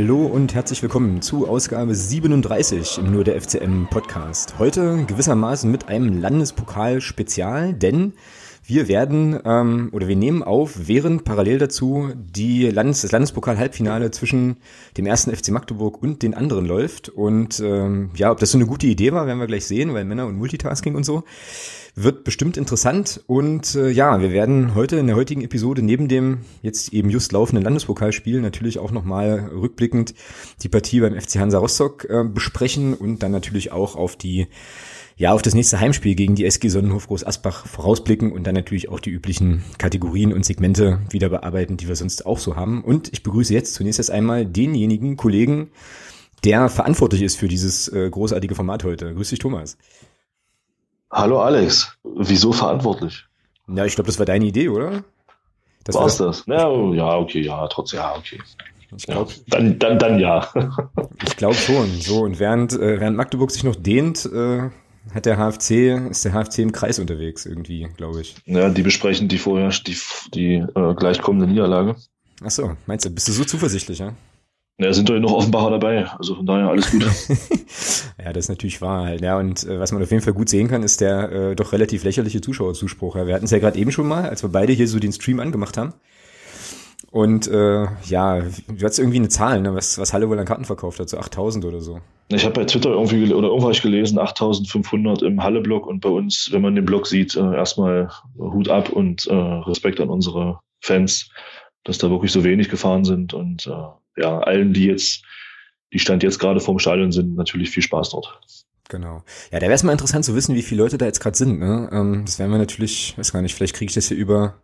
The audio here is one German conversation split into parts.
Hallo und herzlich willkommen zu Ausgabe 37 im Nur der FCM Podcast. Heute gewissermaßen mit einem Landespokal-Spezial, denn wir werden ähm, oder wir nehmen auf, während parallel dazu die Landes das Landespokal-Halbfinale zwischen dem ersten FC Magdeburg und den anderen läuft. Und ähm, ja, ob das so eine gute Idee war, werden wir gleich sehen, weil Männer und Multitasking und so. Wird bestimmt interessant und äh, ja, wir werden heute in der heutigen Episode neben dem jetzt eben just laufenden Landespokalspiel natürlich auch nochmal rückblickend die Partie beim FC Hansa Rostock äh, besprechen und dann natürlich auch auf die ja, auf das nächste Heimspiel gegen die SG Sonnenhof Groß Asbach vorausblicken und dann natürlich auch die üblichen Kategorien und Segmente wieder bearbeiten, die wir sonst auch so haben. Und ich begrüße jetzt zunächst erst einmal denjenigen Kollegen, der verantwortlich ist für dieses äh, großartige Format heute. Grüß dich, Thomas. Hallo Alex, wieso verantwortlich? Ja, ich glaube, das war deine Idee, oder? Das War's das? Ja, ja, okay, ja, trotzdem, ja, okay. Ich glaube, ja, dann, dann, dann ja. ich glaube schon. So und während äh, während Magdeburg sich noch dehnt, äh, hat der HFC, ist der HFC im Kreis unterwegs irgendwie, glaube ich. Ja, die besprechen die vorher, die, die äh, gleichkommende Niederlage. Ach so, meinst du, bist du so zuversichtlich, ja? Ja, sind doch noch Offenbacher dabei, also von daher alles gut. ja, das ist natürlich wahr halt. Ja, und äh, was man auf jeden Fall gut sehen kann, ist der äh, doch relativ lächerliche Zuschauerzuspruch. Ja. Wir hatten es ja gerade eben schon mal, als wir beide hier so den Stream angemacht haben. Und äh, ja, du hattest irgendwie eine Zahl, ne? was, was Halle wohl an Karten verkauft hat, so 8000 oder so. Ich habe bei Twitter irgendwie oder irgendwo ich gelesen, 8500 im Halle-Block und bei uns, wenn man den Block sieht, äh, erstmal Hut ab und äh, Respekt an unsere Fans, dass da wirklich so wenig gefahren sind und äh, ja, allen, die jetzt, die Stand jetzt gerade vorm Stadion sind, natürlich viel Spaß dort. Genau. Ja, da wäre es mal interessant zu wissen, wie viele Leute da jetzt gerade sind. Ne? Ähm, das werden wir natürlich, weiß gar nicht, vielleicht kriege ich das hier über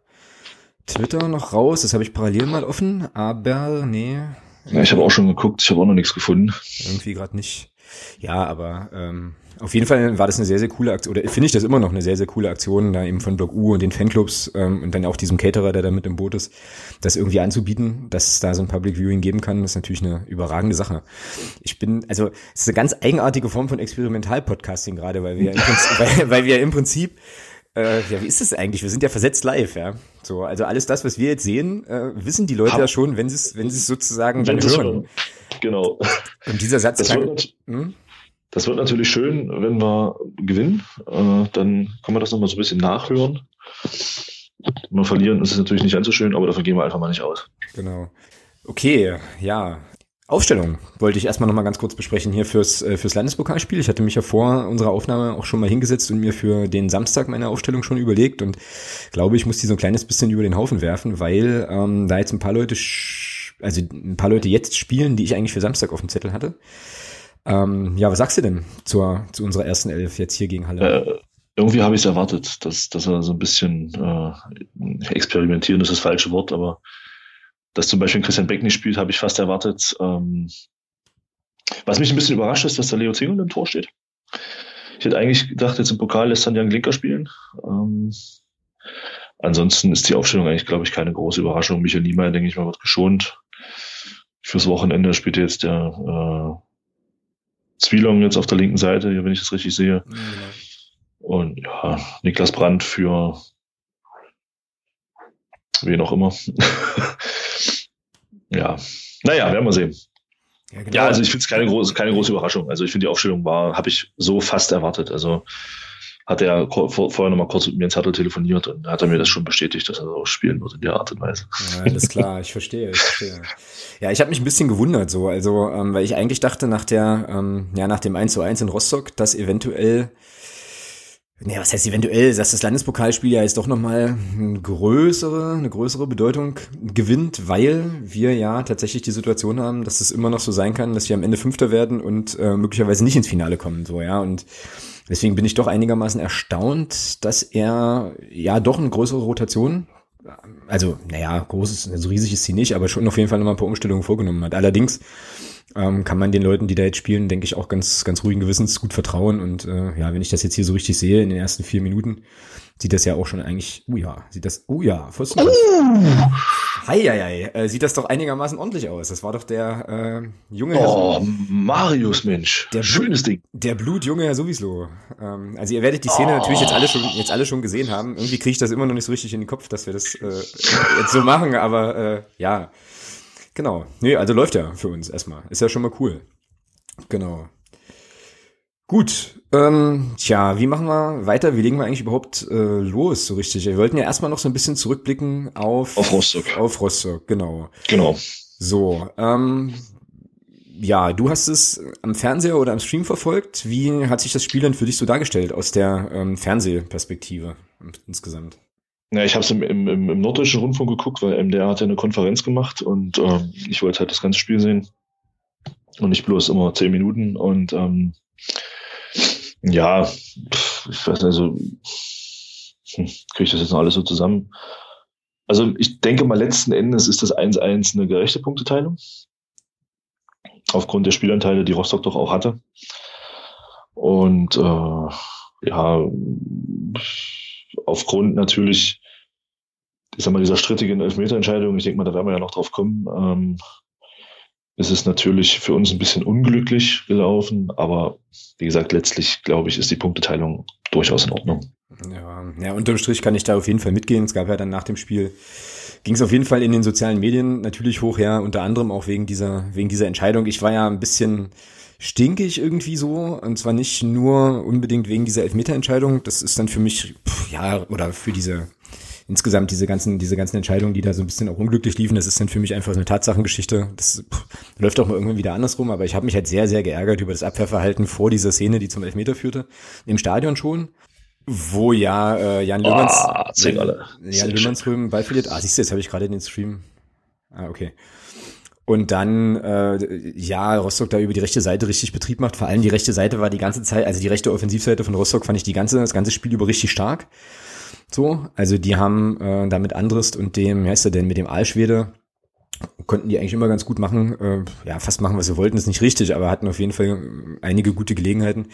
Twitter noch raus. Das habe ich parallel mal offen, aber nee. Ja, ich habe auch schon geguckt, ich habe auch noch nichts gefunden. Irgendwie gerade nicht. Ja, aber ähm, auf jeden Fall war das eine sehr, sehr coole Aktion, oder finde ich das immer noch eine sehr, sehr coole Aktion, da eben von Block U und den Fanclubs ähm, und dann auch diesem Caterer, der da mit im Boot ist, das irgendwie anzubieten, dass es da so ein Public Viewing geben kann, ist natürlich eine überragende Sache. Ich bin, also es ist eine ganz eigenartige Form von Experimental-Podcasting gerade, weil wir im Prinzip, weil, weil wir im Prinzip äh, ja, wie ist es eigentlich? Wir sind ja versetzt live, ja. So, also alles das, was wir jetzt sehen, äh, wissen die Leute Hab, ja schon, wenn sie es, wenn sie es sozusagen dann hören. Genau. Und dieser Satz das kann, wird, hm? Das wird natürlich schön, wenn wir gewinnen. Äh, dann kann man das nochmal so ein bisschen nachhören. Wenn wir verlieren, ist es natürlich nicht so schön, aber davon gehen wir einfach mal nicht aus. Genau. Okay, ja. Aufstellung wollte ich erstmal nochmal ganz kurz besprechen hier fürs, äh, fürs Landespokalspiel. Ich hatte mich ja vor unserer Aufnahme auch schon mal hingesetzt und mir für den Samstag meine Aufstellung schon überlegt und glaube, ich muss die so ein kleines bisschen über den Haufen werfen, weil ähm, da jetzt ein paar Leute, also ein paar Leute jetzt spielen, die ich eigentlich für Samstag auf dem Zettel hatte. Ähm, ja, was sagst du denn zur, zu unserer ersten Elf jetzt hier gegen Halle? Äh, irgendwie habe ich es erwartet, dass, dass er so ein bisschen äh, experimentieren ist das falsche Wort, aber dass zum Beispiel Christian Beck nicht spielt, habe ich fast erwartet. Ähm, was mich ein bisschen überrascht ist, dass der Leo Zingel im Tor steht. Ich hätte eigentlich gedacht, jetzt im Pokal lässt dann Jan Glinker spielen. Ähm, ansonsten ist die Aufstellung eigentlich, glaube ich, keine große Überraschung. Michael Niemeyer, denke ich mal, wird geschont. Fürs Wochenende spielt jetzt der äh, Zwielong jetzt auf der linken Seite, wenn ich das richtig sehe. Ja, genau. Und ja, Niklas Brandt für wen auch immer. ja, naja, werden wir sehen. Ja, genau. ja also ich finde es keine große, keine große Überraschung. Also ich finde die Aufstellung war, habe ich so fast erwartet. Also hat er vorher noch mal kurz mit mir ins Zettel telefoniert und hat er mir das schon bestätigt, dass er auch spielen wird in der Art und Weise. Ja, alles klar, ich verstehe, ich verstehe. Ja, ich habe mich ein bisschen gewundert so, also ähm, weil ich eigentlich dachte nach der, ähm, ja nach dem 1 zu 1 in Rostock, dass eventuell Nee, was heißt eventuell, dass das Landespokalspiel ja jetzt doch nochmal eine größere, eine größere Bedeutung gewinnt, weil wir ja tatsächlich die Situation haben, dass es immer noch so sein kann, dass wir am Ende Fünfter werden und äh, möglicherweise nicht ins Finale kommen, so, ja, und deswegen bin ich doch einigermaßen erstaunt, dass er ja doch eine größere Rotation also, naja, großes, so also riesig ist sie nicht, aber schon auf jeden Fall nochmal ein paar Umstellungen vorgenommen hat. Allerdings ähm, kann man den Leuten, die da jetzt spielen, denke ich, auch ganz, ganz ruhigen Gewissens gut vertrauen. Und äh, ja, wenn ich das jetzt hier so richtig sehe in den ersten vier Minuten, sieht das ja auch schon eigentlich, oh ja, sieht das, oh ja, Pfosten. Oh. Hei, hei, hei, äh, sieht das doch einigermaßen ordentlich aus. Das war doch der äh, junge Herr. Oh, Marius, Mensch. Der Schönes Blut, Ding. Der blutjunge Herr sowieso. Ähm, also ihr werdet die Szene oh. natürlich jetzt alle schon, jetzt alle schon gesehen haben. Irgendwie kriege ich das immer noch nicht so richtig in den Kopf, dass wir das äh, jetzt so machen, aber äh, ja Genau. Nee, also läuft ja für uns erstmal. Ist ja schon mal cool. Genau. Gut, ähm, tja, wie machen wir weiter? Wie legen wir eigentlich überhaupt äh, los, so richtig? Wir wollten ja erstmal noch so ein bisschen zurückblicken auf, auf Rostock. Auf Rostock, genau. Genau. So, ähm, ja, du hast es am Fernseher oder am Stream verfolgt. Wie hat sich das Spiel dann für dich so dargestellt aus der ähm, Fernsehperspektive insgesamt? Ja, ich habe es im, im, im Norddeutschen Rundfunk geguckt, weil MDR hat ja eine Konferenz gemacht und ähm, ich wollte halt das ganze Spiel sehen und nicht bloß immer zehn Minuten und ähm, ja, ich weiß nicht, also hm, kriege ich das jetzt noch alles so zusammen. Also ich denke mal, letzten Endes ist das 1-1 eine gerechte Punkteteilung. Aufgrund der Spielanteile, die Rostock doch auch hatte. Und äh, ja, aufgrund natürlich, ich sag mal, dieser strittigen Elfmeterentscheidung, ich denke mal, da werden wir ja noch drauf kommen, ähm, es ist natürlich für uns ein bisschen unglücklich gelaufen, aber wie gesagt, letztlich glaube ich, ist die Punkteteilung durchaus in Ordnung. Ja, ja, unterm Strich kann ich da auf jeden Fall mitgehen. Es gab ja dann nach dem Spiel, ging es auf jeden Fall in den sozialen Medien natürlich hoch her, unter anderem auch wegen dieser, wegen dieser Entscheidung. Ich war ja ein bisschen stinkig irgendwie so, und zwar nicht nur unbedingt wegen dieser Elfmeterentscheidung. Das ist dann für mich, pff, ja, oder für diese insgesamt diese ganzen, diese ganzen Entscheidungen, die da so ein bisschen auch unglücklich liefen, das ist dann für mich einfach eine Tatsachengeschichte. Das pff, läuft auch mal irgendwann wieder andersrum, aber ich habe mich halt sehr, sehr geärgert über das Abwehrverhalten vor dieser Szene, die zum Elfmeter führte. Im Stadion schon. Wo ja äh, Jan Löhmanns, ah, Jan, Jan Löhmanns Röhm Ball verliert. Ah, siehst du, jetzt habe ich gerade den Stream. Ah, okay. Und dann, äh, ja, Rostock da über die rechte Seite richtig Betrieb macht. Vor allem die rechte Seite war die ganze Zeit, also die rechte Offensivseite von Rostock fand ich die ganze, das ganze Spiel über richtig stark. So, also die haben äh, da mit Andrist und dem, wie heißt er denn, mit dem Aalschwede, konnten die eigentlich immer ganz gut machen. Äh, ja, fast machen, was sie wollten, ist nicht richtig, aber hatten auf jeden Fall einige gute Gelegenheiten.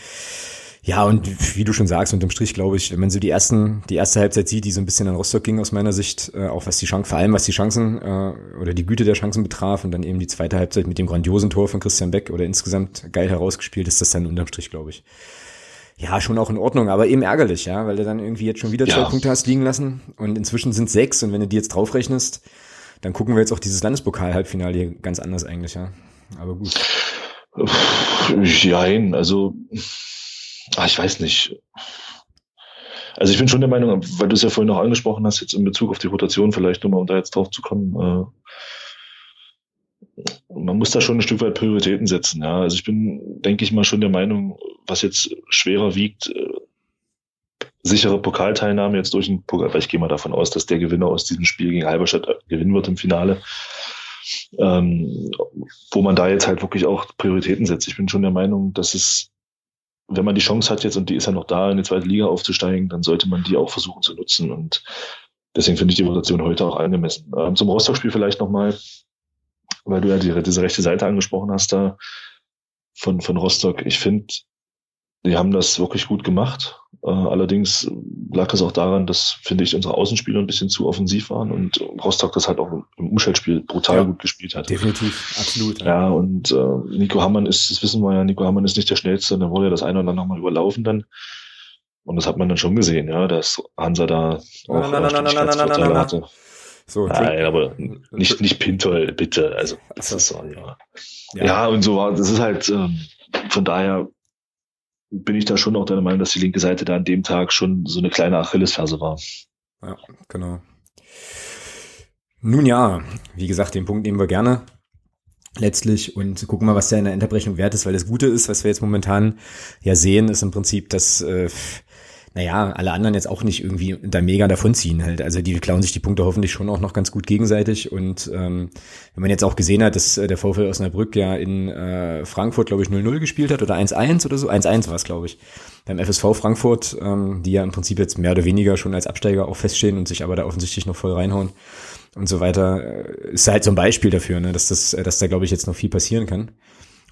Ja, und wie du schon sagst, unterm Strich glaube ich, wenn man so die ersten, die erste Halbzeit sieht, die so ein bisschen an Rostock ging aus meiner Sicht, äh, auch was die Chancen, vor allem was die Chancen äh, oder die Güte der Chancen betraf und dann eben die zweite Halbzeit mit dem grandiosen Tor von Christian Beck oder insgesamt geil herausgespielt, ist das dann unterm Strich, glaube ich. Ja, schon auch in Ordnung, aber eben ärgerlich, ja, weil du dann irgendwie jetzt schon wieder zwei Punkte hast liegen lassen und inzwischen sind sechs und wenn du die jetzt draufrechnest, dann gucken wir jetzt auch dieses Landespokal-Halbfinale hier ganz anders eigentlich, ja. Aber gut. Ja, also ach, ich weiß nicht. Also ich bin schon der Meinung, weil du es ja vorhin noch angesprochen hast, jetzt in Bezug auf die Rotation vielleicht nochmal, um da jetzt drauf zu kommen, äh, man muss da schon ein Stück weit Prioritäten setzen. Ja. Also ich bin, denke ich mal, schon der Meinung, was jetzt schwerer wiegt, äh, sichere Pokalteilnahme jetzt durch den Pokal, weil ich gehe mal davon aus, dass der Gewinner aus diesem Spiel gegen Halberstadt gewinnen wird im Finale. Ähm, wo man da jetzt halt wirklich auch Prioritäten setzt. Ich bin schon der Meinung, dass es wenn man die Chance hat jetzt, und die ist ja noch da, in die zweite Liga aufzusteigen, dann sollte man die auch versuchen zu nutzen. Und deswegen finde ich die Rotation heute auch angemessen. Ähm, zum Rostock-Spiel vielleicht nochmal, weil du ja die, diese rechte Seite angesprochen hast da von, von Rostock. Ich finde, die haben das wirklich gut gemacht. Äh, allerdings lag es auch daran, dass, finde ich, unsere Außenspieler ein bisschen zu offensiv waren und Rostock das halt auch im Umschaltspiel brutal ja, gut gespielt hat. Definitiv, absolut. Ja, ja und äh, Nico Hammann ist, das wissen wir ja, Nico Hammann ist nicht der Schnellste, dann wurde ja das eine oder andere nochmal überlaufen dann. Und das hat man dann schon gesehen, ja, dass Hansa da auch nein, nein, nein, nein, nein, hatte. So, Nein, aber nicht, nicht Pintol, bitte. Also, das ist so, ja. ja. Ja, und so war, das ist halt, ähm, von daher bin ich da schon auch der Meinung, dass die linke Seite da an dem Tag schon so eine kleine Achillesferse war. Ja, genau. Nun ja, wie gesagt, den Punkt nehmen wir gerne letztlich und gucken mal, was der in der Unterbrechung wert ist, weil das Gute ist, was wir jetzt momentan ja sehen, ist im Prinzip, dass äh, naja, alle anderen jetzt auch nicht irgendwie da mega davonziehen halt. Also die klauen sich die Punkte hoffentlich schon auch noch ganz gut gegenseitig. Und ähm, wenn man jetzt auch gesehen hat, dass äh, der VfL Osnabrück ja in äh, Frankfurt, glaube ich, 0-0 gespielt hat oder 1-1 oder so, 1-1 war es, glaube ich, beim FSV Frankfurt, ähm, die ja im Prinzip jetzt mehr oder weniger schon als Absteiger auch feststehen und sich aber da offensichtlich noch voll reinhauen und so weiter, äh, ist halt so ein Beispiel dafür, ne, dass das, äh, dass da, glaube ich, jetzt noch viel passieren kann.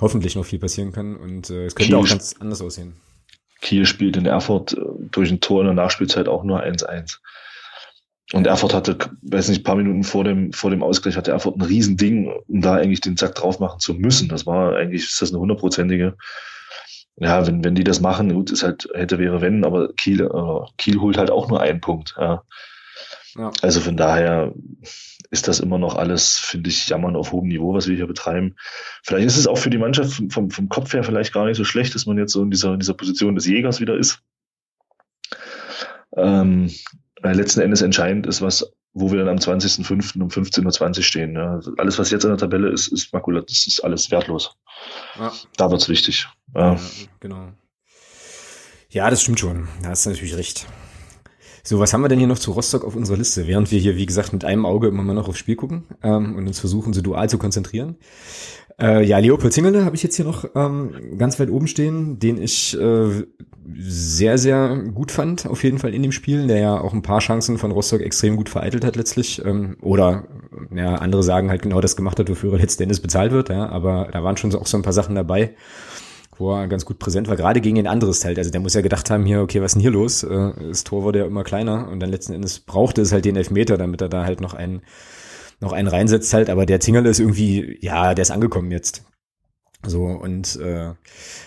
Hoffentlich noch viel passissen kann und äh, es könnte auch ganz anders aussehen. Kiel spielt in Erfurt äh, durch ein Tor in der Nachspielzeit auch nur 1-1. Und Erfurt hatte, weiß nicht, paar Minuten vor dem, vor dem Ausgleich hatte Erfurt ein Riesending, um da eigentlich den Sack drauf machen zu müssen. Das war eigentlich, ist das eine hundertprozentige. Ja, wenn, wenn die das machen, gut, ist halt, hätte, wäre, wenn, aber Kiel, äh, Kiel holt halt auch nur einen Punkt, ja. ja. Also von daher ist das immer noch alles, finde ich, jammern auf hohem Niveau, was wir hier betreiben. Vielleicht ist es auch für die Mannschaft vom, vom Kopf her vielleicht gar nicht so schlecht, dass man jetzt so in dieser, in dieser Position des Jägers wieder ist. Ähm, letzten Endes entscheidend ist, was, wo wir dann am 20.05. um 15.20 Uhr stehen. Ja. Also alles, was jetzt in der Tabelle ist, ist makulat, das ist alles wertlos. Ja. Da wird's wichtig. Ja. ja, genau. Ja, das stimmt schon. Da hast du natürlich recht. So, was haben wir denn hier noch zu Rostock auf unserer Liste? Während wir hier, wie gesagt, mit einem Auge immer mal noch aufs Spiel gucken ähm, und uns versuchen, so dual zu konzentrieren. Äh, ja, Leopold Zingele habe ich jetzt hier noch ähm, ganz weit oben stehen, den ich äh, sehr, sehr gut fand, auf jeden Fall in dem Spiel, der ja auch ein paar Chancen von Rostock extrem gut vereitelt hat letztlich. Ähm, oder ja, andere sagen halt genau das gemacht hat, wofür er jetzt Dennis bezahlt wird, ja, aber da waren schon so, auch so ein paar Sachen dabei, wo er ganz gut präsent war, gerade gegen ein anderes Teil. Also der muss ja gedacht haben, hier, okay, was ist denn hier los? Äh, das Tor wurde ja immer kleiner und dann letzten Endes brauchte es halt den Elfmeter, damit er da halt noch einen noch einen reinsetzt halt, aber der Zingerle ist irgendwie, ja, der ist angekommen jetzt. So, und äh,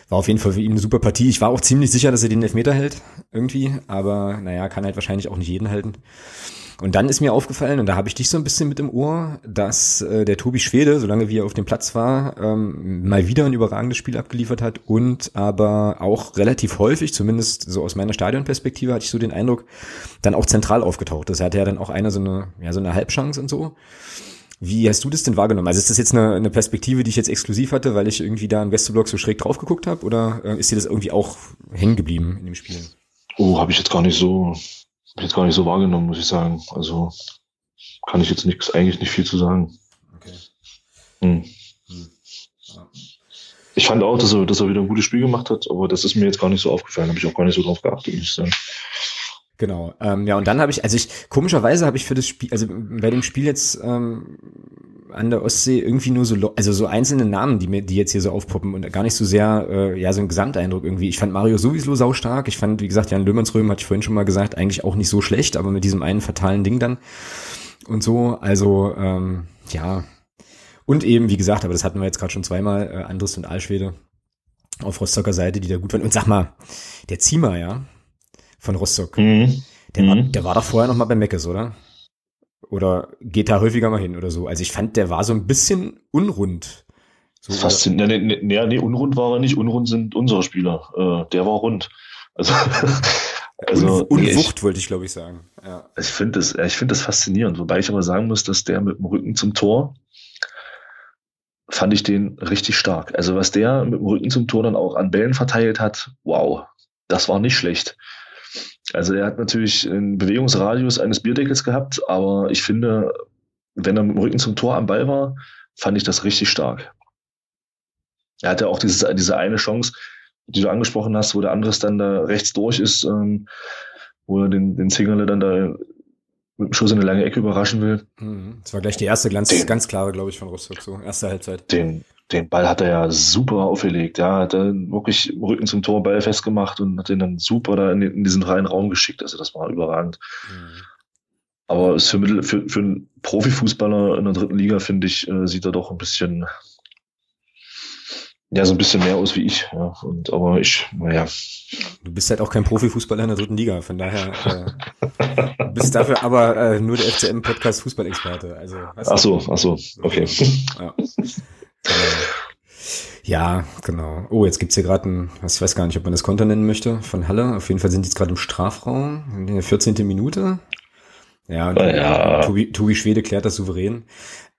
war auf jeden Fall für ihn eine super Partie. Ich war auch ziemlich sicher, dass er den Elfmeter hält, irgendwie, aber naja, kann halt wahrscheinlich auch nicht jeden halten. Und dann ist mir aufgefallen, und da habe ich dich so ein bisschen mit im Ohr, dass äh, der Tobi Schwede, solange wie er auf dem Platz war, ähm, mal wieder ein überragendes Spiel abgeliefert hat und aber auch relativ häufig, zumindest so aus meiner Stadionperspektive, hatte ich so den Eindruck, dann auch zentral aufgetaucht ist. Er hatte ja dann auch eine so eine, ja, so eine Halbchance und so. Wie hast du das denn wahrgenommen? Also ist das jetzt eine, eine Perspektive, die ich jetzt exklusiv hatte, weil ich irgendwie da im Westeblock so schräg drauf geguckt habe, oder äh, ist dir das irgendwie auch hängen geblieben in dem Spiel? Oh, habe ich jetzt gar nicht so habe ich jetzt gar nicht so wahrgenommen, muss ich sagen. Also kann ich jetzt nichts, eigentlich nicht viel zu sagen. Okay. Hm. Hm. Ja. Ich fand auch, dass er, dass er wieder ein gutes Spiel gemacht hat, aber das ist mir jetzt gar nicht so aufgefallen. Habe ich auch gar nicht so drauf geachtet, muss ich sagen. Genau. Ähm, ja, und dann habe ich, also ich, komischerweise habe ich für das Spiel, also bei dem Spiel jetzt ähm, an der Ostsee irgendwie nur so, also so einzelne Namen, die mir, die jetzt hier so aufpoppen und gar nicht so sehr, äh, ja, so ein Gesamteindruck irgendwie. Ich fand Mario sowieso saustark. Ich fand, wie gesagt, Jan Löhmannsröhm hatte ich vorhin schon mal gesagt, eigentlich auch nicht so schlecht, aber mit diesem einen fatalen Ding dann und so. Also, ähm, ja. Und eben, wie gesagt, aber das hatten wir jetzt gerade schon zweimal, äh, Andres und Alschwede auf Rostocker Seite, die da gut waren. Und sag mal, der Ziemer, ja, von Rostock, mhm. Der, mhm. War, der war doch vorher noch mal bei Meckes, oder? Oder geht da häufiger mal hin oder so. Also ich fand, der war so ein bisschen unrund. So, Faszinierend. Nee, nee, nee, unrund war er nicht. Unrund sind unsere Spieler. Äh, der war rund. Also, also Un Unwucht nee, wollte ich, glaube ich, sagen. Ja. Ich finde das, ich finde das faszinierend. Wobei ich aber sagen muss, dass der mit dem Rücken zum Tor fand ich den richtig stark. Also was der mit dem Rücken zum Tor dann auch an Bällen verteilt hat, wow, das war nicht schlecht. Also er hat natürlich einen Bewegungsradius eines Bierdeckels gehabt, aber ich finde, wenn er mit dem Rücken zum Tor am Ball war, fand ich das richtig stark. Er hatte auch dieses, diese eine Chance, die du angesprochen hast, wo der Andres dann da rechts durch ist, ähm, wo er den, den Zingerle dann da mit dem Schuss in eine lange Ecke überraschen will. Mhm. Das war gleich die erste ganz, den, ganz klare, glaube ich, von Rostock, so erste Halbzeit. Den, den Ball hat er ja super aufgelegt. Ja, hat er wirklich Rücken zum Tor Ball festgemacht und hat den dann super da in, in diesen freien Raum geschickt. Also das war überragend. Mhm. Aber für, für, für einen Profifußballer in der dritten Liga, finde ich, äh, sieht er doch ein bisschen, ja, so ein bisschen mehr aus wie ich. Ja. Und, aber ich, naja. Du bist halt auch kein Profifußballer in der dritten Liga, von daher äh, bist dafür aber äh, nur der FCM-Podcast Fußballexperte. Also, ach so, ach so, okay. Ja. Ja, genau. Oh, jetzt gibt's hier gerade ein, ich weiß gar nicht, ob man das Konter nennen möchte, von Halle. Auf jeden Fall sind die jetzt gerade im Strafraum, in der 14. Minute. Ja, ja. Tobi, Tobi Schwede klärt das souverän.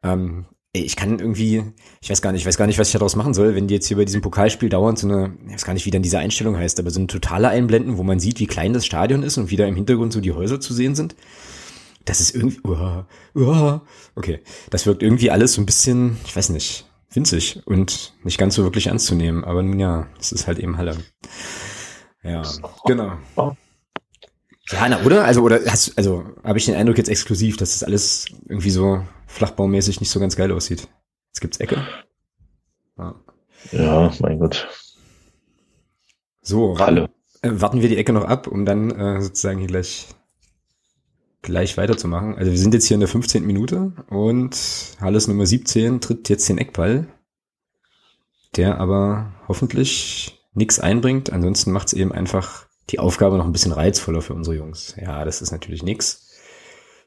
Ähm, ich kann irgendwie, ich weiß gar nicht, ich weiß gar nicht, was ich daraus machen soll, wenn die jetzt hier bei diesem Pokalspiel dauernd so eine, ich weiß gar nicht, wie dann diese Einstellung heißt, aber so eine totale Einblenden, wo man sieht, wie klein das Stadion ist und wie da im Hintergrund so die Häuser zu sehen sind. Das ist irgendwie, uh, uh, okay, das wirkt irgendwie alles so ein bisschen, ich weiß nicht, winzig und nicht ganz so wirklich ernst zu nehmen. Aber nun ja, es ist halt eben Halle. Ja, genau. Ja, na, oder? Also, oder hast, also, habe ich den Eindruck jetzt exklusiv, dass das alles irgendwie so flachbaumäßig nicht so ganz geil aussieht. Jetzt gibt's Ecke. Ja, ja mein Gott. So, Halle. Äh, warten wir die Ecke noch ab, um dann äh, sozusagen hier gleich gleich weiterzumachen. Also wir sind jetzt hier in der 15. Minute und Halles Nummer 17 tritt jetzt den Eckball, der aber hoffentlich nichts einbringt. Ansonsten macht es eben einfach die Aufgabe noch ein bisschen reizvoller für unsere Jungs. Ja, das ist natürlich nix.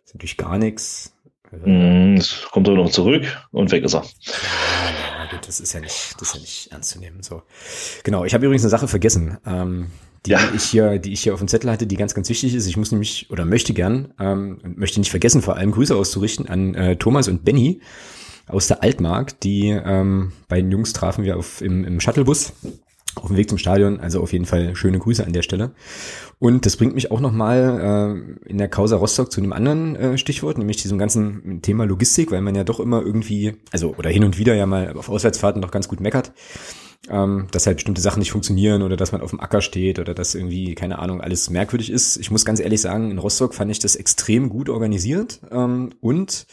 Das ist natürlich gar nichts. Mm, es kommt er noch zurück und weg ist er. Ja, gut, das ist ja nicht, das ist ja nicht ernst zu nehmen. So. Genau, ich habe übrigens eine Sache vergessen, ähm, die ja. ich hier, die ich hier auf dem Zettel hatte, die ganz, ganz wichtig ist. Ich muss nämlich oder möchte gern ähm, möchte nicht vergessen, vor allem Grüße auszurichten an äh, Thomas und Benny aus der Altmark. Die ähm, beiden Jungs trafen wir auf, im, im Shuttlebus auf dem Weg zum Stadion. Also auf jeden Fall schöne Grüße an der Stelle. Und das bringt mich auch nochmal äh, in der Causa Rostock zu einem anderen äh, Stichwort, nämlich diesem ganzen Thema Logistik, weil man ja doch immer irgendwie, also oder hin und wieder ja mal auf Auswärtsfahrten doch ganz gut meckert, ähm, dass halt bestimmte Sachen nicht funktionieren oder dass man auf dem Acker steht oder dass irgendwie, keine Ahnung, alles merkwürdig ist. Ich muss ganz ehrlich sagen, in Rostock fand ich das extrem gut organisiert ähm, und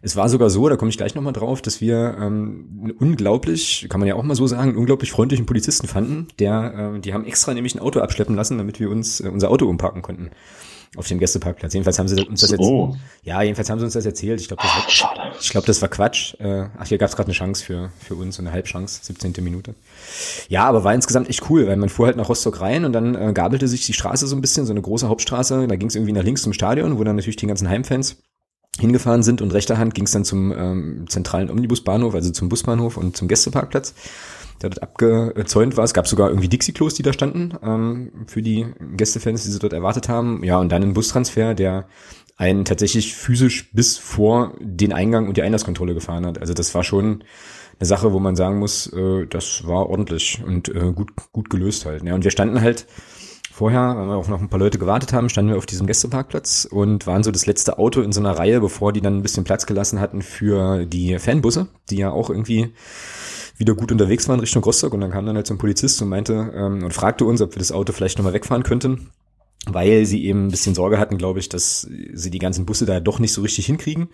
es war sogar so, da komme ich gleich nochmal drauf, dass wir ähm, unglaublich, kann man ja auch mal so sagen, unglaublich freundlichen Polizisten fanden. Der, äh, die haben extra nämlich ein Auto abschleppen lassen, damit wir uns äh, unser Auto umparken konnten auf dem Gästeparkplatz. Jedenfalls haben sie uns das jetzt. Oh. Ja, jedenfalls haben sie uns das erzählt. Ich glaube, das, war, Schade. Ich glaub, das war Quatsch. Äh, ach, hier gab es gerade eine Chance für, für uns, so eine Halbchance, 17. Minute. Ja, aber war insgesamt echt cool, weil man fuhr halt nach Rostock rein und dann äh, gabelte sich die Straße so ein bisschen, so eine große Hauptstraße. Da ging es irgendwie nach links zum Stadion, wo dann natürlich die ganzen Heimfans hingefahren sind und rechter Hand ging es dann zum ähm, zentralen Omnibusbahnhof, also zum Busbahnhof und zum Gästeparkplatz, der dort abgezäunt war. Es gab sogar irgendwie Dixie-Klos, die da standen, ähm, für die Gästefans, die sie dort erwartet haben. Ja, und dann ein Bustransfer, der einen tatsächlich physisch bis vor den Eingang und die Einlasskontrolle gefahren hat. Also das war schon eine Sache, wo man sagen muss, äh, das war ordentlich und äh, gut, gut gelöst halt. Ja, und wir standen halt Vorher, weil wir auch noch ein paar Leute gewartet haben, standen wir auf diesem Gästeparkplatz und waren so das letzte Auto in so einer Reihe, bevor die dann ein bisschen Platz gelassen hatten für die Fanbusse, die ja auch irgendwie wieder gut unterwegs waren Richtung Rostock. Und dann kam dann halt so ein Polizist und meinte ähm, und fragte uns, ob wir das Auto vielleicht nochmal wegfahren könnten, weil sie eben ein bisschen Sorge hatten, glaube ich, dass sie die ganzen Busse da doch nicht so richtig hinkriegen.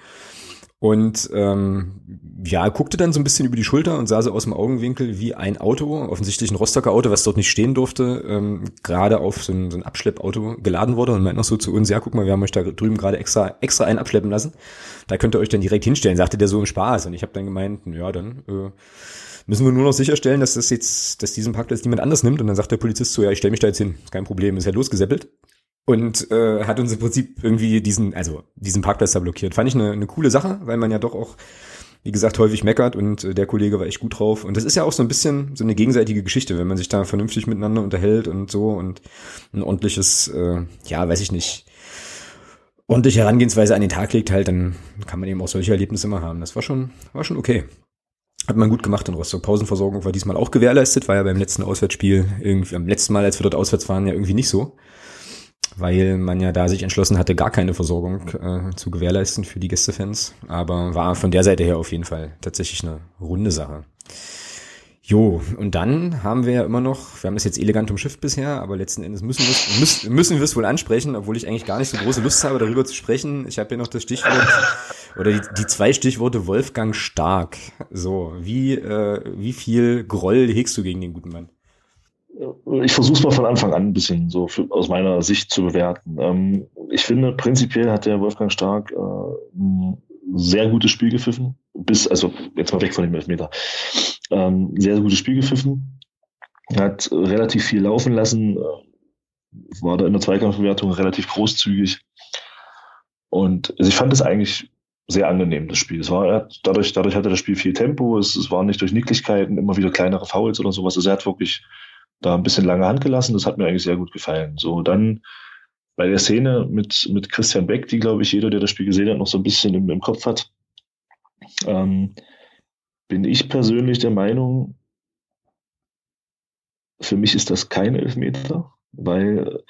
Und ähm, ja, guckte dann so ein bisschen über die Schulter und sah so aus dem Augenwinkel, wie ein Auto, offensichtlich ein Rostocker Auto, was dort nicht stehen durfte, ähm, gerade auf so ein, so ein Abschleppauto geladen wurde und meint noch so zu uns, ja, guck mal, wir haben euch da drüben gerade extra, extra einen abschleppen lassen. Da könnt ihr euch dann direkt hinstellen, sagte der so im Spaß. Und ich habe dann gemeint, ja, dann äh, müssen wir nur noch sicherstellen, dass das jetzt, dass diesen Parkplatz niemand anders nimmt. Und dann sagt der Polizist so, ja, ich stelle mich da jetzt hin, kein Problem, ist ja losgeseppelt und äh, hat uns im Prinzip irgendwie diesen, also diesen Parkplatz da blockiert. Fand ich eine, eine coole Sache, weil man ja doch auch, wie gesagt, häufig meckert und äh, der Kollege war echt gut drauf. Und das ist ja auch so ein bisschen so eine gegenseitige Geschichte, wenn man sich da vernünftig miteinander unterhält und so und ein ordentliches, äh, ja, weiß ich nicht, ordentliche Herangehensweise an den Tag legt halt, dann kann man eben auch solche Erlebnisse immer haben. Das war schon, war schon okay. Hat man gut gemacht in Rostock. Pausenversorgung war diesmal auch gewährleistet, war ja beim letzten Auswärtsspiel irgendwie, am letzten Mal, als wir dort auswärts waren, ja irgendwie nicht so weil man ja da sich entschlossen hatte, gar keine Versorgung äh, zu gewährleisten für die Gästefans. Aber war von der Seite her auf jeden Fall tatsächlich eine runde Sache. Jo, und dann haben wir ja immer noch, wir haben das jetzt elegant umschifft bisher, aber letzten Endes müssen wir müssen, müssen wir es wohl ansprechen, obwohl ich eigentlich gar nicht so große Lust habe, darüber zu sprechen. Ich habe hier noch das Stichwort oder die, die zwei Stichworte Wolfgang Stark. So, wie, äh, wie viel Groll hegst du gegen den guten Mann? ich versuche es mal von Anfang an ein bisschen so für, aus meiner Sicht zu bewerten. Ähm, ich finde, prinzipiell hat der Wolfgang Stark äh, sehr gutes Spiel gepfiffen. Bis, also jetzt mal weg von dem Elfmeter. Ähm, sehr, gutes Spiel gepfiffen. Hat relativ viel laufen lassen. Äh, war da in der Zweikampfbewertung relativ großzügig. Und also ich fand es eigentlich sehr angenehm, das Spiel. Es war, dadurch, dadurch hatte das Spiel viel Tempo. Es, es war nicht durch Nicklichkeiten, immer wieder kleinere Fouls oder sowas. Also er hat wirklich da ein bisschen lange Hand gelassen. Das hat mir eigentlich sehr gut gefallen. So, dann bei der Szene mit, mit Christian Beck, die, glaube ich, jeder, der das Spiel gesehen hat, noch so ein bisschen im, im Kopf hat, ähm, bin ich persönlich der Meinung, für mich ist das kein Elfmeter, weil,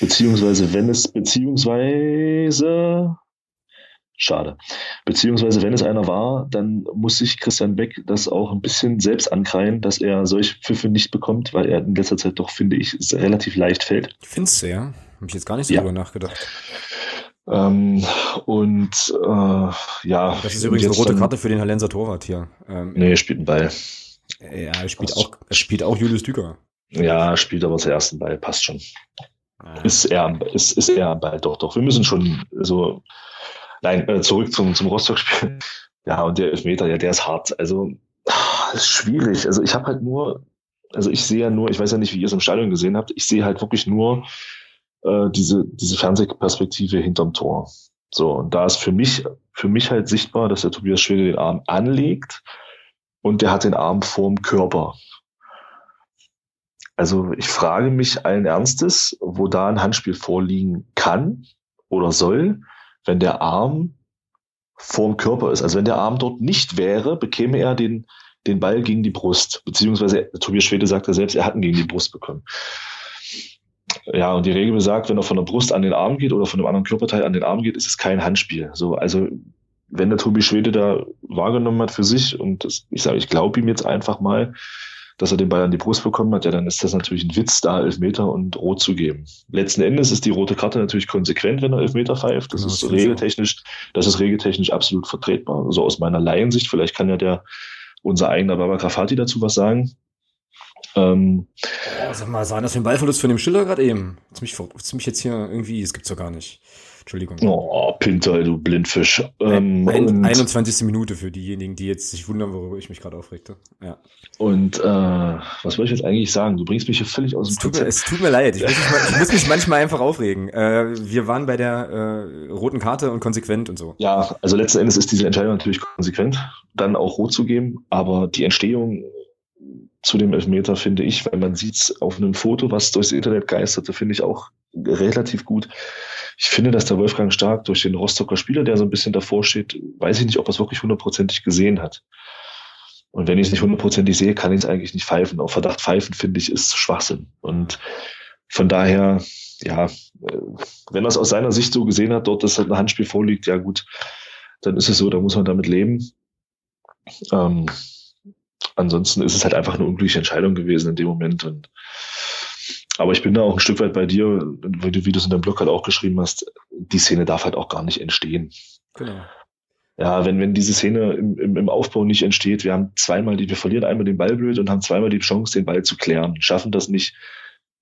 beziehungsweise wenn es, beziehungsweise, Schade. Beziehungsweise, wenn es einer war, dann muss sich Christian Beck das auch ein bisschen selbst ankreien, dass er solche Pfiffe nicht bekommt, weil er in letzter Zeit doch, finde ich, relativ leicht fällt. Findest du, ja? Habe ich jetzt gar nicht so ja. drüber nachgedacht. Ähm, und äh, ja. Das ist übrigens eine rote Karte für den Hallenser Torwart hier. Ähm, nee, er spielt einen Ball. Ja, er spielt auch, er spielt auch Julius Düker. Ja, spielt aber zur ersten Ball, passt schon. Ah. Ist er, ist, ist er am Ball, doch, doch. Wir müssen schon so Nein, äh, zurück zum, zum Rostock-Spiel. Ja, und der Elfmeter, ja, der ist hart. Also, ach, ist schwierig. Also, ich habe halt nur, also ich sehe ja nur, ich weiß ja nicht, wie ihr es im Stadion gesehen habt, ich sehe halt wirklich nur äh, diese, diese Fernsehperspektive hinterm Tor. So, und da ist für mich, für mich halt sichtbar, dass der Tobias Schwede den Arm anlegt und der hat den Arm vorm Körper. Also ich frage mich allen Ernstes, wo da ein Handspiel vorliegen kann oder soll, wenn der Arm vorm Körper ist. Also wenn der Arm dort nicht wäre, bekäme er den, den Ball gegen die Brust. Beziehungsweise Tobias Schwede sagte selbst, er hat ihn gegen die Brust bekommen. Ja, und die Regel besagt, wenn er von der Brust an den Arm geht oder von einem anderen Körperteil an den Arm geht, ist es kein Handspiel. So, also wenn der Tobi Schwede da wahrgenommen hat für sich und das, ich sage, ich glaube ihm jetzt einfach mal, dass er den Ball an die Brust bekommen hat, ja, dann ist das natürlich ein Witz, da Elfmeter und Rot zu geben. Letzten Endes ist die rote Karte natürlich konsequent, wenn er Elfmeter pfeift. Das genau, ist regeltechnisch, das ist regeltechnisch absolut vertretbar. Also aus meiner Laiensicht, vielleicht kann ja der, unser eigener Baba Grafati dazu was sagen. Ähm, oh, sag mal, sah das für ein Ballverlust von dem Schiller gerade eben? Ziemlich, ziemlich jetzt hier irgendwie, das gibt's doch gar nicht. Entschuldigung. Oh, Pinter, du Blindfisch. Ähm, ein, 21. Minute für diejenigen, die jetzt sich wundern, worüber ich mich gerade aufregte. Ja. Und äh, was wollte ich jetzt eigentlich sagen? Du bringst mich hier völlig aus dem es tut, mir, es tut mir leid. Ich muss, mich, ich muss mich manchmal einfach aufregen. Äh, wir waren bei der äh, roten Karte und konsequent und so. Ja, also letzten Endes ist diese Entscheidung natürlich konsequent, dann auch rot zu geben. Aber die Entstehung zu dem Elfmeter finde ich, weil man sieht es auf einem Foto, was durchs Internet geisterte, finde ich auch relativ gut ich finde, dass der Wolfgang Stark durch den Rostocker Spieler, der so ein bisschen davor steht, weiß ich nicht, ob er es wirklich hundertprozentig gesehen hat. Und wenn ich es nicht hundertprozentig sehe, kann ich es eigentlich nicht pfeifen. Auf Verdacht pfeifen, finde ich, ist Schwachsinn. Und von daher, ja, äh, wenn er es aus seiner Sicht so gesehen hat, dort, dass halt ein Handspiel vorliegt, ja gut, dann ist es so, da muss man damit leben. Ähm, ansonsten ist es halt einfach eine unglückliche Entscheidung gewesen in dem Moment. Und aber ich bin da auch ein Stück weit bei dir, wie du, wie du es in deinem Blog halt auch geschrieben hast, die Szene darf halt auch gar nicht entstehen. Genau. Ja, wenn, wenn diese Szene im, im, im Aufbau nicht entsteht, wir haben zweimal die, wir verlieren einmal den Ball blöd und haben zweimal die Chance, den Ball zu klären, schaffen das nicht,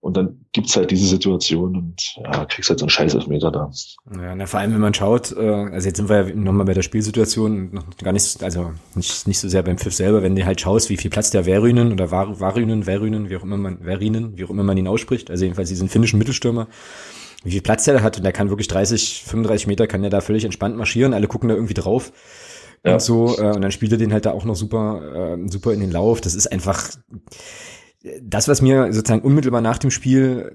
und dann gibt's halt diese Situation und ja, kriegst halt so einen scheiß Elfmeter da. Ja, na, vor allem, wenn man schaut, äh, also jetzt sind wir ja nochmal bei der Spielsituation, noch gar nicht, also nicht, nicht so sehr beim Pfiff selber, wenn du halt schaust, wie viel Platz der Verinen oder Var, Varinen, Verinen, wie auch immer man, Verinen, wie auch immer man ihn ausspricht, also jedenfalls diesen finnischen Mittelstürmer, wie viel Platz der hat und der kann wirklich 30, 35 Meter, kann der da völlig entspannt marschieren, alle gucken da irgendwie drauf. Ja. Und so, äh, und dann spielt er den halt da auch noch super, äh, super in den Lauf. Das ist einfach, das, was mir sozusagen unmittelbar nach dem Spiel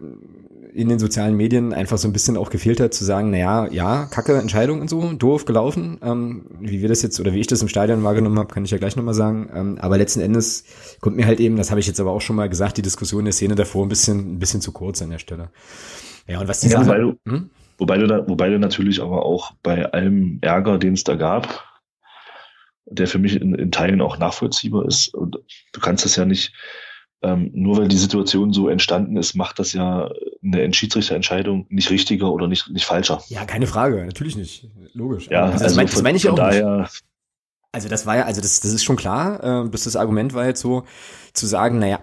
in den sozialen Medien einfach so ein bisschen auch gefehlt hat, zu sagen, naja, ja, kacke Entscheidung und so, doof gelaufen. Ähm, wie wir das jetzt oder wie ich das im Stadion wahrgenommen habe, kann ich ja gleich nochmal sagen. Ähm, aber letzten Endes kommt mir halt eben, das habe ich jetzt aber auch schon mal gesagt, die Diskussion der Szene davor ein bisschen, ein bisschen zu kurz an der Stelle. Ja, und was die ja, Sache, wobei, du, hm? wobei, du da, wobei du natürlich aber auch bei allem Ärger, den es da gab, der für mich in, in Teilen auch nachvollziehbar ist, und du kannst das ja nicht, ähm, nur weil die Situation so entstanden ist, macht das ja eine Schiedsrichterentscheidung nicht richtiger oder nicht, nicht falscher. Ja, keine Frage, natürlich nicht. Logisch. Ja, also, das, mein, das meine ich auch daher, nicht. Also das war ja, also das, das ist schon klar, äh, bis das Argument war jetzt so, zu sagen, naja,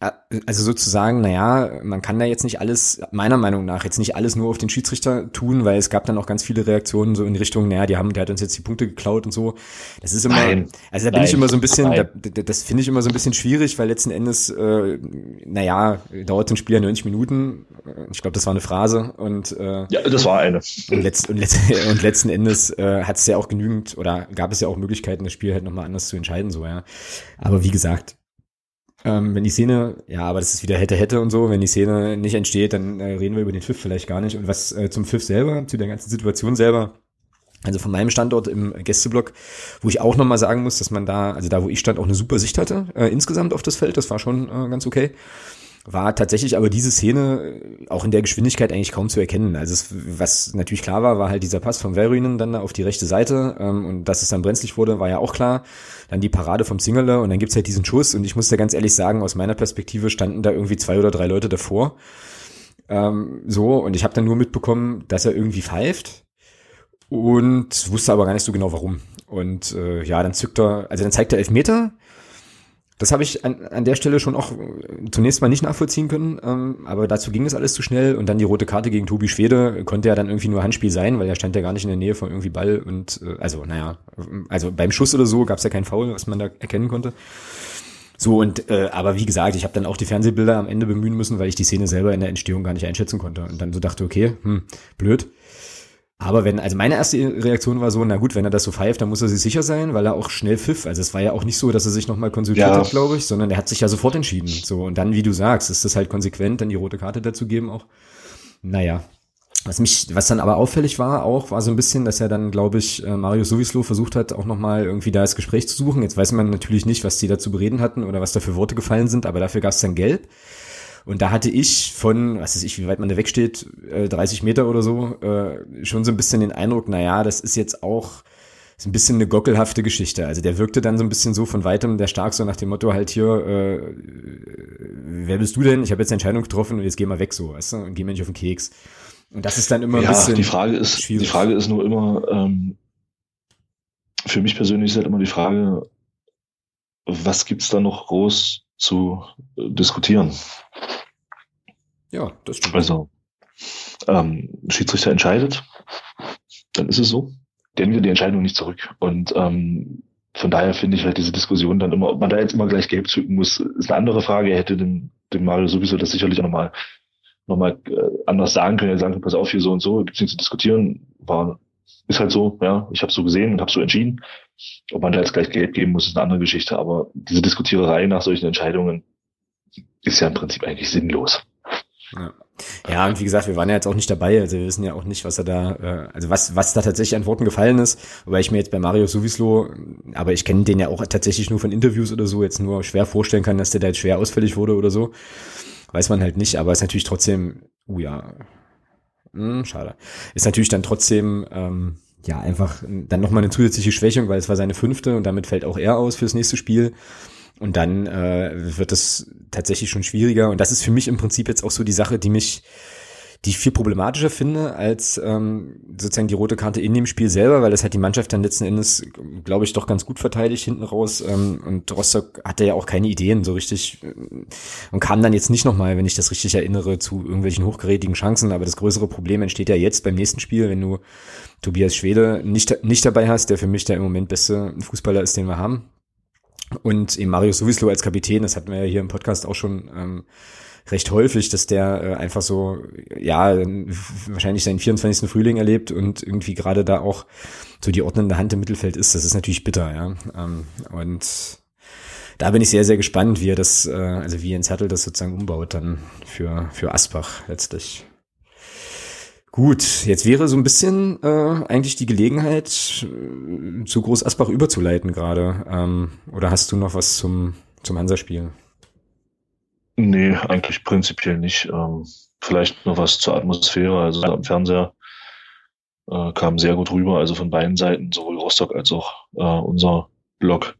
also sozusagen, naja, man kann da jetzt nicht alles, meiner Meinung nach, jetzt nicht alles nur auf den Schiedsrichter tun, weil es gab dann auch ganz viele Reaktionen so in Richtung, naja, die haben, der hat uns jetzt die Punkte geklaut und so. Das ist immer, nein, also da bin nein, ich immer so ein bisschen, da, das finde ich immer so ein bisschen schwierig, weil letzten Endes, äh, naja, dauert ein Spiel ja 90 Minuten. Ich glaube, das war eine Phrase und äh, ja, das war eine. Und, letzt, und, letzt, und letzten Endes äh, hat es ja auch genügend oder gab es ja auch Möglichkeiten, das Spiel halt nochmal anders zu entscheiden, so ja. Aber wie gesagt, ähm, wenn die Szene, ja, aber das ist wieder hätte, hätte und so, wenn die Szene nicht entsteht, dann äh, reden wir über den Pfiff vielleicht gar nicht. Und was äh, zum Pfiff selber, zu der ganzen Situation selber, also von meinem Standort im Gästeblock, wo ich auch nochmal sagen muss, dass man da, also da, wo ich stand, auch eine super Sicht hatte, äh, insgesamt auf das Feld, das war schon äh, ganz okay war tatsächlich aber diese Szene äh, auch in der Geschwindigkeit eigentlich kaum zu erkennen. Also es, was natürlich klar war, war halt dieser Pass von Verinen dann da auf die rechte Seite ähm, und dass es dann brenzlig wurde, war ja auch klar. Dann die Parade vom Singler und dann gibt's halt diesen Schuss und ich muss da ganz ehrlich sagen, aus meiner Perspektive standen da irgendwie zwei oder drei Leute davor. Ähm, so und ich habe dann nur mitbekommen, dass er irgendwie pfeift und wusste aber gar nicht so genau warum. Und äh, ja, dann zückt er, also dann zeigt er Elfmeter das habe ich an, an der Stelle schon auch äh, zunächst mal nicht nachvollziehen können, ähm, aber dazu ging es alles zu schnell und dann die rote Karte gegen Tobi Schwede konnte ja dann irgendwie nur Handspiel sein, weil er stand ja gar nicht in der Nähe von irgendwie Ball und äh, also naja, also beim Schuss oder so gab es ja keinen Foul, was man da erkennen konnte. So und äh, aber wie gesagt, ich habe dann auch die Fernsehbilder am Ende bemühen müssen, weil ich die Szene selber in der Entstehung gar nicht einschätzen konnte und dann so dachte, okay, hm, blöd. Aber wenn, also meine erste Reaktion war so, na gut, wenn er das so pfeift, dann muss er sich sicher sein, weil er auch schnell pfiff. Also es war ja auch nicht so, dass er sich nochmal konsultiert ja. hat, glaube ich, sondern er hat sich ja sofort entschieden. So, und dann, wie du sagst, ist das halt konsequent, dann die rote Karte dazu geben auch. Naja. Was mich, was dann aber auffällig war, auch, war so ein bisschen, dass er dann, glaube ich, äh, Mario Sowislo versucht hat, auch nochmal irgendwie da das Gespräch zu suchen. Jetzt weiß man natürlich nicht, was die da zu bereden hatten oder was da für Worte gefallen sind, aber dafür gab es dann Gelb. Und da hatte ich von, was weiß ich, wie weit man da wegsteht, äh, 30 Meter oder so, äh, schon so ein bisschen den Eindruck, naja, das ist jetzt auch so ein bisschen eine gockelhafte Geschichte. Also der wirkte dann so ein bisschen so von weitem, der stark so nach dem Motto halt hier, äh, wer bist du denn? Ich habe jetzt eine Entscheidung getroffen und jetzt geh mal weg so, weißt du, und geh mir nicht auf den Keks. Und das ist dann immer ja, ein bisschen die Frage ist, schwierig. Die Frage ist nur immer, ähm, für mich persönlich ist halt immer die Frage, was gibt's da noch groß zu diskutieren? Ja, das stimmt. Also, ähm, Schiedsrichter entscheidet, dann ist es so. Der nimmt die Entscheidung nicht zurück. Und ähm, von daher finde ich halt diese Diskussion dann immer, ob man da jetzt immer gleich gelb zücken muss, ist eine andere Frage. Er hätte dem, dem Mario sowieso das sicherlich auch nochmal noch mal, äh, anders sagen können. Er sagen können, pass auf, hier so und so, gibt's nichts zu diskutieren. War, ist halt so, ja, ich habe so gesehen und habe so entschieden. Ob man da jetzt gleich gelb geben muss, ist eine andere Geschichte. Aber diese Diskutiererei nach solchen Entscheidungen ist ja im Prinzip eigentlich sinnlos. Ja. Ja, und wie gesagt, wir waren ja jetzt auch nicht dabei, also wir wissen ja auch nicht, was er da, äh, also was, was da tatsächlich an Worten gefallen ist. Wobei ich mir jetzt bei Mario Suvislo, aber ich kenne den ja auch tatsächlich nur von Interviews oder so, jetzt nur schwer vorstellen kann, dass der da jetzt schwer ausfällig wurde oder so. Weiß man halt nicht, aber ist natürlich trotzdem, uh ja, hm, schade. Ist natürlich dann trotzdem, ähm, ja, einfach dann nochmal eine zusätzliche Schwächung, weil es war seine fünfte und damit fällt auch er aus fürs nächste Spiel. Und dann äh, wird es tatsächlich schon schwieriger. Und das ist für mich im Prinzip jetzt auch so die Sache, die mich, die ich viel problematischer finde als ähm, sozusagen die rote Karte in dem Spiel selber, weil das hat die Mannschaft dann letzten Endes, glaube ich, doch ganz gut verteidigt hinten raus. Ähm, und Rostock hatte ja auch keine Ideen so richtig äh, und kam dann jetzt nicht nochmal, wenn ich das richtig erinnere, zu irgendwelchen hochgerätigen Chancen. Aber das größere Problem entsteht ja jetzt beim nächsten Spiel, wenn du Tobias Schwede nicht, nicht dabei hast, der für mich der im Moment beste Fußballer ist, den wir haben und eben Mario Suvislo als Kapitän, das hatten wir ja hier im Podcast auch schon ähm, recht häufig, dass der äh, einfach so, ja, wahrscheinlich seinen 24. Frühling erlebt und irgendwie gerade da auch so die ordnende Hand im Mittelfeld ist. Das ist natürlich bitter, ja. Ähm, und da bin ich sehr, sehr gespannt, wie er das, äh, also wie Jens Hertel das sozusagen umbaut dann für, für Asbach letztlich. Gut, jetzt wäre so ein bisschen äh, eigentlich die Gelegenheit, äh, zu Groß Asbach überzuleiten gerade. Ähm, oder hast du noch was zum, zum Hansa-Spiel? Nee, eigentlich prinzipiell nicht. Ähm, vielleicht noch was zur Atmosphäre. Also am Fernseher äh, kam sehr gut rüber, also von beiden Seiten, sowohl Rostock als auch äh, unser Blog.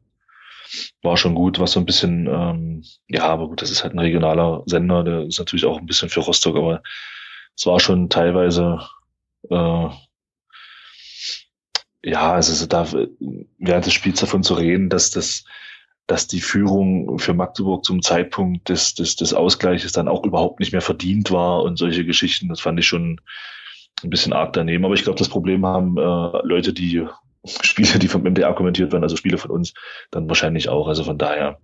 War schon gut, was so ein bisschen, ähm, ja, aber gut, das ist halt ein regionaler Sender, der ist natürlich auch ein bisschen für Rostock, aber es war schon teilweise, äh, ja, also da während des Spiels davon zu reden, dass das, dass die Führung für Magdeburg zum Zeitpunkt des, des, des Ausgleiches dann auch überhaupt nicht mehr verdient war und solche Geschichten, das fand ich schon ein bisschen arg daneben. Aber ich glaube, das Problem haben äh, Leute, die Spiele, die vom MDR kommentiert werden, also Spiele von uns, dann wahrscheinlich auch. Also von daher,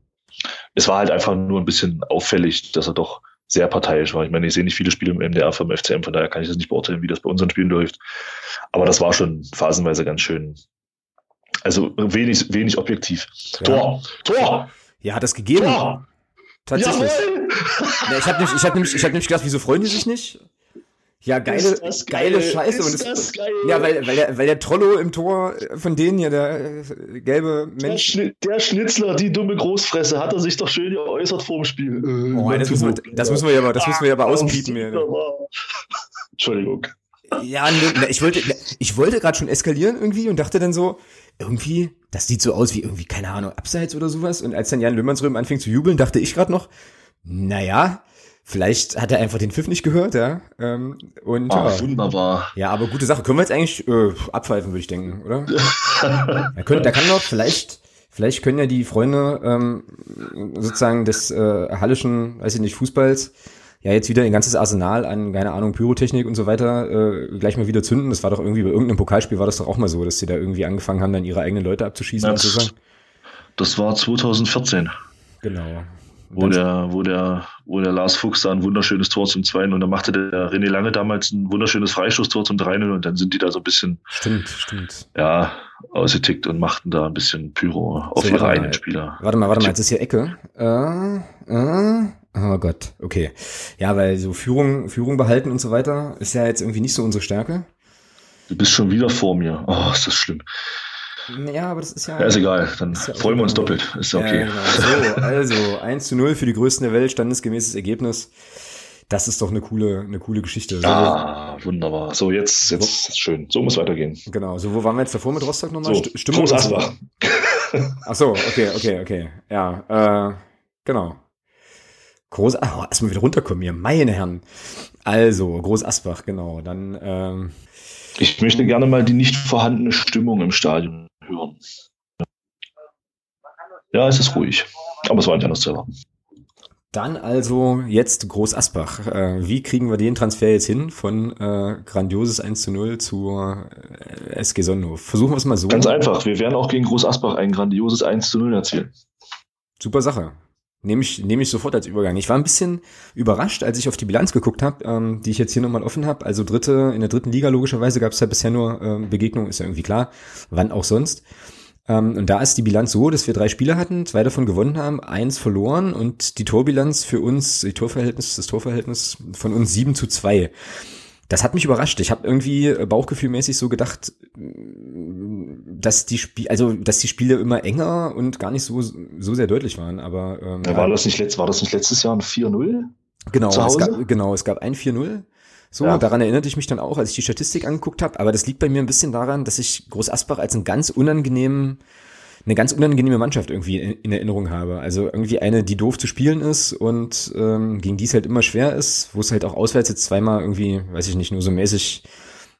es war halt einfach nur ein bisschen auffällig, dass er doch sehr parteiisch war. Ich meine, ich sehe nicht viele Spiele im MDR vom FCM, von daher kann ich das nicht beurteilen, wie das bei unseren Spielen läuft. Aber das war schon phasenweise ganz schön. Also wenig, wenig objektiv. Ja. Tor! Tor! Ja, hat das gegeben? Tor! Tatsächlich. Ja, ich habe nämlich, ich hab nämlich, ich hab nämlich gedacht, wieso freuen die sich nicht? Ja, geile, geil. geile Scheiße. Ist und das, geil. Ja, weil, weil, der, weil der Trollo im Tor von denen hier, der äh, gelbe Mensch. Der, der, Schnitzler, die dumme Großfresse, hat er sich doch schön geäußert vorm Spiel. Äh, oh, das, müssen wir, das müssen wir ja aber, das müssen wir ja aber auspiepen hier. Ne? Entschuldigung. Ja, ne, ich wollte, ich wollte gerade schon eskalieren irgendwie und dachte dann so, irgendwie, das sieht so aus wie irgendwie, keine Ahnung, Abseits oder sowas. Und als dann Jan Löhmannsröhm anfing zu jubeln, dachte ich gerade noch, naja, Vielleicht hat er einfach den Pfiff nicht gehört, ja. Ähm, und, ah, ja. wunderbar. Ja, aber gute Sache. Können wir jetzt eigentlich äh, abpfeifen, würde ich denken, oder? da, können, da kann doch vielleicht, vielleicht können ja die Freunde ähm, sozusagen des äh, hallischen, weiß ich nicht, Fußballs ja jetzt wieder ein ganzes Arsenal an, keine Ahnung, Pyrotechnik und so weiter äh, gleich mal wieder zünden. Das war doch irgendwie bei irgendeinem Pokalspiel war das doch auch mal so, dass sie da irgendwie angefangen haben, dann ihre eigenen Leute abzuschießen. Das, das war 2014. Genau. wo der, wo der, wo der Lars Fuchs da ein wunderschönes Tor zum 2 und dann machte der René Lange damals ein wunderschönes Freistoßtor zum 3 und dann sind die da so ein bisschen, stimmt, stimmt. ja, ausgetickt und machten da ein bisschen Pyro auf So, ihre eigenen. Spieler. Warte mal, warte mal, jetzt ist hier Ecke. Äh, äh, oh Gott, okay. Ja, weil so Führung, Führung behalten und so weiter ist ja jetzt irgendwie nicht so unsere Stärke. Du bist schon wieder vor mir. Oh, ist das schlimm. Ja, aber das ist ja. Ja, ist egal. Dann Ist ja freuen wir uns doppelt. Ist ja okay. Ja, genau. So, also 1 zu 0 für die Größten der Welt, standesgemäßes Ergebnis. Das ist doch eine coole, eine coole Geschichte. So, Ah, wunderbar. So, jetzt, jetzt ist schön. So muss weitergehen. Genau, so wo waren wir jetzt davor mit Rostock nochmal? So, St- Stimmung Groß. Asbach. Ach so, okay, okay, okay. Ja, äh, genau. Groß, oh, erstmal wieder runterkommen hier, meine Herren. Also, Groß Asbach, genau. Dann, ähm, Ich möchte gerne mal die nicht vorhandene Stimmung im Stadion hören. Ja, es ist ruhig. Aber es war nicht anders zu erwarten. dann also jetzt Groß Asbach. Äh, wie kriegen wir den Transfer jetzt hin von äh, grandioses 1 zu 0 zu äh, SG Sonnenhof? Versuchen wir es mal so. Ganz einfach. Wir werden auch gegen Groß Asbach ein grandioses 1 zu 0 erzielen. Super Sache. Nehme ich, nehme ich sofort als Übergang. Ich war ein bisschen überrascht, als ich auf die Bilanz geguckt habe, ähm, die ich jetzt hier nochmal offen habe. Also dritte, in der dritten Liga logischerweise gab es ja bisher nur ähm, Begegnungen, ist ja irgendwie klar, wann auch sonst. Ähm, und da ist die Bilanz so, dass wir drei Spiele hatten, zwei davon gewonnen haben, eins verloren und die Torbilanz für uns, die Torverhältnis, das Torverhältnis von uns sieben zu zwei. Das hat mich überrascht. Ich habe irgendwie äh, bauchgefühlmäßig so gedacht, dass die Spiel, also dass die Spiele immer enger und gar nicht so so sehr deutlich waren. Aber ähm, Ja, war, das nicht letzt, war das nicht letztes Jahr ein 4-0? genau, zu es gab, genau, es gab ein 4-0. So, Ja. daran erinnerte ich mich dann auch, als ich die Statistik angeguckt habe. Aber das liegt bei mir ein bisschen daran, dass ich Groß Asbach als einen ganz unangenehmen eine ganz unangenehme Mannschaft irgendwie in, in Erinnerung habe. Also irgendwie eine, die doof zu spielen ist und ähm, gegen die es halt immer schwer ist, wo es halt auch auswärts jetzt zweimal irgendwie, weiß ich nicht, nur so mäßig,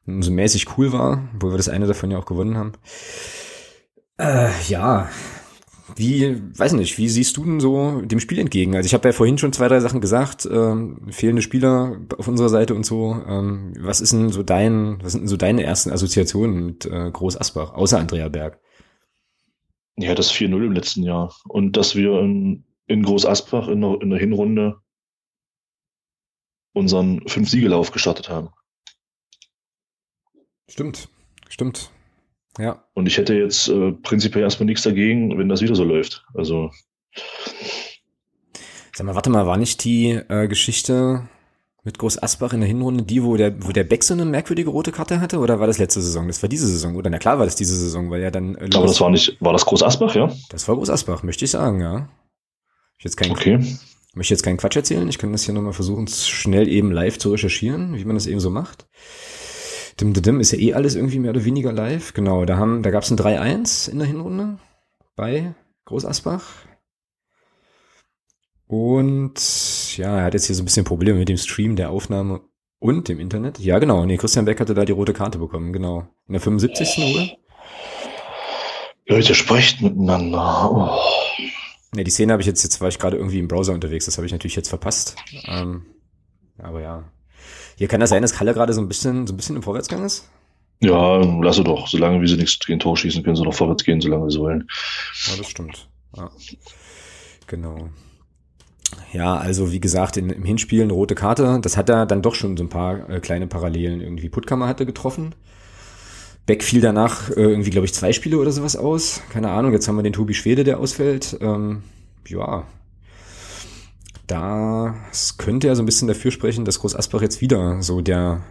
nur so mäßig cool war, wo wir das eine davon ja auch gewonnen haben. Äh, ja, wie, weiß nicht, wie siehst du denn so dem Spiel entgegen? Also ich habe ja vorhin schon zwei, drei Sachen gesagt, ähm, fehlende Spieler auf unserer Seite und so. Ähm, was ist denn so dein, was sind denn so deine ersten Assoziationen mit äh, Groß Asbach, außer Andrea Berg? Ja, das 4-0 im letzten Jahr. Und dass wir in, in Groß Asbach in der, in der Hinrunde unseren Fünf-Siegelauf gestartet haben. Stimmt, stimmt. Ja, Und ich hätte jetzt äh, prinzipiell erstmal nichts dagegen, wenn das wieder so läuft. Also, sag mal, warte mal, war nicht die äh, Geschichte mit Groß Asbach in der Hinrunde die, wo der, wo der Beck so eine merkwürdige rote Karte hatte? Oder war das letzte Saison? Das war diese Saison, oder? Na klar war das diese Saison, weil ja dann. Äh, aber das war nicht, war das Groß Asbach, ja? das war Groß Asbach, möchte ich sagen, ja. Ich jetzt kein, Okay. möchte jetzt keinen Quatsch erzählen. Ich kann das hier nochmal versuchen, schnell eben live zu recherchieren, wie man das eben so macht. Dim, dim, dim ist ja eh alles irgendwie mehr oder weniger live. Genau, da haben, da gab es ein 3-1 in der Hinrunde bei Groß Asbach. Und ja, er hat jetzt hier so ein bisschen Probleme mit dem Stream der Aufnahme und dem Internet. Ja, genau. Nee, Christian Beck hatte da die rote Karte bekommen, genau. In der 75. wohl. Leute, sprecht miteinander. Oh. Ne, die Szene habe ich jetzt, jetzt war ich gerade irgendwie im Browser unterwegs, das habe ich natürlich jetzt verpasst. Ähm, aber ja. Hier kann das sein, dass Kalle gerade so ein bisschen, so ein bisschen im Vorwärtsgang ist? Ja, lasse doch. Solange wie sie nichts gegen Tor schießen, können sie noch vorwärts gehen, solange sie wollen. Ja, das stimmt. Ja. Genau. Ja, also wie gesagt, in, im Hinspiel eine rote Karte, das hat er dann doch schon so ein paar äh, kleine Parallelen irgendwie. Puttkammer hatte getroffen. Beck fiel danach äh, irgendwie, glaube ich, zwei Spiele oder sowas aus. Keine Ahnung, jetzt haben wir den Tobi Schwede, der ausfällt. Ähm, ja, das könnte ja so ein bisschen dafür sprechen, dass Groß Asbach jetzt wieder so der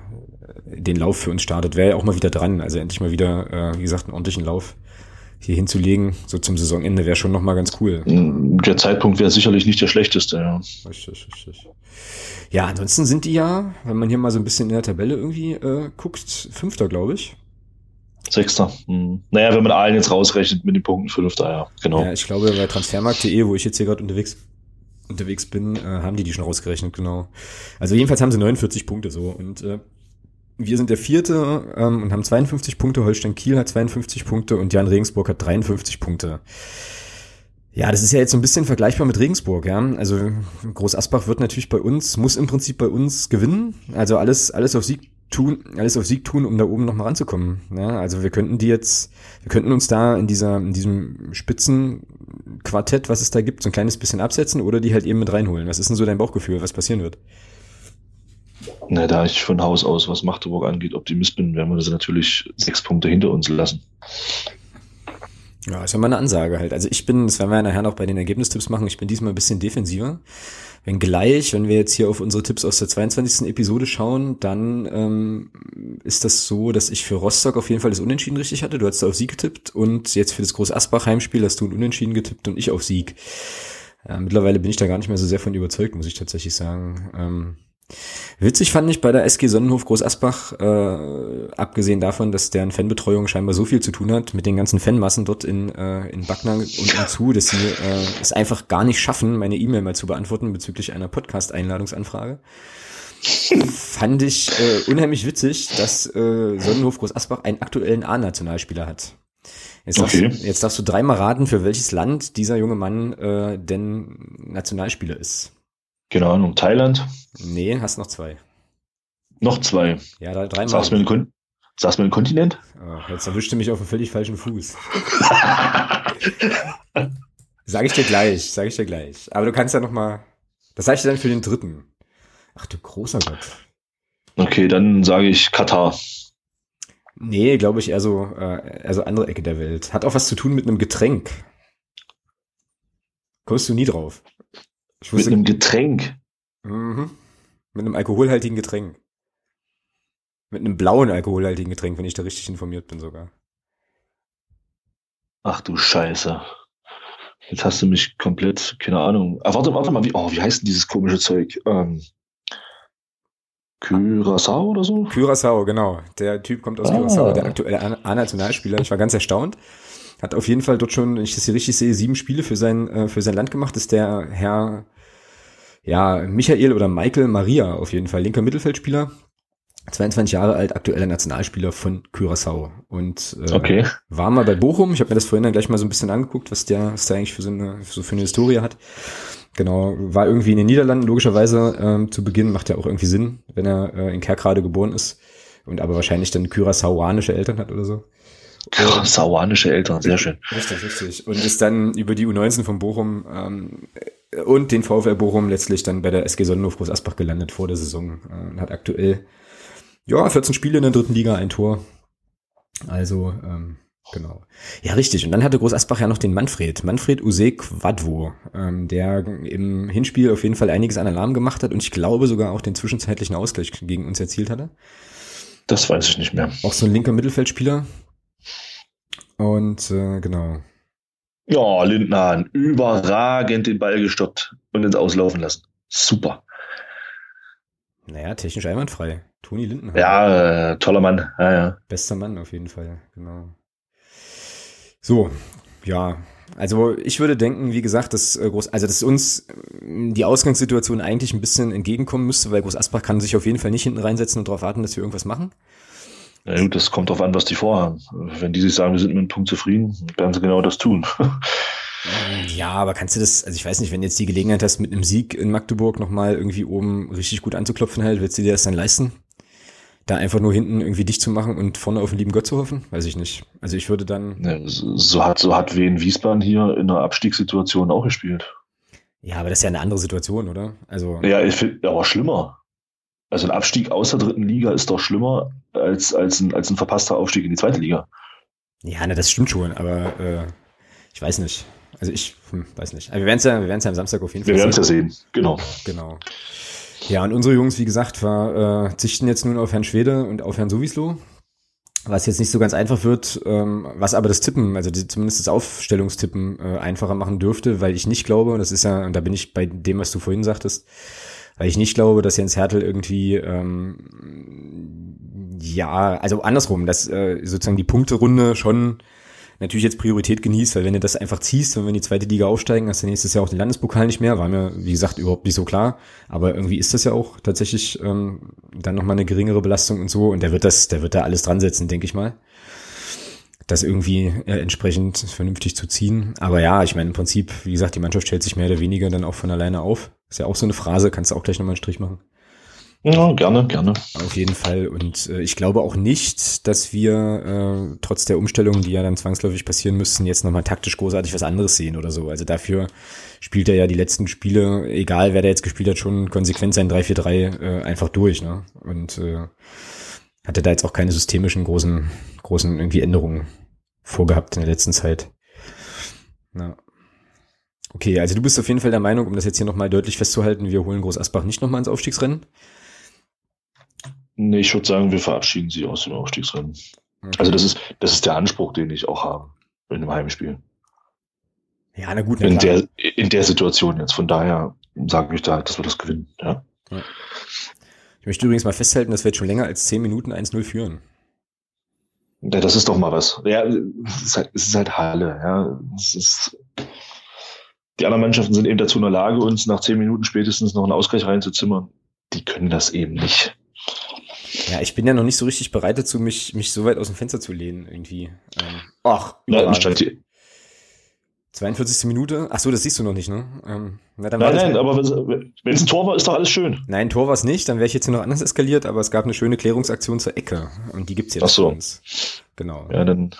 den Lauf für uns startet. Wäre ja auch mal wieder dran, also endlich mal wieder, äh, wie gesagt, einen ordentlichen Lauf hier hinzulegen, so zum Saisonende, wäre schon nochmal ganz cool. Der Zeitpunkt wäre sicherlich nicht der schlechteste, ja. Richtig, richtig. Ja, ansonsten sind die ja, wenn man hier mal so ein bisschen in der Tabelle irgendwie äh, guckt, Fünfter, glaube ich. Sechster. Hm. Naja, wenn man allen jetzt rausrechnet mit den Punkten Fünfter, ja, genau. Ja, ich glaube, bei transfermarkt.de, wo ich jetzt hier gerade unterwegs unterwegs bin, äh, haben die die schon rausgerechnet, genau. Also jedenfalls haben sie 49 Punkte so und äh, wir sind der vierte ähm, und haben 52 Punkte. Holstein Kiel hat 52 Punkte und Jan Regensburg hat 53 Punkte. Ja, das ist ja jetzt so ein bisschen vergleichbar mit Regensburg, ja. Also Groß Asbach wird natürlich bei uns, muss im Prinzip bei uns gewinnen. Also alles, alles auf Sieg tun, alles auf Sieg tun, um da oben nochmal ranzukommen. Ja, also wir könnten die jetzt, wir könnten uns da in dieser, in diesem Spitzenquartett, was es da gibt, so ein kleines bisschen absetzen oder die halt eben mit reinholen. Was ist denn so dein Bauchgefühl, was passieren wird? Na, da ich von Haus aus, was Magdeburg angeht, Optimist bin, werden wir das natürlich sechs Punkte hinter uns lassen. Ja, ist ja mal eine Ansage halt. Also ich bin, das werden wir ja nachher noch bei den Ergebnistipps machen, ich bin diesmal ein bisschen defensiver. Wenn gleich, wenn wir jetzt hier auf unsere Tipps aus der 22. Episode schauen, dann ähm, ist das so, dass ich für Rostock auf jeden Fall das Unentschieden richtig hatte. Du hast auf Sieg getippt und jetzt für das Groß Asbach Heimspiel hast du ein Unentschieden getippt und ich auf Sieg. Ja, mittlerweile bin ich da gar nicht mehr so sehr von überzeugt, muss ich tatsächlich sagen. Ähm, Witzig fand ich bei der SG Sonnenhof Groß Asbach, äh, abgesehen davon, dass deren Fanbetreuung scheinbar so viel zu tun hat mit den ganzen Fanmassen dort in, äh, in Backnang und umzu, dass sie äh, es einfach gar nicht schaffen, meine E-Mail mal zu beantworten bezüglich einer Podcast-Einladungsanfrage. fand ich äh, unheimlich witzig, dass äh, Sonnenhof Groß Asbach einen aktuellen A-Nationalspieler hat. Jetzt, okay. darfst, jetzt darfst du dreimal raten, für welches Land dieser junge Mann äh, denn Nationalspieler ist. Keine Ahnung, Thailand? Nee, hast noch zwei. Noch zwei? Ja, da dreimal. Sagst du mir einen, sagst mir einen Kontinent? Oh, jetzt erwischt du mich auf einen völlig falschen Fuß. sag ich dir gleich, sag ich dir gleich. Aber du kannst ja noch mal, das sag ich dir dann für den dritten. Ach du großer Gott. Okay, dann sage ich Katar. Nee, glaube ich eher so, äh, eher so andere Ecke der Welt. Hat auch was zu tun mit einem Getränk. Kommst du nie drauf. Ich wusste, mit einem Getränk. Mhm. Mit einem alkoholhaltigen Getränk. Mit einem blauen alkoholhaltigen Getränk, wenn ich da richtig informiert bin sogar. Ach du Scheiße. Jetzt hast du mich komplett, keine Ahnung. Ah, warte, warte mal, wie, oh, wie heißt denn dieses komische Zeug? Ähm, Curaçao oder so? Curaçao, genau. Der Typ kommt aus ah. Curaçao, der aktuelle A-Nationalspieler. Ich war ganz erstaunt. Hat auf jeden Fall dort schon, wenn ich das hier richtig sehe, sieben Spiele für sein, äh, für sein Land gemacht. Das ist der Herr ja, Michael oder Michael Maria auf jeden Fall, linker Mittelfeldspieler. 22 Jahre alt, aktueller Nationalspieler von Curaçao und äh, okay. war mal bei Bochum. Ich habe mir das vorhin dann gleich mal so ein bisschen angeguckt, was der, was der eigentlich für so eine, so für eine Historie hat. Genau, war irgendwie in den Niederlanden logischerweise ähm, zu Beginn, macht ja auch irgendwie Sinn, wenn er äh, in Kerkrade geboren ist und aber wahrscheinlich dann Curaçaoanische Eltern hat oder so. Curaçaoanische Eltern, sehr schön. Richtig, richtig. Und ist dann über die U19 von Bochum ähm, und den VfL Bochum letztlich dann bei der SG Sonnenhof Groß Asbach gelandet vor der Saison. Äh, hat aktuell ja 14 Spiele in der dritten Liga, ein Tor. Also ähm, genau. Ja, richtig. Und dann hatte Groß Asbach ja noch den Manfred, Manfred Use Quadvo, ähm, der im Hinspiel auf jeden Fall einiges an Alarm gemacht hat und ich glaube sogar auch den zwischenzeitlichen Ausgleich gegen uns erzielt hatte. Das weiß ich nicht mehr. Auch so ein linker Mittelfeldspieler. Und äh, genau. Ja, Lindner, überragend den Ball gestoppt und ins Auslaufen lassen. Super. Naja, technisch einwandfrei. Toni Lindner. Ja, äh, toller Mann. Ja, ja. Bester Mann auf jeden Fall, genau. So, ja. Also ich würde denken, wie gesagt, dass äh, Groß, also dass uns äh, die Ausgangssituation eigentlich ein bisschen entgegenkommen müsste, weil Groß Asbach kann sich auf jeden Fall nicht hinten reinsetzen und darauf warten, dass wir irgendwas machen. Ja, gut, das kommt darauf an, was die vorhaben. Wenn die sich sagen, wir sind mit einem Punkt zufrieden, werden sie genau das tun. Ja, aber kannst du das, also ich weiß nicht, wenn jetzt die Gelegenheit hast, mit einem Sieg in Magdeburg nochmal irgendwie oben richtig gut anzuklopfen halt, willst du dir das dann leisten? Da einfach nur hinten irgendwie dicht zu machen und vorne auf den lieben Gott zu hoffen? Weiß ich nicht. Also ich würde dann. Ja, so hat, so hat Wien Wiesbaden hier in einer Abstiegssituation auch gespielt. Ja, aber das ist ja eine andere Situation, oder? Also. Ja, ich finde, aber schlimmer. Also ein Abstieg aus der dritten Liga ist doch schlimmer als, als, ein, als ein verpasster Aufstieg in die zweite Liga. Ja, ne, das stimmt schon, aber äh, ich weiß nicht. Also ich hm, weiß nicht. Aber wir werden es ja, wir ja am Samstag auf jeden Fall Wir werden es ja sehen, genau. Genau. Ja, und unsere Jungs, wie gesagt, war, äh, zichten jetzt nun auf Herrn Schwede und auf Herrn Sowieslo, was jetzt nicht so ganz einfach wird, ähm, was aber das Tippen, also die, zumindest das Aufstellungstippen äh, einfacher machen dürfte, weil ich nicht glaube, das ist ja, und da bin ich bei dem, was du vorhin sagtest, weil ich nicht glaube, dass Jens Hertel irgendwie ähm, ja, also andersrum, dass äh, sozusagen die Punkterunde schon natürlich jetzt Priorität genießt, weil wenn du das einfach ziehst, wenn wir in die zweite Liga aufsteigen, hast du nächstes Jahr auch den Landespokal nicht mehr, war mir, wie gesagt, überhaupt nicht so klar. Aber irgendwie ist das ja auch tatsächlich ähm, dann nochmal eine geringere Belastung und so. Und der wird das, der wird da alles dran setzen, denke ich mal. Das irgendwie äh, entsprechend vernünftig zu ziehen. Aber ja, ich meine, im Prinzip, wie gesagt, die Mannschaft stellt sich mehr oder weniger dann auch von alleine auf. Ist ja auch so eine Phrase, kannst du auch gleich nochmal einen Strich machen. Ja, gerne, gerne. Auf jeden Fall. Und äh, ich glaube auch nicht, dass wir äh, trotz der Umstellungen, die ja dann zwangsläufig passieren müssten, jetzt nochmal taktisch großartig was anderes sehen oder so. Also dafür spielt er ja die letzten Spiele, egal wer da jetzt gespielt hat, schon konsequent sein 3-4-3 äh, einfach durch. Ne? Und äh, hatte da jetzt auch keine systemischen großen, großen irgendwie Änderungen vorgehabt in der letzten Zeit. Ja. Okay, also du bist auf jeden Fall der Meinung, um das jetzt hier nochmal deutlich festzuhalten, wir holen Groß Asbach nicht nochmal ins Aufstiegsrennen? Nee, ich würde sagen, wir verabschieden sie aus dem Aufstiegsrennen. Okay. Also das ist, das ist der Anspruch, den ich auch habe in einem Heimspiel. Ja, na gut. Na in, der, in der Situation jetzt. Von daher sage ich da, dass wir das gewinnen. Ja. ja. Ich möchte übrigens mal festhalten, dass wir jetzt schon länger als 10 Minuten 1-0 führen. Ja, das ist doch mal was. Ja, es ist halt, es ist halt Halle. Ja. Es ist, die anderen Mannschaften sind eben dazu in der Lage, uns nach 10 Minuten spätestens noch einen Ausgleich reinzuzimmern. Die können das eben nicht. Ja, ich bin ja noch nicht so richtig bereit dazu, mich, mich so weit aus dem Fenster zu lehnen, irgendwie. Ähm, ach, Nein, 42. Minute. Ach so, das siehst du noch nicht, ne? Ähm, na, dann nein, nein, aber wenn es ein Tor war, ist doch alles schön. Nein, Tor war es nicht, dann wäre ich jetzt hier noch anders eskaliert, aber es gab eine schöne Klärungsaktion zur Ecke und die gibt's jetzt Ach so. uns. Genau. Ja, dann,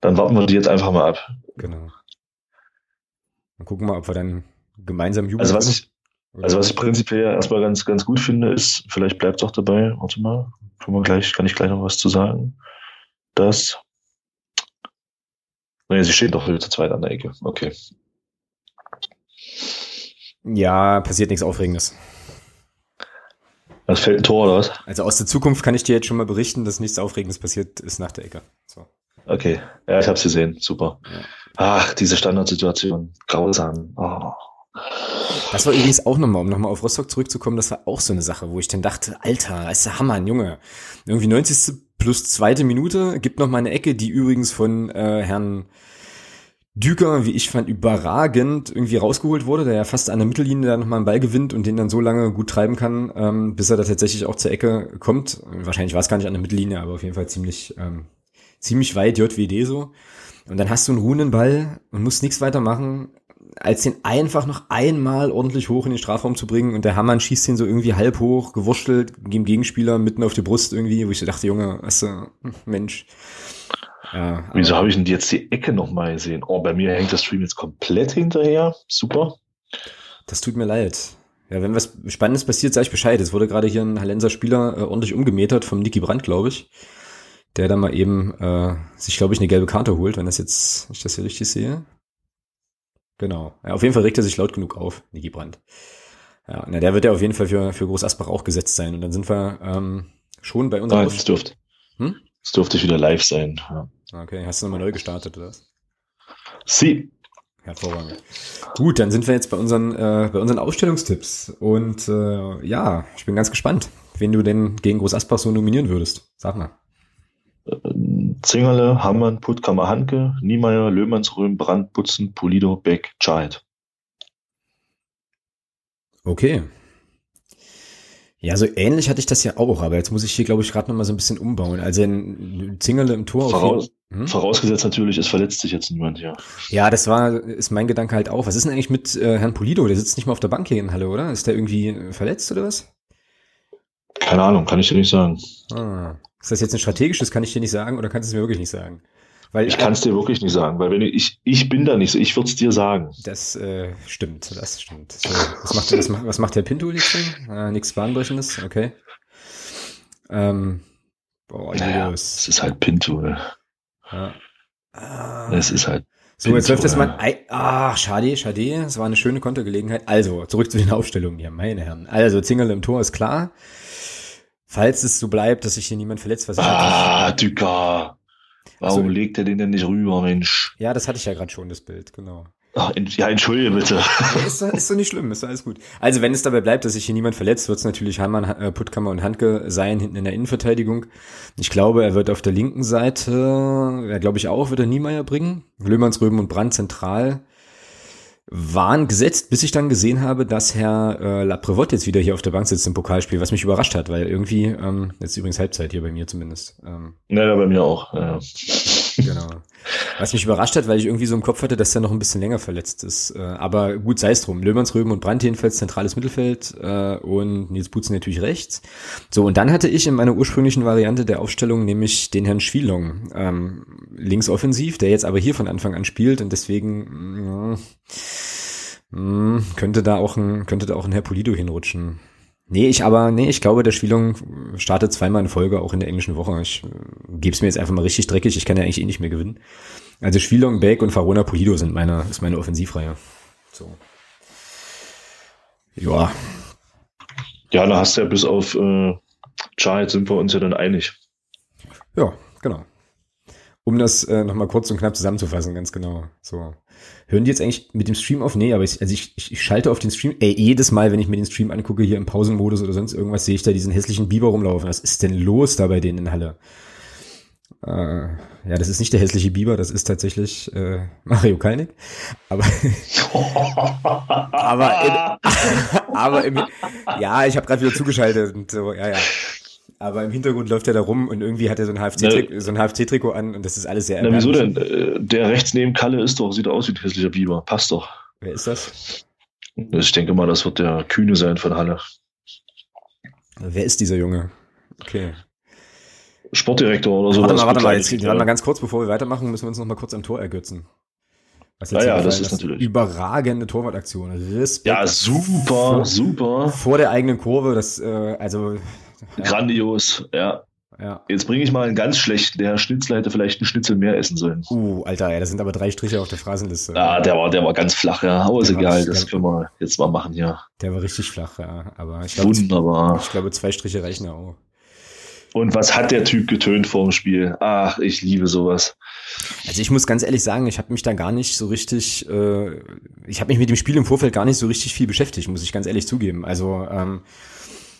dann warten wir die jetzt einfach mal ab. Genau. Dann gucken wir mal, ob wir dann gemeinsam jubeln. Also was ich, also was ich prinzipiell erstmal ganz, ganz gut finde, ist, vielleicht bleibt es auch dabei, warte mal, kann, man gleich, kann ich gleich noch was zu sagen, dass, naja, sie steht doch wieder zu zweit an der Ecke, okay. Ja, passiert nichts Aufregendes. Das fällt ein Tor, oder was? Also aus der Zukunft kann ich dir jetzt schon mal berichten, dass nichts Aufregendes passiert ist nach der Ecke. So. Okay, ja, ich hab's gesehen, super. Ach, diese Standardsituation, grausam. Oh. Das war übrigens auch nochmal, um nochmal auf Rostock zurückzukommen, das war auch so eine Sache, wo ich dann dachte, Alter, ist der Hammer, ein Junge. Irgendwie 90. plus zweite Minute, gibt noch mal eine Ecke, die übrigens von äh, Herrn Düker, wie ich fand, überragend irgendwie rausgeholt wurde, der ja fast an der Mittellinie da nochmal einen Ball gewinnt und den dann so lange gut treiben kann, ähm, bis er da tatsächlich auch zur Ecke kommt. Wahrscheinlich war es gar nicht an der Mittellinie, aber auf jeden Fall ziemlich, ähm, ziemlich weit JWD so. Und dann hast du einen ruhenden Ball und musst nichts weiter machen als den einfach noch einmal ordentlich hoch in den Strafraum zu bringen und der Hammann schießt ihn so irgendwie halb hoch, gewurschtelt, dem Gegenspieler mitten auf die Brust irgendwie, wo ich so dachte, Junge, weißt du, Mensch. Ja, Wieso habe ich denn jetzt die Ecke nochmal gesehen? Oh, bei mir hängt der Stream jetzt komplett hinterher. Super. Das tut mir leid. Ja, wenn was Spannendes passiert, sage ich Bescheid. Es wurde gerade hier ein Hallenser Spieler äh, ordentlich umgemetert vom Niki Brandt, glaube ich. Der da mal eben äh, sich, glaube ich, eine gelbe Karte holt, wenn das jetzt, wenn ich das hier richtig sehe. Genau. Ja, auf jeden Fall regt er sich laut genug auf, Niki Brandt. Ja, na, der wird ja auf jeden Fall für, für Groß Asbach auch gesetzt sein. Und dann sind wir ähm, schon bei unserem. Nein, es dürfte. Hm? Es dürfte wieder live sein. Ja. Okay, hast du nochmal neu gestartet, oder was? Sie. Hervorragend. Gut, dann sind wir jetzt bei unseren, äh, bei unseren Ausstellungstipps. Und äh, ja, ich bin ganz gespannt, wen du denn gegen Groß Asbach so nominieren würdest. Sag mal. Zingerle, Hammann, Puttkammer, Hanke, Niemeyer, Löhmannsröhm, Brand, Butzen, Polido, Beck, Child. Okay. Ja, so ähnlich hatte ich das ja auch, aber jetzt muss ich hier, glaube ich, gerade noch mal so ein bisschen umbauen. Also ein Zingerle im Tor. Voraus, hm? Vorausgesetzt natürlich, es verletzt sich jetzt niemand, ja. Ja, das war, ist mein Gedanke halt auch. Was ist denn eigentlich mit äh, Herrn Polido? Der sitzt nicht mal auf der Bank hier in Halle, oder? Ist der irgendwie verletzt oder was? Keine Ahnung, kann ich dir nicht sagen. Ah. Ist das jetzt ein strategisches, kann ich dir nicht sagen, oder kannst du es mir wirklich nicht sagen? Weil ich kann es dir wirklich nicht sagen, weil wenn ich, ich, ich bin da nicht so, ich würde es dir sagen. Das äh, stimmt, das stimmt. So, was, macht, was, macht, was macht der Pinto jetzt? Äh, nichts Bahnbrechendes, okay. Ähm, boah, naja, es ist halt Pinto. Ja. Ah. Es ist halt. So, jetzt läuft das mal. Ach, schade, schade. Es war eine schöne Kontergelegenheit. Also, zurück zu den Aufstellungen hier, meine Herren. Also, Zingerle im Tor ist klar. Falls es so bleibt, dass sich hier niemand verletzt, was ich Ah, Dücker. Warum also, legt er den denn nicht rüber, Mensch? Ja, das hatte ich ja gerade schon, das Bild, genau. Ach, ja, entschuldige bitte. ist, doch, ist doch nicht schlimm, ist doch alles gut. Also wenn es dabei bleibt, dass sich hier niemand verletzt, wird es natürlich Heimann, äh, Puttkammer und Handke sein hinten in der Innenverteidigung. Ich glaube, er wird auf der linken Seite, ja, glaube ich auch, wird er Niemeyer bringen. Löhmanns, Röben und Brand zentral waren gesetzt, bis ich dann gesehen habe, dass Herr äh, Laprevot jetzt wieder hier auf der Bank sitzt im Pokalspiel, was mich überrascht hat, weil irgendwie, ähm, jetzt übrigens Halbzeit hier bei mir zumindest. Ähm, ja, bei mir auch. Ja. Genau. Was mich überrascht hat, weil ich irgendwie so im Kopf hatte, dass er noch ein bisschen länger verletzt ist. Äh, aber gut, sei es drum. Löhmannsröben und Brandt jedenfalls zentrales Mittelfeld äh, und Nils Butzen natürlich rechts. So, und dann hatte ich in meiner ursprünglichen Variante der Aufstellung nämlich den Herrn Schwielong ähm, links offensiv, der jetzt aber hier von Anfang an spielt und deswegen mh, mh, könnte da auch ein könnte da auch ein Herr Polido hinrutschen. Nee, ich aber, nee, ich glaube, der Spielung startet zweimal in Folge, auch in der englischen Woche. Ich äh, gebe es mir jetzt einfach mal richtig dreckig, ich kann ja eigentlich eh nicht mehr gewinnen. Also Spielung, Beck und Farona Polido sind meine, ist meine Offensivreihe. So. Ja. Ja, da hast du ja bis auf äh, Charles sind wir uns ja dann einig. Ja, genau. Um das äh, nochmal kurz und knapp zusammenzufassen, ganz genau. So. Hören die jetzt eigentlich mit dem Stream auf? Nee, aber ich, also ich, ich, schalte auf den Stream. Ey, jedes Mal, wenn ich mir den Stream angucke, hier im Pausenmodus oder sonst irgendwas, sehe ich da diesen hässlichen Biber rumlaufen. Was ist denn los da bei denen in Halle? Äh, ja, das ist nicht der hässliche Biber, das ist tatsächlich äh, Mario Kalnick. Aber, aber, in, aber im, ja, ich habe gerade wieder zugeschaltet und so, ja, ja. Aber im Hintergrund läuft er da rum und irgendwie hat er so ein HFC-Trikot ne, so HFC an und das ist alles sehr Na, wieso denn? Äh, der rechts neben Kalle ist doch, sieht aus wie ein hässlicher Biber. Passt doch. Wer ist das? Ich denke mal, das wird der Kühne sein von Halle. Wer ist dieser Junge? Okay. Sportdirektor oder so. Warte mal, warte mal, jetzt, warte mal ganz kurz, bevor wir weitermachen, müssen wir uns noch mal kurz am Tor ergötzen. Was jetzt ah, ja, das ist natürlich. Überragende Torwartaktion. Respekt. Ja, super, vor, super. Vor der eigenen Kurve, das, äh, also ja. Grandios, ja. Ja. Jetzt bringe ich mal einen ganz schlechten. Der Schnitzler hätte vielleicht einen Schnitzel mehr essen sollen. Uh, Alter, ja, das sind aber drei Striche auf der Phrasenliste. Ja, der war, der war ganz flach, ja. Aber ist egal, das können wir jetzt mal machen hier. Der war richtig flach, ja. Aber ich glaube, Wunderbar. Ich glaube, zwei Striche reichen auch. Und was hat der Typ getönt vor dem Spiel? Ach, ich liebe sowas. Also ich muss ganz ehrlich sagen, ich habe mich da gar nicht so richtig, äh, ich habe mich mit dem Spiel im Vorfeld gar nicht so richtig viel beschäftigt, muss ich ganz ehrlich zugeben. Also ähm,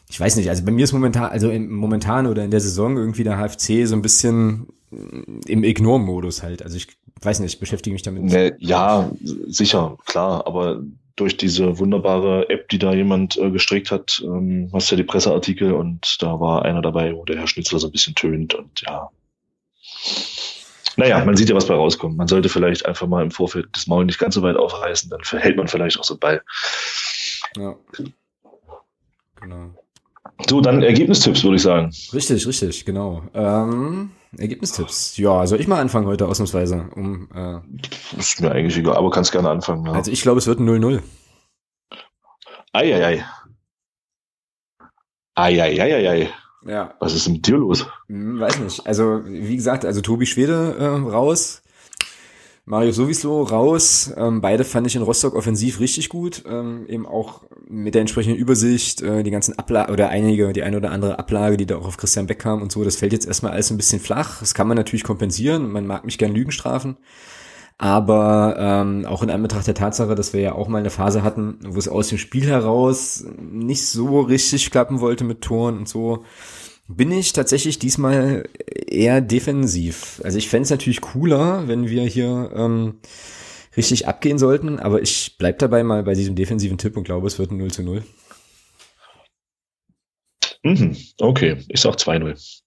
ich weiß nicht, also bei mir ist momentan, also im, momentan oder in der Saison irgendwie der HFC so ein bisschen im Ignore-Modus halt. Also ich weiß nicht, ich beschäftige mich damit. Nee, ja, sicher, klar, aber durch diese wunderbare App, die da jemand äh, gestrickt hat, ähm, hast du ja die Presseartikel und da war einer dabei, wo der Herr Schnitzler so ein bisschen tönt und ja. Naja, man sieht ja, was bei rauskommt. Man sollte vielleicht einfach mal im Vorfeld das Maul nicht ganz so weit aufreißen, dann verhält man vielleicht auch so Ball. Ja. Genau. So, dann Ergebnistipps, würde ich sagen. Richtig, richtig, genau. Ähm, Ergebnistipps. Ja, soll ich mal anfangen heute ausnahmsweise? Um, äh, ist mir eigentlich egal, aber kannst gerne anfangen. Ja. Also ich glaube, es wird ein 0-0. Eieiei. Eieieiei. Ja. Was ist mit dir los? Hm, weiß nicht. Also, wie gesagt, also Tobi Schwede äh, raus. Mario sowieso raus. Ähm, beide fand ich in Rostock offensiv richtig gut. Ähm, eben auch mit der entsprechenden Übersicht, äh, die ganzen Ablage oder einige, die eine oder andere Ablage, die da auch auf Christian Beck kam und so, das fällt jetzt erstmal alles ein bisschen flach. Das kann man natürlich kompensieren. Man mag mich gern Lügen strafen. Aber ähm, auch in Anbetracht der Tatsache, dass wir ja auch mal eine Phase hatten, wo es aus dem Spiel heraus nicht so richtig klappen wollte mit Toren und so, bin ich tatsächlich diesmal eher defensiv. Also ich fände es natürlich cooler, wenn wir hier ähm, richtig abgehen sollten, aber ich bleib dabei mal bei diesem defensiven Tipp und glaube, es wird ein 0 zu 0. Mhm, okay, ich sag 2-0.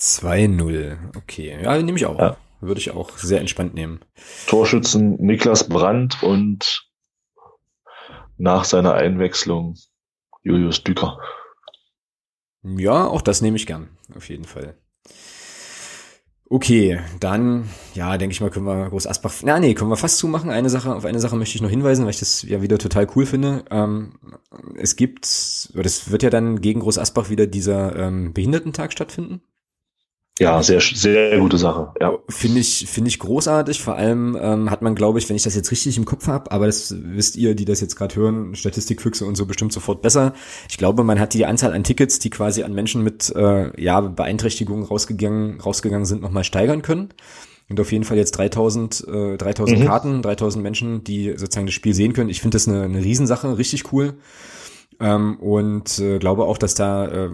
2-0, okay. Ja, nehme ich auch. Ja. Würde ich auch sehr entspannt nehmen. Torschützen Niklas Brandt und nach seiner Einwechslung Julius Düker. Ja, auch das nehme ich gern, auf jeden Fall. Okay, dann, ja, denke ich mal, können wir Groß Asbach, na nee, können wir fast zumachen. Eine Sache, auf eine Sache möchte ich noch hinweisen, weil ich das ja wieder total cool finde. Ähm, es gibt, oder es wird ja dann gegen Groß Asbach wieder dieser ähm, Behindertentag stattfinden. Ja, sehr, sehr gute Sache. Ja. Finde ich, finde ich großartig. Vor allem ähm, hat man, glaube ich, wenn ich das jetzt richtig im Kopf habe, aber das wisst ihr, die das jetzt gerade hören, Statistikfüchse und so bestimmt sofort besser. Ich glaube, man hat die Anzahl an Tickets, die quasi an Menschen mit äh, ja, Beeinträchtigungen rausgegangen, rausgegangen sind, nochmal steigern können. Und auf jeden Fall jetzt 3000, äh, 3000 mhm. Karten, 3000 Menschen, die sozusagen das Spiel sehen können. Ich finde das eine, eine Riesensache, richtig cool. Ähm, und äh, glaube auch, dass da äh,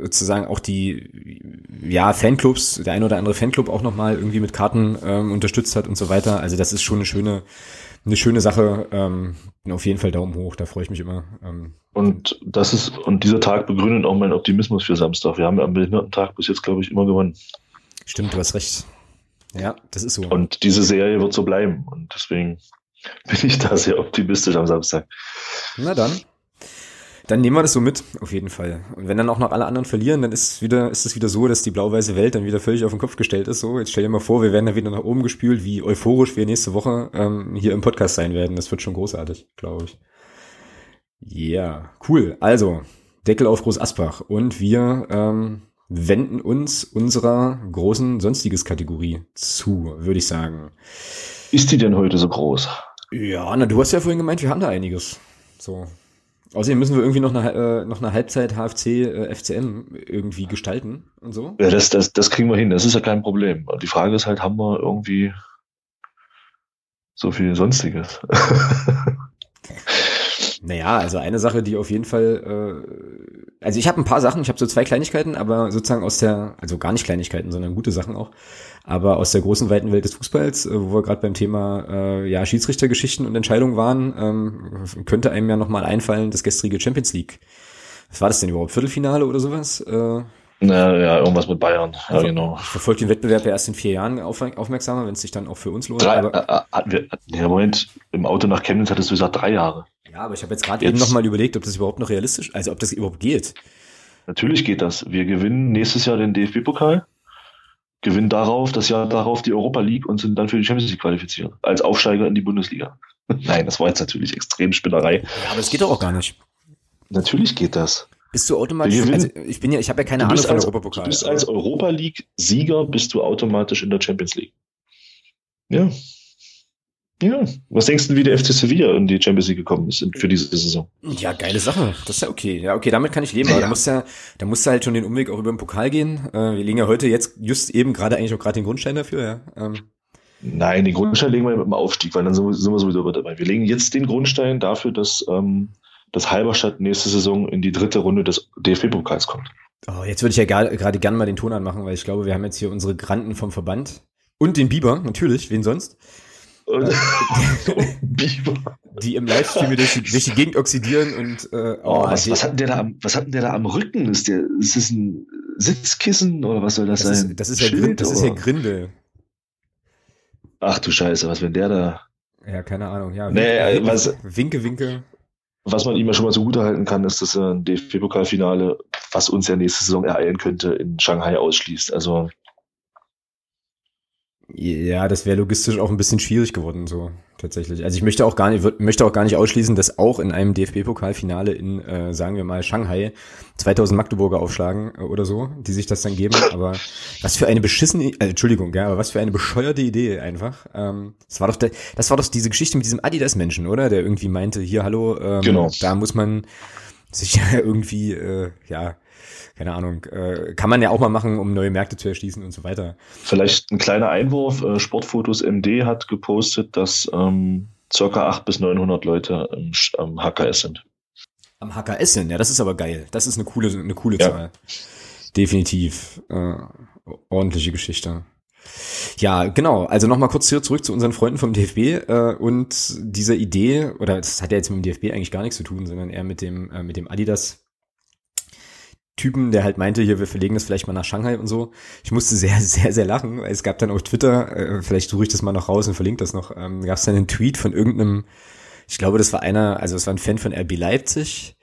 sozusagen auch die ja Fanclubs, der ein oder andere Fanclub auch nochmal irgendwie mit Karten ähm, unterstützt hat und so weiter. Also das ist schon eine schöne eine schöne Sache. Ähm, auf jeden Fall Daumen hoch, da freue ich mich immer. Ähm, und das ist und dieser Tag begründet auch meinen Optimismus für Samstag. Wir haben am Behindertentag bis jetzt glaube ich immer gewonnen. Stimmt, du hast recht. Ja, das ist so. Und diese Serie wird so bleiben. Und deswegen bin ich da sehr optimistisch am Samstag. Na dann. Dann nehmen wir das so mit, auf jeden Fall. Und wenn dann auch noch alle anderen verlieren, dann ist wieder, ist es wieder so, dass die blau-weiße Welt dann wieder völlig auf den Kopf gestellt ist. So, jetzt stell dir mal vor, wir werden da wieder nach oben gespült, wie euphorisch wir nächste Woche ähm, hier im Podcast sein werden. Das wird schon großartig, glaube ich. Ja, yeah. cool. Also, Deckel auf Groß Asbach. Und wir ähm, wenden uns unserer großen Sonstiges-Kategorie zu, würde ich sagen. Ist die denn heute so groß? Ja, na, du hast ja vorhin gemeint, wir haben da einiges. So. Außerdem müssen wir irgendwie noch eine, äh, noch eine Halbzeit HFC äh, FCM irgendwie gestalten und so. Ja, das, das, das kriegen wir hin, das ist ja kein Problem. Die Frage ist halt, haben wir irgendwie so viel Sonstiges? Naja, also eine Sache, die auf jeden Fall, äh, also ich habe ein paar Sachen, ich habe so zwei Kleinigkeiten, aber sozusagen aus der, also gar nicht Kleinigkeiten, sondern gute Sachen auch, aber aus der großen weiten Welt des Fußballs, äh, wo wir gerade beim Thema äh, ja Schiedsrichtergeschichten und Entscheidungen waren, ähm, könnte einem ja nochmal einfallen, das gestrige Champions League. Was war das denn überhaupt? Viertelfinale oder sowas? Äh, na, ja, irgendwas mit Bayern. Ja, genau. Ich verfolge den Wettbewerb ja erst in vier Jahren auf, aufmerksamer, wenn es sich dann auch für uns lohnt. Drei, aber, äh, hatten wir, ja, Moment, im Auto nach Chemnitz hattest du gesagt drei Jahre. Ja, aber ich habe jetzt gerade eben nochmal überlegt, ob das überhaupt noch realistisch, also ob das überhaupt geht. Natürlich geht das. Wir gewinnen nächstes Jahr den DFB-Pokal, gewinnen darauf, das Jahr darauf die Europa League und sind dann für die Champions League qualifiziert. Als Aufsteiger in die Bundesliga. Nein, das war jetzt natürlich extrem Spinnerei. Ja, aber es geht doch auch gar nicht. Natürlich geht das. Bist du automatisch, also ich bin ja, ich habe ja keine Ahnung von Europapokal. Du bist als Europa League Sieger, bist du automatisch in der Champions League. Ja. Ja, was denkst du, wie der FC Sevilla in die Champions League gekommen ist für diese Saison? Ja, geile Sache. Das ist ja okay. Ja, okay, damit kann ich leben. Aber da musst ja, da musst du halt schon den Umweg auch über den Pokal gehen. Äh, wir legen ja heute jetzt just eben gerade eigentlich auch gerade den Grundstein dafür, ja. Ähm. Nein, den Grundstein legen wir mit dem Aufstieg, weil dann sind wir sowieso dabei. Wir legen jetzt den Grundstein dafür, dass ähm, das Halberstadt nächste Saison in die dritte Runde des DFB-Pokals kommt. Oh, jetzt würde ich ja gerade gern mal den Ton anmachen, weil ich glaube, wir haben jetzt hier unsere Granten vom Verband und den Biber, natürlich, wen sonst? Und Biber. Die im Livestream durch die, durch die Gegend oxidieren und äh, oh, oh was, was, hat denn der da am, was hat der da am Rücken? Ist der ist das ein Sitzkissen oder was soll das, das sein? Ist, das ist ja Grind, das ist ja Grindel. Ach du Scheiße, was wenn der da? Ja, keine Ahnung, ja. Nee, winke, was, winke, winke. Was man ihm ja schon mal so gut halten kann, ist, dass er ein DFB-Pokalfinale, was uns ja nächste Saison ereilen könnte, in Shanghai ausschließt. Also ja, das wäre logistisch auch ein bisschen schwierig geworden, so tatsächlich. Also ich möchte auch gar nicht, möchte auch gar nicht ausschließen, dass auch in einem DFB-Pokalfinale in, äh, sagen wir mal, Shanghai 2000 Magdeburger aufschlagen äh, oder so, die sich das dann geben. Aber was für eine beschissene, äh, Entschuldigung, ja, aber was für eine bescheuerte Idee einfach. Ähm, das war doch, der, das war doch diese Geschichte mit diesem Adidas-Menschen, oder? Der irgendwie meinte, hier, hallo, ähm, genau. da muss man sich irgendwie, äh, ja, keine Ahnung, äh, kann man ja auch mal machen, um neue Märkte zu erschließen und so weiter. Vielleicht ein kleiner Einwurf. Äh, Sportfotos MD hat gepostet, dass ähm, circa 800 bis 900 Leute im, am HKS sind. Am HKS sind, ja, das ist aber geil. Das ist eine coole, eine coole ja. Zahl. Definitiv. Äh, ordentliche Geschichte. Ja, genau. Also nochmal kurz hier zurück zu unseren Freunden vom DFB äh, und dieser Idee, oder das hat ja jetzt mit dem DFB eigentlich gar nichts zu tun, sondern eher mit dem, äh, mit dem Adidas Typen, der halt meinte, hier, wir verlegen das vielleicht mal nach Shanghai und so. Ich musste sehr, sehr, sehr lachen, es gab dann auf Twitter, äh, vielleicht suche ich das mal noch raus und verlinke das noch, ähm, gab es dann einen Tweet von irgendeinem, ich glaube, das war einer, also es war ein Fan von RB Leipzig,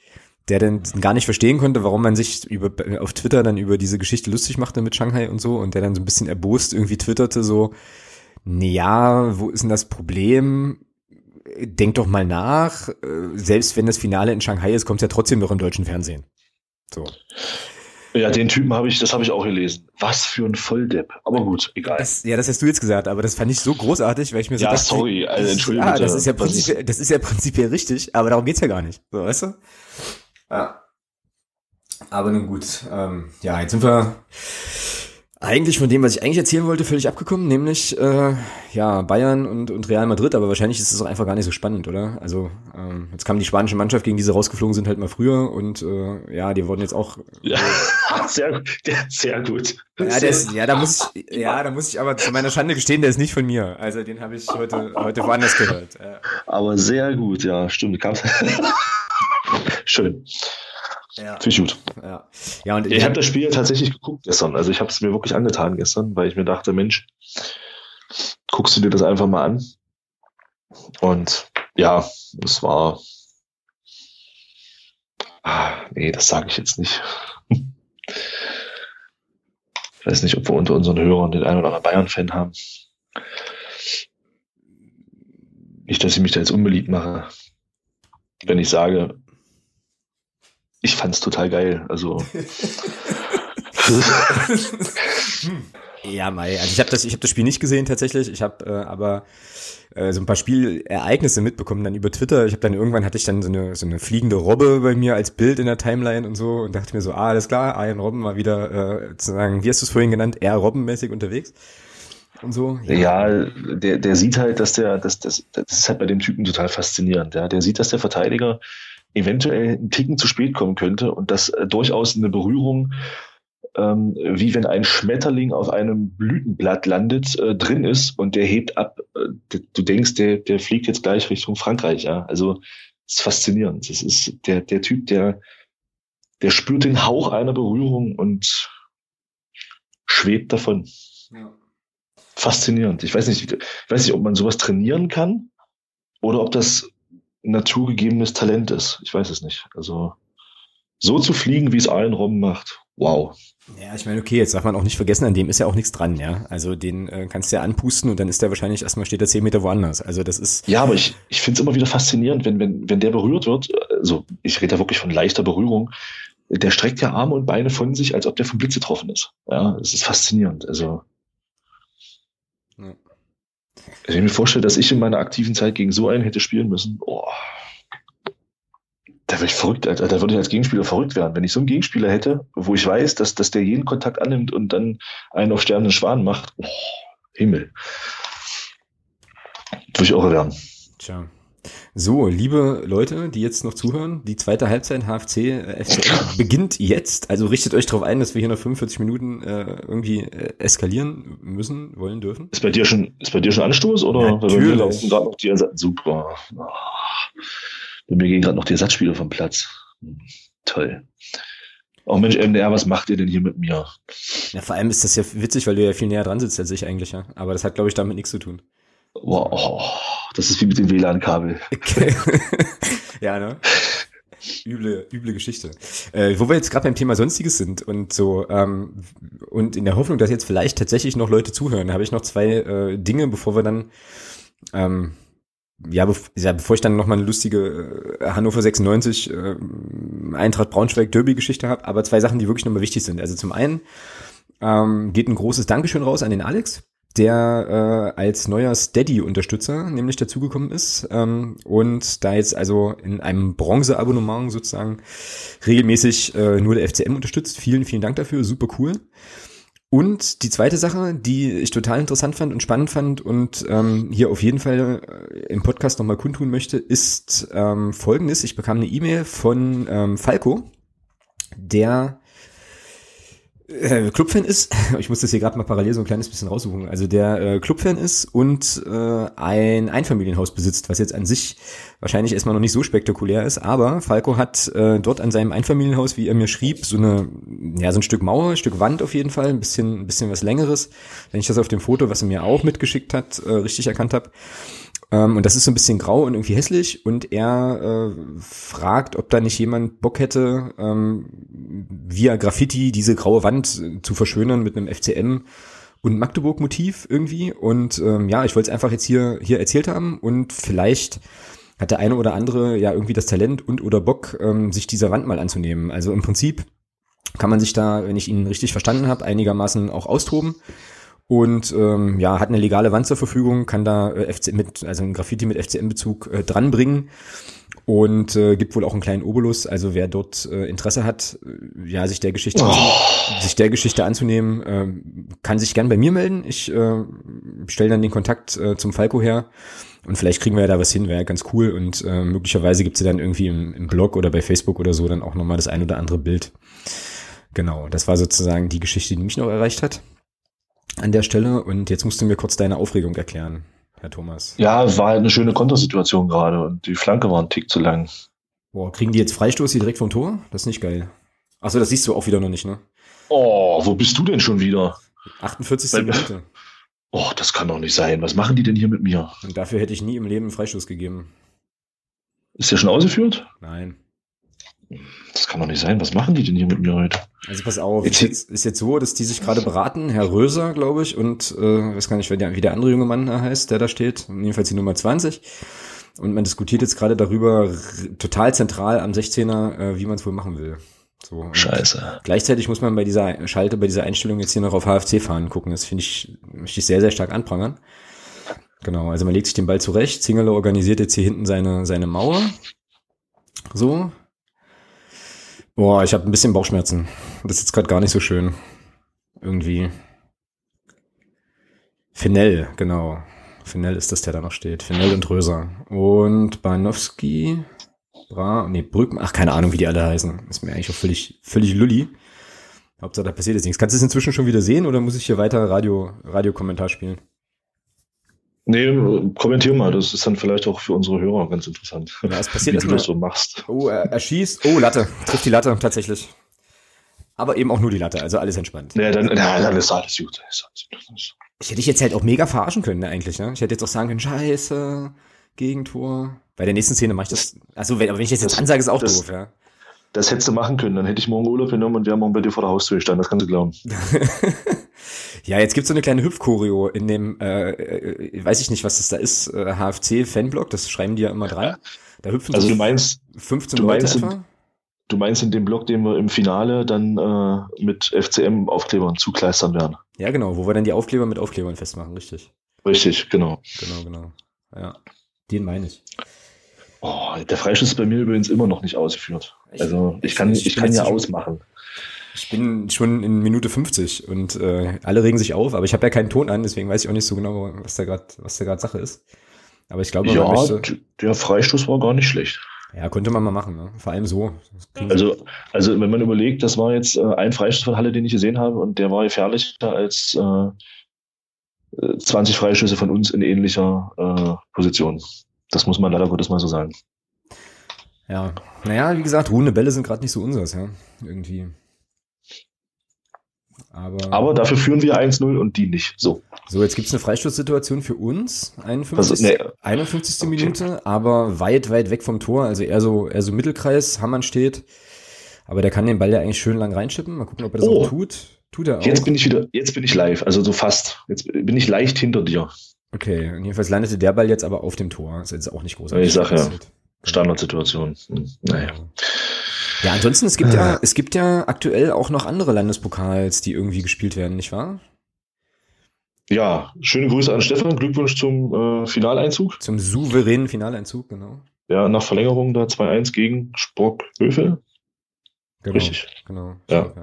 der dann gar nicht verstehen konnte, warum man sich über, auf Twitter dann über diese Geschichte lustig machte mit Shanghai und so und der dann so ein bisschen erbost irgendwie twitterte so, ja, wo ist denn das Problem? Denk doch mal nach, äh, selbst wenn das Finale in Shanghai ist, kommt es ja trotzdem noch im deutschen Fernsehen. So. Ja, den Typen habe ich, das habe ich auch gelesen. Was für ein Volldepp. Aber gut, egal. Das, ja, das hast du jetzt gesagt, aber das fand ich so großartig, weil ich mir so ja, dachte, sorry, also entschuldige. Ja, das ist ja prinzipiell, das ist ja prinzipiell richtig, aber darum geht's ja gar nicht. So, weißt du? Ja. Aber nun gut, ähm, ja, jetzt sind wir eigentlich von dem, was ich eigentlich erzählen wollte, völlig abgekommen, nämlich äh, ja Bayern und, und Real Madrid, aber wahrscheinlich ist es auch einfach gar nicht so spannend, oder? Also ähm, jetzt kam die spanische Mannschaft, gegen die sie rausgeflogen sind, halt mal früher und äh, ja, die wurden jetzt auch. Ja, sehr gut, der, sehr gut. Ja, ist, ja, da muss ich, ja, da muss ich aber zu meiner Schande gestehen, der ist nicht von mir. Also den habe ich heute, heute woanders gehört. Ja. Aber sehr gut, ja, stimmt. Schön. Ja. Finde ich gut. Ja. Ja, und ich habe das Spiel tatsächlich geguckt gestern. Also ich habe es mir wirklich angetan gestern, weil ich mir dachte, Mensch, guckst du dir das einfach mal an. Und ja, es war. Ah, nee, das sage ich jetzt nicht. Ich weiß nicht, ob wir unter unseren Hörern den einen oder anderen Bayern-Fan haben. Nicht, dass ich mich da jetzt unbeliebt mache, wenn ich sage, ich fand es total geil. Also. ja, Mai. Also ich habe das, ich habe das Spiel nicht gesehen tatsächlich. Ich habe äh, aber äh, so ein paar Spielereignisse mitbekommen dann über Twitter. Ich habe dann irgendwann hatte ich dann so eine so eine fliegende Robbe bei mir als Bild in der Timeline und so und dachte mir so, ah, alles klar, Ian Robben mal wieder äh, sozusagen, wie hast du es vorhin genannt, eher Robbenmäßig unterwegs und so. Ja, ja der, der sieht halt, dass der, das, das, das ist halt bei dem Typen total faszinierend. Ja. Der sieht, dass der Verteidiger eventuell einen Ticken zu spät kommen könnte und dass äh, durchaus eine Berührung ähm, wie wenn ein Schmetterling auf einem Blütenblatt landet, äh, drin ist und der hebt ab. Äh, du denkst, der, der fliegt jetzt gleich Richtung Frankreich. Ja? Also das ist faszinierend. Das ist der, der Typ, der, der spürt den Hauch einer Berührung und schwebt davon. Ja. Faszinierend. Ich weiß nicht, ich weiß nicht, ob man sowas trainieren kann oder ob das naturgegebenes Talent ist. Ich weiß es nicht. Also so zu fliegen, wie es allen Rom macht. Wow. Ja, ich meine, okay, jetzt darf man auch nicht vergessen, an dem ist ja auch nichts dran, ja. Also den äh, kannst du ja anpusten und dann ist der wahrscheinlich erstmal steht er zehn Meter woanders. Also das ist. Ja, aber ich, ich finde es immer wieder faszinierend, wenn, wenn, wenn der berührt wird, also ich rede da wirklich von leichter Berührung, der streckt ja Arme und Beine von sich, als ob der vom Blitz getroffen ist. Ja, es ist faszinierend. Also. Ja. Wenn ich mir vorstelle, dass ich in meiner aktiven Zeit gegen so einen hätte spielen müssen, oh, da würde ich verrückt, da würde ich als Gegenspieler verrückt werden. Wenn ich so einen Gegenspieler hätte, wo ich weiß, dass, dass der jeden Kontakt annimmt und dann einen auf sterbenden Schwan macht, oh, Himmel. Würde ich auch erwärmen. Tja. So, liebe Leute, die jetzt noch zuhören, die zweite Halbzeit HFC äh, beginnt jetzt. Also richtet euch darauf ein, dass wir hier noch 45 Minuten äh, irgendwie äh, eskalieren müssen, wollen, dürfen. Ist bei dir schon, ist bei dir schon Anstoß oder? Natürlich. Bei mir laufen gerade noch die Super. Oh. Bei mir gehen gerade noch die Ersatzspieler vom Platz. Hm, toll. Auch oh Mensch, MDR, was macht ihr denn hier mit mir? Ja, vor allem ist das ja witzig, weil du ja viel näher dran sitzt als ich eigentlich, ja. Aber das hat, glaube ich, damit nichts zu tun. Wow, das ist wie mit dem WLAN-Kabel. Okay. ja, ne? Üble, üble Geschichte. Äh, wo wir jetzt gerade beim Thema Sonstiges sind und so, ähm, und in der Hoffnung, dass jetzt vielleicht tatsächlich noch Leute zuhören, habe ich noch zwei äh, Dinge, bevor wir dann ähm, ja, bev ja, bevor ich dann nochmal eine lustige äh, Hannover 96 äh, Eintracht Braunschweig Derby Geschichte habe, aber zwei Sachen, die wirklich nochmal wichtig sind. Also zum einen ähm, geht ein großes Dankeschön raus an den Alex, der äh, als neuer Steady-Unterstützer nämlich dazugekommen ist ähm, und da jetzt also in einem Bronze-Abonnement sozusagen regelmäßig äh, nur der FCM unterstützt. Vielen, vielen Dank dafür, super cool. Und die zweite Sache, die ich total interessant fand und spannend fand und ähm, hier auf jeden Fall äh, im Podcast nochmal kundtun möchte, ist ähm, folgendes. Ich bekam eine E-Mail von ähm, Falco, der äh, Clubfan ist, ich muss das hier gerade mal parallel so ein kleines bisschen raussuchen, also der äh, Clubfan ist und äh, ein Einfamilienhaus besitzt, was jetzt an sich wahrscheinlich erstmal noch nicht so spektakulär ist, aber Falco hat äh, dort an seinem Einfamilienhaus, wie er mir schrieb, so eine, ja, so ein Stück Mauer, ein Stück Wand auf jeden Fall, ein bisschen, ein bisschen was längeres, wenn ich das auf dem Foto, was er mir auch mitgeschickt hat, äh, richtig erkannt habe. Ähm, und das ist so ein bisschen grau und irgendwie hässlich. Und er äh, fragt, ob da nicht jemand Bock hätte, ähm, via Graffiti diese graue Wand äh, zu verschönern mit einem FCM und Magdeburg-Motiv irgendwie. Und ähm, ja, ich wollte es einfach jetzt hier, hier erzählt haben und vielleicht hat der eine oder andere ja irgendwie das Talent und oder Bock, ähm, sich dieser Wand mal anzunehmen. Also im Prinzip kann man sich da, wenn ich ihn richtig verstanden habe, einigermaßen auch austoben und ähm, ja, hat eine legale Wand zur Verfügung, kann da äh, FC mit, also ein Graffiti mit FCM-Bezug äh, dranbringen und äh, gibt wohl auch einen kleinen Obolus. Also wer dort äh, Interesse hat, äh, ja, sich der Geschichte, oh. sich der Geschichte anzunehmen, äh, kann sich gern bei mir melden. Ich äh, stelle dann den Kontakt äh, zum Falco her. Und vielleicht kriegen wir ja da was hin, wäre ganz cool. Und äh, möglicherweise gibt's ja dann irgendwie im, im Blog oder bei Facebook oder so dann auch nochmal das ein oder andere Bild. Genau, das war sozusagen die Geschichte, die mich noch erreicht hat an der Stelle. Und jetzt musst du mir kurz deine Aufregung erklären, Herr Thomas. Ja, es war halt eine schöne Kontersituation gerade und die Flanke war ein Tick zu lang. Boah, kriegen die jetzt Freistoß hier direkt vom Tor? Das ist nicht geil. Achso, das siehst du auch wieder noch nicht, ne? Oh, wo bist du denn schon wieder? 48. Minute. Oh, das kann doch nicht sein. Was machen die denn hier mit mir? Und dafür hätte ich nie im Leben einen Freistoß gegeben. Ist der schon ausgeführt? Nein. Das kann doch nicht sein. Was machen die denn hier mit mir heute? Also pass auf, Jetzt- ist jetzt, ist jetzt so, dass die sich gerade beraten, Herr Röser, glaube ich, und äh, weiß gar nicht, wer der, wie der andere junge Mann da heißt, der da steht, jedenfalls die Nummer 20. Und man diskutiert jetzt gerade darüber, total zentral am 16er, äh, wie man es wohl machen will. So. Scheiße. Gleichzeitig muss man bei dieser Schalte, bei dieser Einstellung jetzt hier noch auf HFC-Fahren gucken. Das finde ich, möchte ich sehr, sehr stark anprangern. Genau, also man legt sich den Ball zurecht. Zingerle organisiert jetzt hier hinten seine, seine Mauer. So. Boah, ich habe ein bisschen Bauchschmerzen. Das ist jetzt gerade gar nicht so schön. Irgendwie. Finell, genau. Finell ist das, der da noch steht. Finell und Röser. Und Banowski, Bra, nee, Brücken, ach, keine Ahnung, wie die alle heißen. Ist mir eigentlich auch völlig, völlig lulli. Hauptsache, da passiert jetzt nichts. Kannst du es inzwischen schon wieder sehen oder muss ich hier weiter Radio, Radiokommentar spielen? Nee, kommentier mal. Das ist dann vielleicht auch für unsere Hörer ganz interessant. Ja, es passiert wie du das so machst. Oh, er, er schießt. Oh, Latte. Trifft die Latte, tatsächlich. Aber eben auch nur die Latte, also alles entspannt. Nee, dann, ja, dann ist alles gut. Ich hätte dich jetzt halt auch mega verarschen können, ne, eigentlich, ne? Ich hätte jetzt auch sagen können, scheiße, Gegentor. Bei der nächsten Szene mache ich das. Achso, wenn, aber wenn ich das jetzt Das- ansage, ist auch das- doof, ja. Das hättest du machen können. Dann hätte ich morgen Urlaub genommen und wäre morgen bei dir vor der Haustür gestanden. Das kannst du glauben. ja, jetzt gibt's so eine kleine Hüpfchoreo in dem, äh, äh, weiß ich nicht, was das da ist, äh, HFC-Fanblog, das schreiben die ja immer dran. Da hüpfen Also so du meinst, 15 du Leute meinst, etwa. du meinst in dem Block, den wir im Finale dann äh, mit FCM-Aufklebern zukleistern werden. Ja, genau, wo wir dann die Aufkleber mit Aufklebern festmachen, richtig. Richtig, genau. Genau, genau. Ja, den meine ich. Oh, der Freischuss ist bei mir übrigens immer noch nicht ausgeführt. Ich- Also ich kann, ich kann ja ausmachen. Ich bin schon in Minute 50 und äh, alle regen sich auf, aber ich habe ja keinen Ton an, deswegen weiß ich auch nicht so genau, was da gerade, was da gerade Sache ist. Aber ich glaube, Ja, möchte, der Freistoß war gar nicht schlecht. ja, könnte man mal machen, ne? Vor allem so. Also, also wenn man überlegt, das war jetzt äh, ein Freistoß von Halle, den ich gesehen habe, und der war gefährlicher als äh, äh, 20 Freistöße von uns in ähnlicher äh, Position. Das muss man leider Gottes mal so sagen. ja, naja, wie gesagt, ruhende Bälle sind gerade nicht so unseres, ja, irgendwie. Aber, Aber dafür führen wir 1-0 und die nicht. So. so, jetzt gibt's eine Freistoßsituation für uns, 51. Also, nee. 51. Okay. Minute, aber weit, weit weg vom Tor, also eher so, eher so Mittelkreis, Hammann steht. Aber der kann den Ball ja eigentlich schön lang reinschippen. Mal gucken, ob er das Oh. auch tut. Tut er auch. Jetzt bin ich wieder, jetzt bin ich live, also so fast. Jetzt bin ich leicht hinter dir. Okay, und jedenfalls landete der Ball jetzt aber auf dem Tor. Ist jetzt auch nicht großartig. Ich sag ja. Standardsituation. Hm, naja. Ja, ansonsten, es gibt ja, es gibt ja aktuell auch noch andere Landespokals, die irgendwie gespielt werden, nicht wahr? Ja, schöne Grüße an Stefan. Glückwunsch zum äh, Finaleinzug. Zum souveränen Finaleinzug, genau. Ja, nach Verlängerung da 2-1 gegen Sprockhövel. genau Richtig. Genau. Ja.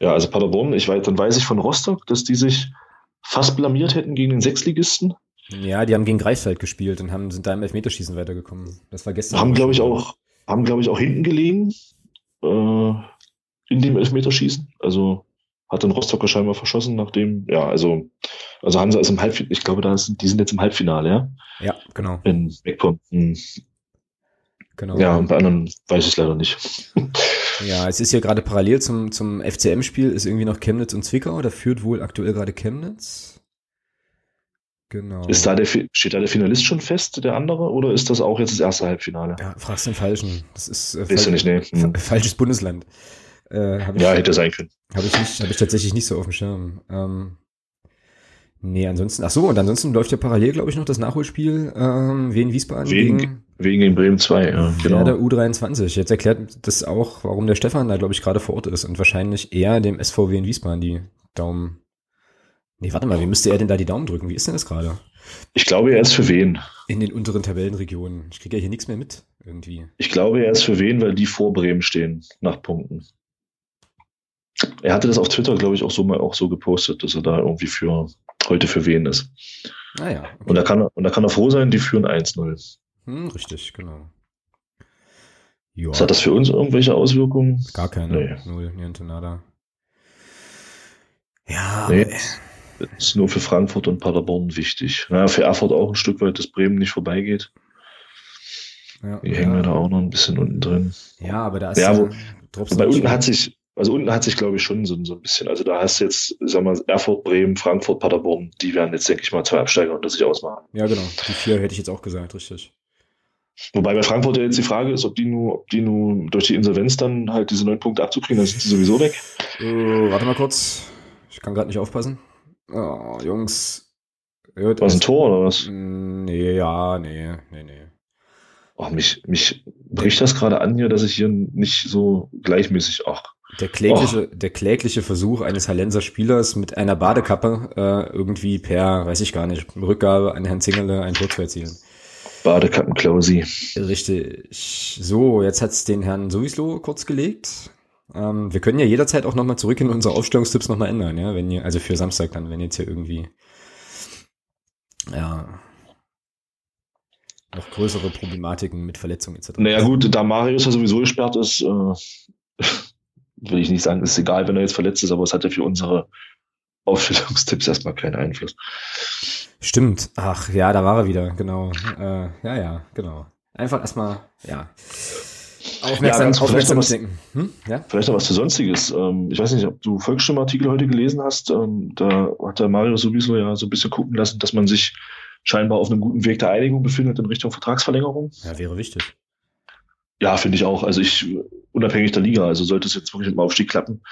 Ja, also Paderborn, ich weiß, dann weiß ich von Rostock, dass die sich fast blamiert hätten gegen den Sechsligisten. ja, die haben gegen Greifswald gespielt und haben, sind da im Elfmeterschießen weitergekommen. Das war gestern. Haben, glaube ich, auch, haben, glaube ich, auch hinten gelegen äh, in dem Elfmeterschießen. Also hat dann Rostocker scheinbar verschossen, nachdem, ja, also, also Hansa ist im Halbfinale, ich glaube, da ist, die sind jetzt im Halbfinale, ja, Ja, genau. in Meckpomm. Hm. genau. Ja, und bei anderen weiß ich es leider nicht. Ja, es ist hier gerade parallel zum, zum FCM-Spiel, ist irgendwie noch Chemnitz und Zwickau. Da führt wohl aktuell gerade Chemnitz. Genau. Ist da der, steht da der Finalist schon fest, der andere, oder ist das auch jetzt das erste Halbfinale? Ja, fragst den Falschen. Das ist äh, du nicht, nee. Hm. fa- falsches Bundesland. Äh, Habe ich, Ja, hätte sein können. hab ich, nicht- hab ich tatsächlich nicht so auf dem Schirm. Ähm, nee, ansonsten, ach so, und ansonsten läuft ja parallel, glaube ich, noch das Nachholspiel ähm, Wien Wiesbaden Wegen- gegen Wegen den Bremen 2, ja, genau. Werder U23. Jetzt erklärt das auch, warum der Stefan da, glaube ich, gerade vor Ort ist und wahrscheinlich eher dem SVW in Wiesbaden die Daumen. Nee, warte mal, wie müsste er denn da die Daumen drücken? Wie ist denn das gerade? Ich glaube, er ist für wen? In den unteren Tabellenregionen. Ich kriege ja hier nichts mehr mit, irgendwie. Ich glaube, er ist für wen, weil die vor Bremen stehen, nach Punkten. Er hatte das auf Twitter, glaube ich, auch so mal auch so gepostet, dass er da irgendwie für heute für wen ist. Ah ja, okay. Und da kann er, und da kann er froh sein, die führen 1-0. Hm, richtig, genau. Ja, Was hat das für uns irgendwelche Auswirkungen? gar keine. Nee. Null, niente nada. Ja, Nee. äh, Das ist nur für Frankfurt und Paderborn wichtig. Ja, für Erfurt auch ein Stück weit, dass Bremen nicht vorbeigeht. ja, Die hängen wir da ja, auch noch ein bisschen unten drin. ja, aber da ist Ja, wo- Drops Bei nicht unten hat sich, Also unten hat sich, glaube ich, schon so, so ein bisschen, also da hast du jetzt, sagen wir, Erfurt, Bremen, Frankfurt, Paderborn, die werden jetzt, denke ich mal, zwei Absteiger unter sich ausmachen. Ja, genau. Die vier hätte ich jetzt auch gesagt, richtig. Wobei bei Frankfurt ja jetzt die Frage ist, ob die nur, ob die nur durch die Insolvenz dann halt diese neun Punkte abzukriegen, dann sind die sowieso weg. Uh, warte mal kurz. Ich kann gerade nicht aufpassen. Oh, Jungs. War es ein Tor oder was? Nee, ja, nee, nee, nee. Oh, mich, mich bricht das gerade an hier, dass ich hier nicht so gleichmäßig, ach, der klägliche, oh. der klägliche Versuch eines Hallenser Spielers mit einer Badekappe äh, irgendwie per, weiß ich gar nicht, Rückgabe an Herrn Zingerle ein Tor zu erzielen. Badekappenklausi. Richtig. So, jetzt hat's den Herrn Sowieso kurz gelegt. Ähm, wir können ja jederzeit auch nochmal zurück in unsere Aufstellungstipps nochmal ändern, ja, wenn ihr, also für Samstag dann, wenn jetzt hier irgendwie, ja, noch größere Problematiken mit Verletzungen etc. Naja gut, da Marius ja sowieso gesperrt ist, äh, will ich nicht sagen, ist egal, wenn er jetzt verletzt ist, aber es hat ja für unsere Aufstellungstipps erstmal keinen Einfluss. Stimmt. Ach ja, da war er wieder, genau. Äh, ja, ja, genau. Einfach erstmal, ja. Aufmerksam, ja, vielleicht, noch was, hm? ja? vielleicht noch was für Sonstiges. Ähm, ich weiß nicht, ob du Volksstimme-Artikel heute gelesen hast. Ähm, da hat der Mario sowieso ja so ein bisschen gucken lassen, dass man sich scheinbar auf einem guten Weg der Einigung befindet in Richtung Vertragsverlängerung. Ja, wäre wichtig. Ja, finde ich auch. Also ich, unabhängig der Liga, also sollte es jetzt wirklich mit dem Aufstieg klappen.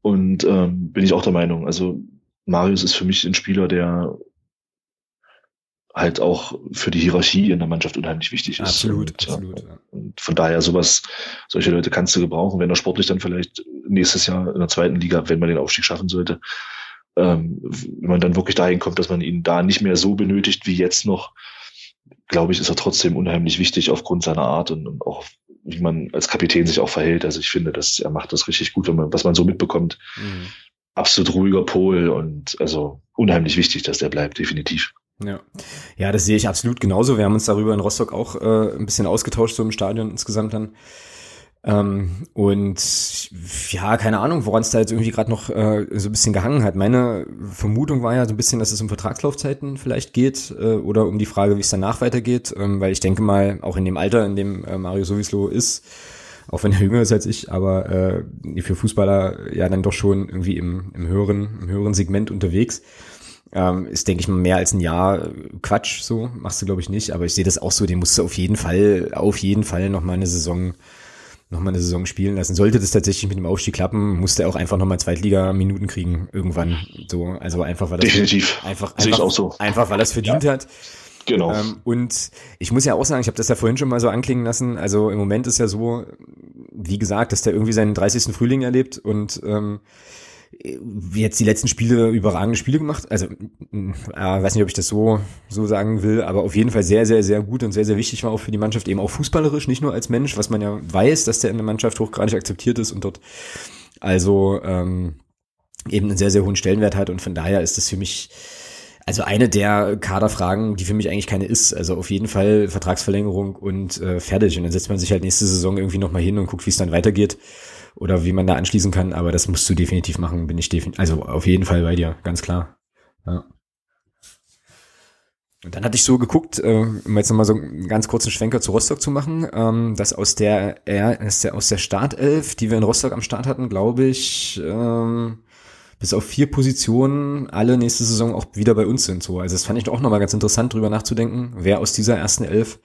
Und ähm, bin ich auch der Meinung. Also Marius ist für mich ein Spieler, der halt auch für die Hierarchie in der Mannschaft unheimlich wichtig ist. Absolut, und, absolut. Ja. Und von daher sowas, solche Leute kannst du gebrauchen, wenn er sportlich dann vielleicht nächstes Jahr in der zweiten Liga, wenn man den Aufstieg schaffen sollte, ähm, wenn man dann wirklich dahin kommt, dass man ihn da nicht mehr so benötigt wie jetzt noch, glaube ich, ist er trotzdem unheimlich wichtig aufgrund seiner Art und, und auch wie man als Kapitän sich auch verhält. Also ich finde, dass er macht das richtig gut, wenn man, was man so mitbekommt. Mhm. Absolut ruhiger Pol und also unheimlich wichtig, dass der bleibt, definitiv. Ja. ja, das sehe ich absolut genauso. Wir haben uns darüber in Rostock auch äh, ein bisschen ausgetauscht, so im Stadion insgesamt dann. Ähm, und ja, keine Ahnung, woran es da jetzt irgendwie gerade noch äh, so ein bisschen gehangen hat. Meine Vermutung war ja so ein bisschen, dass es um Vertragslaufzeiten vielleicht geht äh, oder um die Frage, wie es danach weitergeht, ähm, weil ich denke mal, auch in dem Alter, in dem äh, Mario sowieso ist, auch wenn er jünger ist als ich, aber äh, für Fußballer ja dann doch schon irgendwie im, im höheren, im höheren Segment unterwegs. Ähm, ist, denke ich mal, mehr als ein Jahr Quatsch, so machst du, glaube ich, nicht. Aber ich sehe das auch so, den musst du auf jeden Fall, auf jeden Fall noch mal eine Saison noch mal eine Saison spielen lassen. Sollte das tatsächlich mit dem Aufstieg klappen, musste er auch einfach nochmal Zweitliga-Minuten kriegen irgendwann. So, also einfach weil das definitiv einfach einfach, auch so. einfach weil er es verdient ja. hat. Genau. Ähm, und ich muss ja auch sagen, ich habe das ja vorhin schon mal so anklingen lassen. Also im Moment ist ja so, wie gesagt, dass der irgendwie seinen 30. Frühling erlebt und ähm, jetzt die letzten Spiele überragende Spiele gemacht. Also, äh, weiß nicht, ob ich das so, so sagen will, aber auf jeden Fall sehr, sehr, sehr gut und sehr, sehr wichtig war auch für die Mannschaft, eben auch fußballerisch, nicht nur als Mensch, was man ja weiß, dass der in der Mannschaft hochgradig akzeptiert ist und dort also ähm, eben einen sehr, sehr hohen Stellenwert hat. Und von daher ist das für mich also eine der Kaderfragen, die für mich eigentlich keine ist. Also auf jeden Fall Vertragsverlängerung und äh, fertig. Und dann setzt man sich halt nächste Saison irgendwie nochmal hin und guckt, wie es dann weitergeht oder wie man da anschließen kann, aber das musst du definitiv machen, bin ich definitiv, also auf jeden Fall bei dir, ganz klar. Ja. Und dann hatte ich so geguckt, äh, um jetzt nochmal so einen ganz kurzen Schwenker zu Rostock zu machen, ähm, dass aus der, aus der Startelf, die wir in Rostock am Start hatten, glaube ich, ähm, bis auf vier Positionen alle nächste Saison auch wieder bei uns sind. So, also das fand ich auch nochmal ganz interessant, drüber nachzudenken, wer aus dieser ersten Elf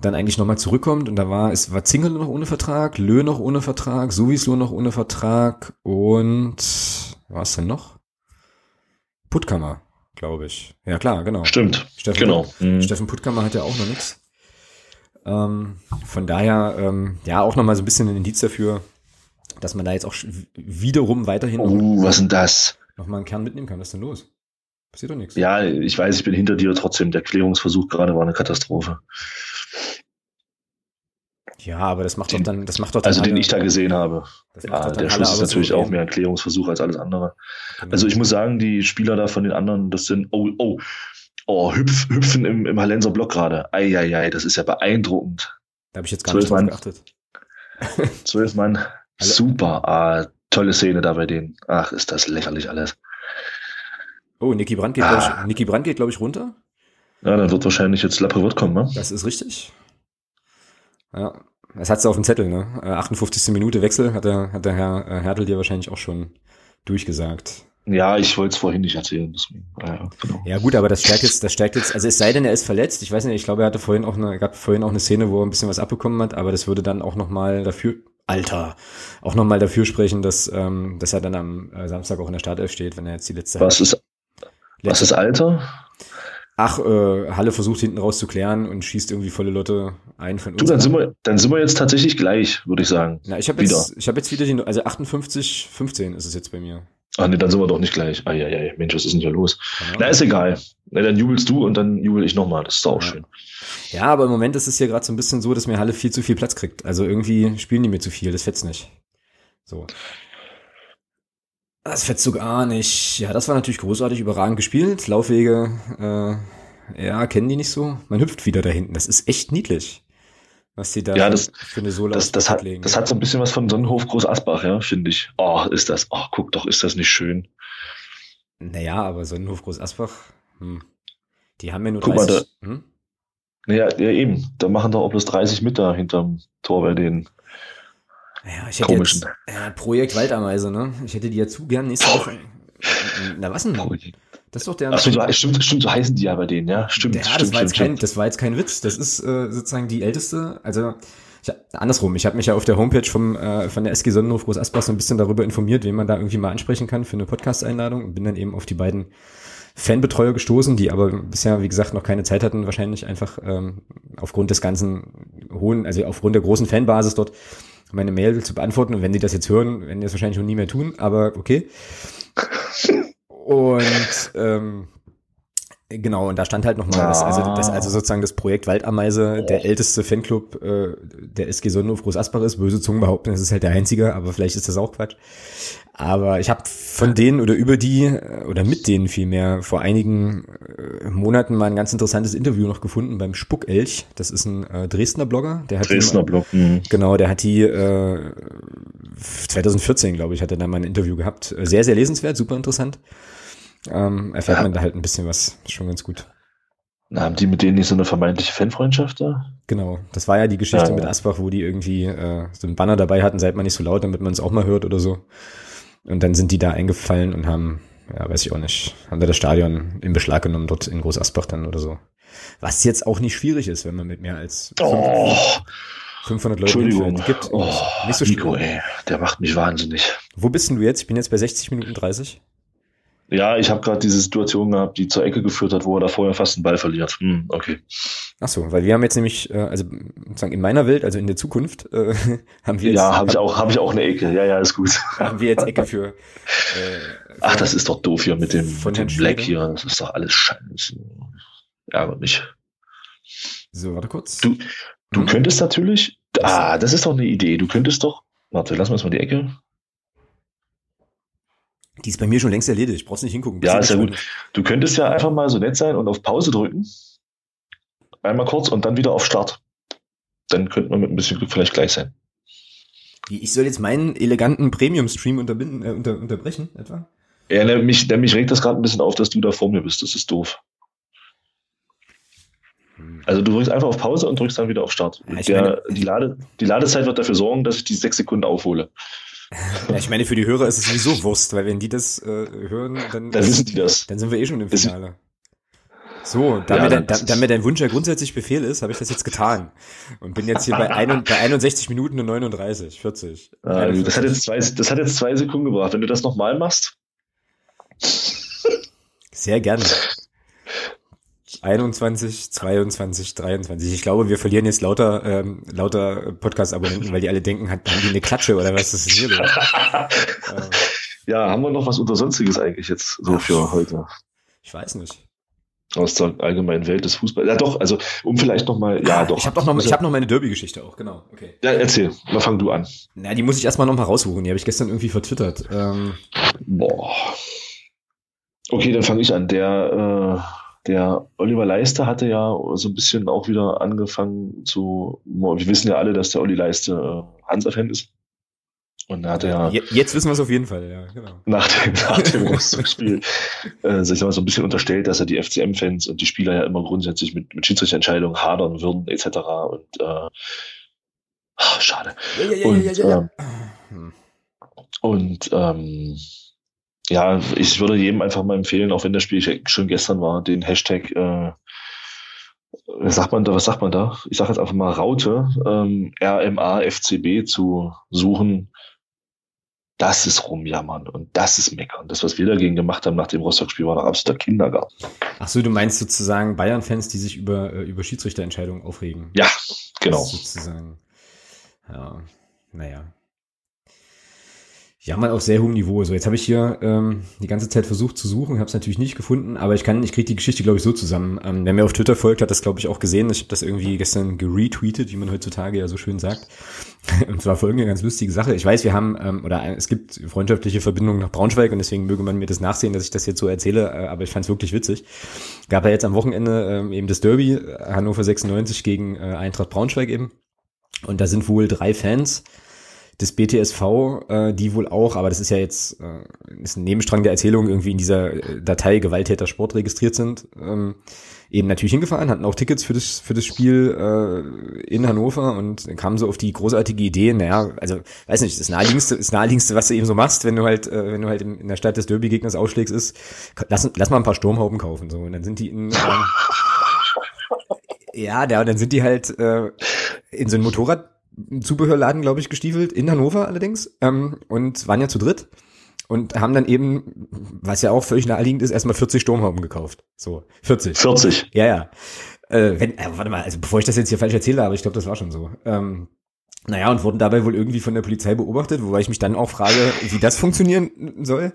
dann eigentlich nochmal zurückkommt und da war, es war Zingle noch ohne Vertrag, Lö noch ohne Vertrag, Suvislo noch ohne Vertrag und was denn noch? Puttkammer, glaube ich. Ja klar, genau. Stimmt. Steffen, genau. Mhm. Steffen Puttkammer hat ja auch noch nichts. Ähm, von daher, ähm, ja, auch nochmal so ein bisschen ein Indiz dafür, dass man da jetzt auch wiederum weiterhin. Oh, was denn das? Nochmal einen Kern mitnehmen kann. Was ist denn los? Passiert doch nichts. Ja, ich weiß, ich bin hinter dir trotzdem. Der Klärungsversuch gerade war eine Katastrophe. Ja, aber das macht den, doch dann, das macht doch Also den ich da gesehen habe. Ja, der Schuss ist natürlich auch mehr ein Klärungsversuch als alles andere. Genau. Also ich muss sagen, die Spieler da von den anderen, das sind, oh, oh, oh, hüpf, hüpfen im, im Hallenser Block gerade. Eieiei, das ist ja beeindruckend. Da habe ich jetzt gar nicht drauf geachtet. Zwölf Mann, super, ah, tolle Szene da bei denen. Ach, ist das lächerlich alles. Oh, Niki Brandt geht, ah. glaube ich, Brandt geht, glaube ich, runter. Ja, dann wird wahrscheinlich jetzt wird kommen, ne? Das ist richtig. Ja. Das hat sie auf dem Zettel, ne? 58. Äh, Minute Wechsel hat der, hat der Herr äh, Hertel dir wahrscheinlich auch schon durchgesagt. Ja, ich wollte es vorhin nicht erzählen. Deswegen. Ja, genau. ja, gut, aber das stärkt jetzt, das stärkt jetzt, also es sei denn, er ist verletzt. Ich weiß nicht, ich glaube, er hatte vorhin auch eine, gab vorhin auch eine Szene, wo er ein bisschen was abbekommen hat, aber das würde dann auch nochmal dafür, Alter, auch nochmal dafür sprechen, dass, ähm, dass er dann am äh, Samstag auch in der Startelf steht, wenn er jetzt die letzte. Was ist, letzte, was ist Alter? Ach, äh, Halle versucht hinten raus zu klären und schießt irgendwie volle Lotte ein von uns. Du, dann sind wir, dann sind wir jetzt tatsächlich gleich, würde ich sagen. Na, ich habe jetzt, ich habe jetzt wieder die, also 58, 15 ist es jetzt bei mir. Ach nee, dann sind wir doch nicht gleich. Ah, ja, ja, Mensch, was ist denn hier los? Genau. Na, ist egal. Na, dann jubelst du und dann jubel ich nochmal. Das ist auch ja. schön. Ja, aber im Moment ist es hier gerade so ein bisschen so, dass mir Halle viel zu viel Platz kriegt. Also irgendwie spielen die mir zu viel. Das fetzt nicht. So. Das so gar nicht. Ja, das war natürlich großartig, überragend gespielt. Laufwege, äh, ja, kennen die nicht so. Man hüpft wieder da hinten. Das ist echt niedlich. Was die da ja, das, für eine Sohle das, das hat, legen. Das hat so ein bisschen was von Sonnenhof Groß Asbach, ja, finde ich. Oh, ist das, oh, guck doch, ist das nicht schön. Naja, aber Sonnenhof Groß Asbach, hm. die haben ja nur guck 30. Mal, da, hm? Naja, ja, eben. Da machen doch auch bloß 30 mit da hinterm Tor bei denen. Ja, ich hätte Komischen. jetzt, äh, Projekt Waldameise, ne? Ich hätte die ja zu gern nächste Woche. Na was denn? Das ist doch der. Achso, so, stimmt, stimmt, so heißen die ja bei denen, ja. Stimmt. Ja, stimmt, das, war jetzt kein, das war jetzt kein Witz. Das ist äh, sozusagen die älteste, also ich, andersrum, ich habe mich ja auf der Homepage vom, äh, von der SG Sonnenhof Groß Asbach so ein bisschen darüber informiert, wen man da irgendwie mal ansprechen kann für eine Podcast-Einladung und bin dann eben auf die beiden Fanbetreuer gestoßen, die aber bisher, wie gesagt, noch keine Zeit hatten, wahrscheinlich einfach ähm, aufgrund des ganzen hohen, also aufgrund der großen Fanbasis dort meine Mail zu beantworten. Und wenn die das jetzt hören, werden die das wahrscheinlich noch nie mehr tun, aber okay. Und ähm, Genau, und da stand halt nochmal, ah. das, also, das, also sozusagen das Projekt Waldameise, der älteste Fanclub äh, der SG Sonnenhof Groß ist. Böse Zungen behaupten, es ist halt der einzige, aber vielleicht ist das auch Quatsch. Aber ich habe von denen oder über die äh, oder mit denen vielmehr vor einigen äh, Monaten mal ein ganz interessantes Interview noch gefunden beim Spuckelch. Das ist ein äh, Dresdner Blogger. Der hat Dresdner Blog. Mh. Genau, der hat die äh, 2014, glaube ich, hat er da mal ein Interview gehabt. Sehr, sehr lesenswert, super interessant ähm, erfährt ja. man da halt ein bisschen was. Schon ganz gut. Na, haben die mit denen nicht so eine vermeintliche Fanfreundschaft da? Genau, das war ja die Geschichte ja, mit Asbach, wo die irgendwie äh, so einen Banner dabei hatten, seid man nicht so laut, damit man es auch mal hört oder so. Und dann sind die da eingefallen und haben, ja, weiß ich auch nicht, haben da das Stadion in Beschlag genommen, dort in Groß Asbach dann oder so. Was jetzt auch nicht schwierig ist, wenn man mit mehr als oh. 500 Leuten Entschuldigung. gibt. Oh, nicht so Nico, ey, der macht mich wahnsinnig. Wo bist denn du jetzt? Ich bin jetzt bei 60 Minuten 30. Ja, ich habe gerade diese Situation gehabt, die zur Ecke geführt hat, wo er da vorher fast einen Ball verliert. Hm, okay. Ach so, weil wir haben jetzt nämlich, äh, also sozusagen in meiner Welt, also in der Zukunft, äh, haben wir jetzt, Ja, habe ich auch, habe ich auch eine Ecke. Ja, ja, ist gut. Haben wir jetzt Ecke für. Äh, für Ach, das ist doch doof hier mit dem, von mit dem Black hier. Das ist doch alles Scheiße. Ärgert mich. So, warte kurz. Du, du hm. könntest natürlich. Ah, das ist doch eine Idee. Du könntest doch. Warte, lass uns mal die Ecke. Die ist bei mir schon längst erledigt. Brauchst nicht hingucken. Ja, ist ja gut. Du könntest ja einfach mal so nett sein und auf Pause drücken. Einmal kurz und dann wieder auf Start. Dann könnte man mit ein bisschen Glück vielleicht gleich sein. Ich soll jetzt meinen eleganten Premium-Stream unterbinden, äh, unter, unterbrechen, etwa? Ja, ne, mich, ne, mich regt das gerade ein bisschen auf, dass du da vor mir bist. Das ist doof. Also du drückst einfach auf Pause und drückst dann wieder auf Start. Ja, Der, meine, die, Lade, die Ladezeit wird dafür sorgen, dass ich die sechs Sekunden aufhole. Ja, ich meine, für die Hörer ist es sowieso Wurst, weil wenn die das äh, hören, dann, dann wissen die das. Dann sind wir eh schon im Finale. So, da, ja, mir dein, da, da, mir dein Wunsch ja grundsätzlich Befehl ist, habe ich das jetzt getan. Und bin jetzt hier bei, ein, bei 61 Minuten und 39, 40. Ah, das, hat jetzt zwei, das hat jetzt zwei Sekunden gebracht. Wenn du das nochmal machst. Sehr gerne. 21, 22, 23. Ich glaube, wir verlieren jetzt lauter, ähm, lauter Podcast-Abonnenten, weil die alle denken, haben die eine Klatsche oder was ist hier los? ja, haben wir noch was unter Sonstiges eigentlich jetzt so Ach, für heute? Ich weiß nicht. Aus der allgemeinen Welt des Fußballs. Ja, doch, also um vielleicht nochmal, ja, doch. Ich habe noch, ich hab noch meine Derby-Geschichte auch, genau. Okay. Ja, erzähl, mal fang du an. Na, die muss ich erstmal noch mal raussuchen. Die habe ich gestern irgendwie vertwittert. Ähm, Boah. Okay, dann fange ich an. Der äh, der Oliver Leiste hatte ja so ein bisschen auch wieder angefangen zu, wir wissen ja alle, dass der Olli Leiste äh, Hansa-Fan ist. Und da hat er ja. Jetzt wissen wir es auf jeden Fall, ja, genau. Nach dem, nach dem Rostock-Spiel äh, sich mal so ein bisschen unterstellt, dass er die FCM-Fans und die Spieler ja immer grundsätzlich mit, mit Schiedsrichterentscheidungen hadern würden, etc. Und äh, Ach, schade. Ja, ja, und, ähm, und ähm, ja, ich würde jedem einfach mal empfehlen, auch wenn das Spiel schon gestern war, den Hashtag, äh, was sagt man da, was sagt man da? Ich sage jetzt einfach mal Raute, ähm, RMA FCB zu suchen. Das ist rumjammern und das ist meckern. Das, was wir dagegen gemacht haben nach dem Rostock-Spiel, war doch absoluter Kindergarten. Ach so, du meinst sozusagen Bayern-Fans, die sich über, äh, über Schiedsrichterentscheidungen aufregen? Ja, genau. Sozusagen. Ja, naja. Ja, mal auf sehr hohem Niveau. So, jetzt habe ich hier ähm, die ganze Zeit versucht zu suchen, habe es natürlich nicht gefunden, aber ich kann, ich kriege die Geschichte, glaube ich, so zusammen. Ähm, wer mir auf Twitter folgt, hat das, glaube ich, auch gesehen. Ich habe das irgendwie gestern geretweetet, wie man heutzutage ja so schön sagt. Und zwar folgende ganz lustige Sache. Ich weiß, wir haben, ähm, oder es gibt freundschaftliche Verbindungen nach Braunschweig und deswegen möge man mir das nachsehen, dass ich das jetzt so erzähle, äh, aber ich fand es wirklich witzig. Gab ja jetzt am Wochenende ähm, eben das Derby, äh, Hannover 96 gegen äh, Eintracht Braunschweig eben. Und da sind wohl drei Fans des BTSV, äh, die wohl auch, aber das ist ja jetzt äh, ist ein Nebenstrang der Erzählung, irgendwie in dieser äh, Datei Gewalttäter Sport registriert sind, ähm, eben natürlich hingefahren, hatten auch Tickets für das für das Spiel äh, in Hannover und kamen so auf die großartige Idee, naja, also weiß nicht, das naheliegendste, das naheliegendste, was du eben so machst, wenn du halt, äh, wenn du halt in, in der Stadt des Derby-Gegners ausschlägst, ist, lass, lass mal ein paar Sturmhauben kaufen, so und dann sind die in ähm, ja, der, und dann sind die halt äh, in so ein Motorrad Zubehörladen, glaube ich, gestiefelt, in Hannover allerdings, ähm, und waren ja zu dritt und haben dann eben, was ja auch völlig naheliegend ist, erstmal 40 Sturmhauben gekauft. So, 40. 40. Ja, ja. Äh, wenn, äh, warte mal, also bevor ich das jetzt hier falsch erzähle, aber ich glaube, das war schon so. Ähm, naja, und wurden dabei wohl irgendwie von der Polizei beobachtet, wobei ich mich dann auch frage, wie das funktionieren soll.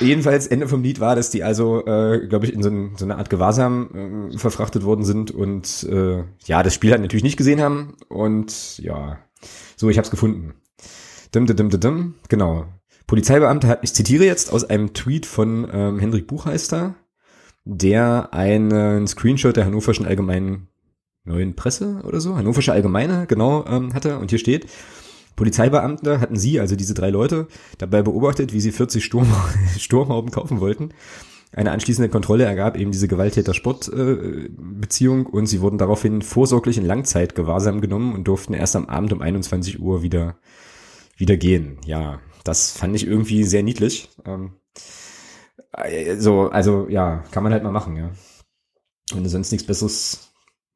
Jedenfalls, Ende vom Lied war, dass die also, äh, glaube ich, in so, ein, so, eine Art Gewahrsam äh, verfrachtet worden sind und äh, ja, das Spiel halt natürlich nicht gesehen haben. Und ja, so, ich habe es gefunden. Dim, dim, dim, dim, genau. Polizeibeamter hat, ich zitiere jetzt aus einem Tweet von ähm, Hendrik Buchheister, der einen Screenshot der Hannoverschen Allgemeinen Neuen Presse oder so, Hannoversche Allgemeine, genau, ähm, hatte. Und hier steht, Polizeibeamte hatten sie, also diese drei Leute, dabei beobachtet, wie sie 40 Sturm Sturmhauben kaufen wollten. Eine anschließende Kontrolle ergab eben diese Gewalttäter-Sport-Beziehung und sie wurden daraufhin vorsorglich in Langzeitgewahrsam genommen und durften erst am Abend um 21 Uhr wieder, wieder gehen. Ja, das fand ich irgendwie sehr niedlich. Ähm, äh, so, also ja, kann man halt mal machen, ja. Wenn du sonst nichts Besseres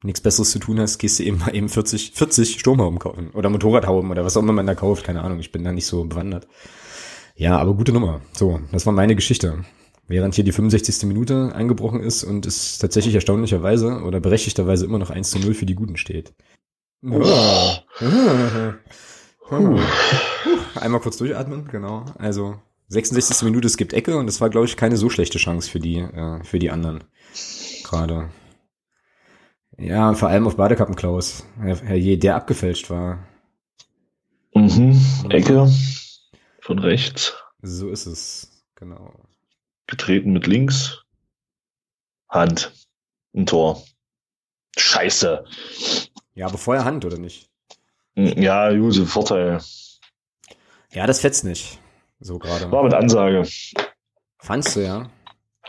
nichts Besseres zu tun hast, gehst du eben mal eben 40, 40 Sturmhauben kaufen oder Motorradhauben oder was auch immer man da kauft, keine Ahnung, ich bin da nicht so bewandert. Ja, aber gute Nummer. So, das war meine Geschichte. Während hier die 65. Minute eingebrochen ist und es tatsächlich erstaunlicherweise oder berechtigterweise immer noch 1 zu 0 für die Guten steht. Oh. Einmal kurz durchatmen, genau. Also 66. Minute, es gibt Ecke und das war, glaube ich, keine so schlechte Chance für die, äh, für die anderen. Gerade. Ja, vor allem auf Badekappenklaus. Herr, Herr Je, der abgefälscht war. Mhm. Ecke von rechts. So ist es, genau. Getreten mit links. Hand. Ein Tor. Scheiße. Ja, aber vorher Hand, oder nicht? Hm, ja, Juse, Vorteil. Ja, das fetzt nicht. So gerade. War mit Ansage. Fandst du, ja?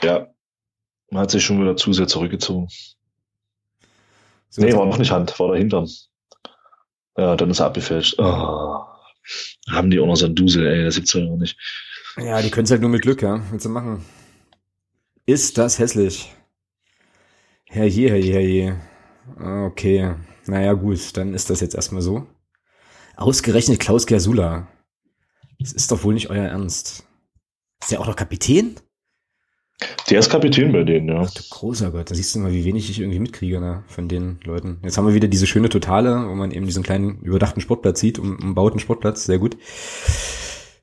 Ja. Man hat sich schon wieder zu sehr zurückgezogen. So nee, war noch nicht Hand, war dahinter. Ja, dann ist er abgefälscht. Oh. Haben die auch noch so einen Dusel, ey, das gibt's ja noch nicht. Ja, die können es halt nur mit Glück, ja. Willst du machen? Ist das hässlich? Herrje, herrje, herrje. Okay. Naja, gut, dann ist das jetzt erstmal so. Ausgerechnet Klaus Gersula. Das ist doch wohl nicht euer Ernst. Ist der auch noch Kapitän? Der ist Kapitän bei denen, ja. Ach, großer Gott, da siehst du mal, wie wenig ich irgendwie mitkriege ne, von den Leuten. Jetzt haben wir wieder diese schöne Totale, wo man eben diesen kleinen überdachten Sportplatz sieht, um, umbauten Sportplatz, sehr gut.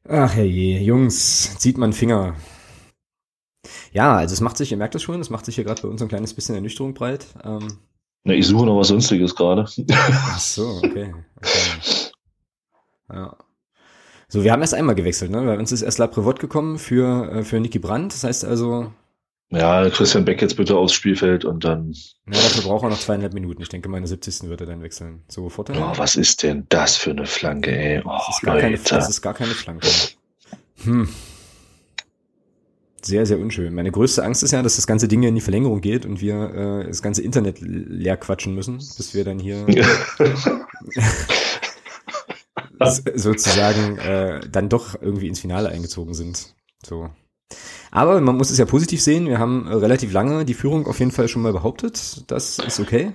Ach herrje, Jungs, zieht man Finger. Ja, also es macht sich, ihr merkt das schon, es macht sich hier gerade bei uns ein kleines bisschen Ernüchterung breit. Ähm, Na, ich suche noch was Sonstiges gerade. Ach so, okay. okay. Ja. So, wir haben erst einmal gewechselt, ne? Bei uns ist erst La Prevot gekommen für, äh, für Niki Brandt. Das heißt also. Ja, Christian Beck jetzt bitte aufs Spielfeld und dann. Ja, dafür braucht er noch zweieinhalb Minuten. Ich denke, meine 70. wird er dann wechseln. So, Vorteil. Oh, was ist denn das für eine Flanke, ey? Oh, das, ist gar keine, das ist gar keine Flanke. Hm. Sehr, sehr unschön. Meine größte Angst ist ja, dass das ganze Ding ja in die Verlängerung geht und wir äh, das ganze Internet leer quatschen müssen, bis wir dann hier sozusagen äh, dann doch irgendwie ins Finale eingezogen sind. So. Aber man muss es ja positiv sehen. Wir haben äh, relativ lange die Führung auf jeden Fall schon mal behauptet. Das ist okay.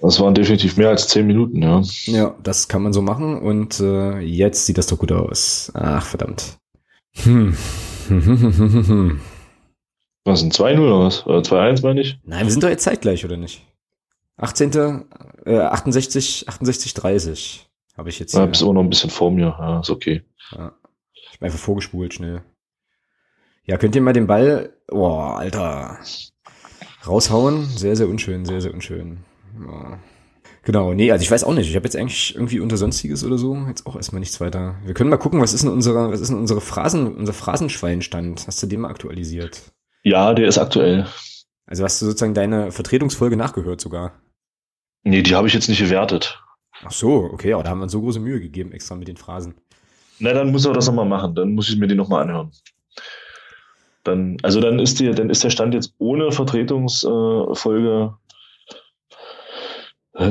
Das waren definitiv mehr als zehn Minuten, ja. Ja, das kann man so machen. Und äh, jetzt sieht das doch gut aus. Ach, verdammt. Hm. Was, ein 2-0 oder was? Oder 2-1 meine ich? Nein, wir sind doch jetzt zeitgleich, oder nicht? 18. Äh, 68, 68, 30 habe ich jetzt. Ja, bist immer noch ein bisschen vor mir. Ja, ist okay. Ja. Ich bin einfach vorgespult, schnell. Ja, könnt ihr mal den Ball, boah, Alter, raushauen? Sehr, sehr unschön, sehr, sehr unschön. Ja. Genau, nee, also ich weiß auch nicht. Ich habe jetzt eigentlich irgendwie unter Sonstiges oder so jetzt auch erstmal nichts weiter. Wir können mal gucken, was ist denn unsere, was ist denn unsere Phrasen, unser Phrasenschweinstand? Hast du den mal aktualisiert? Ja, der ist aktuell. Also hast du sozusagen deine Vertretungsfolge nachgehört sogar? Nee, die habe ich jetzt nicht gewertet. Ach so, okay, aber da haben wir uns so große Mühe gegeben extra mit den Phrasen. Na, dann muss er das nochmal machen. Dann muss ich mir die nochmal anhören. Dann, also dann ist die, dann ist der Stand jetzt ohne Vertretungsfolge. Äh,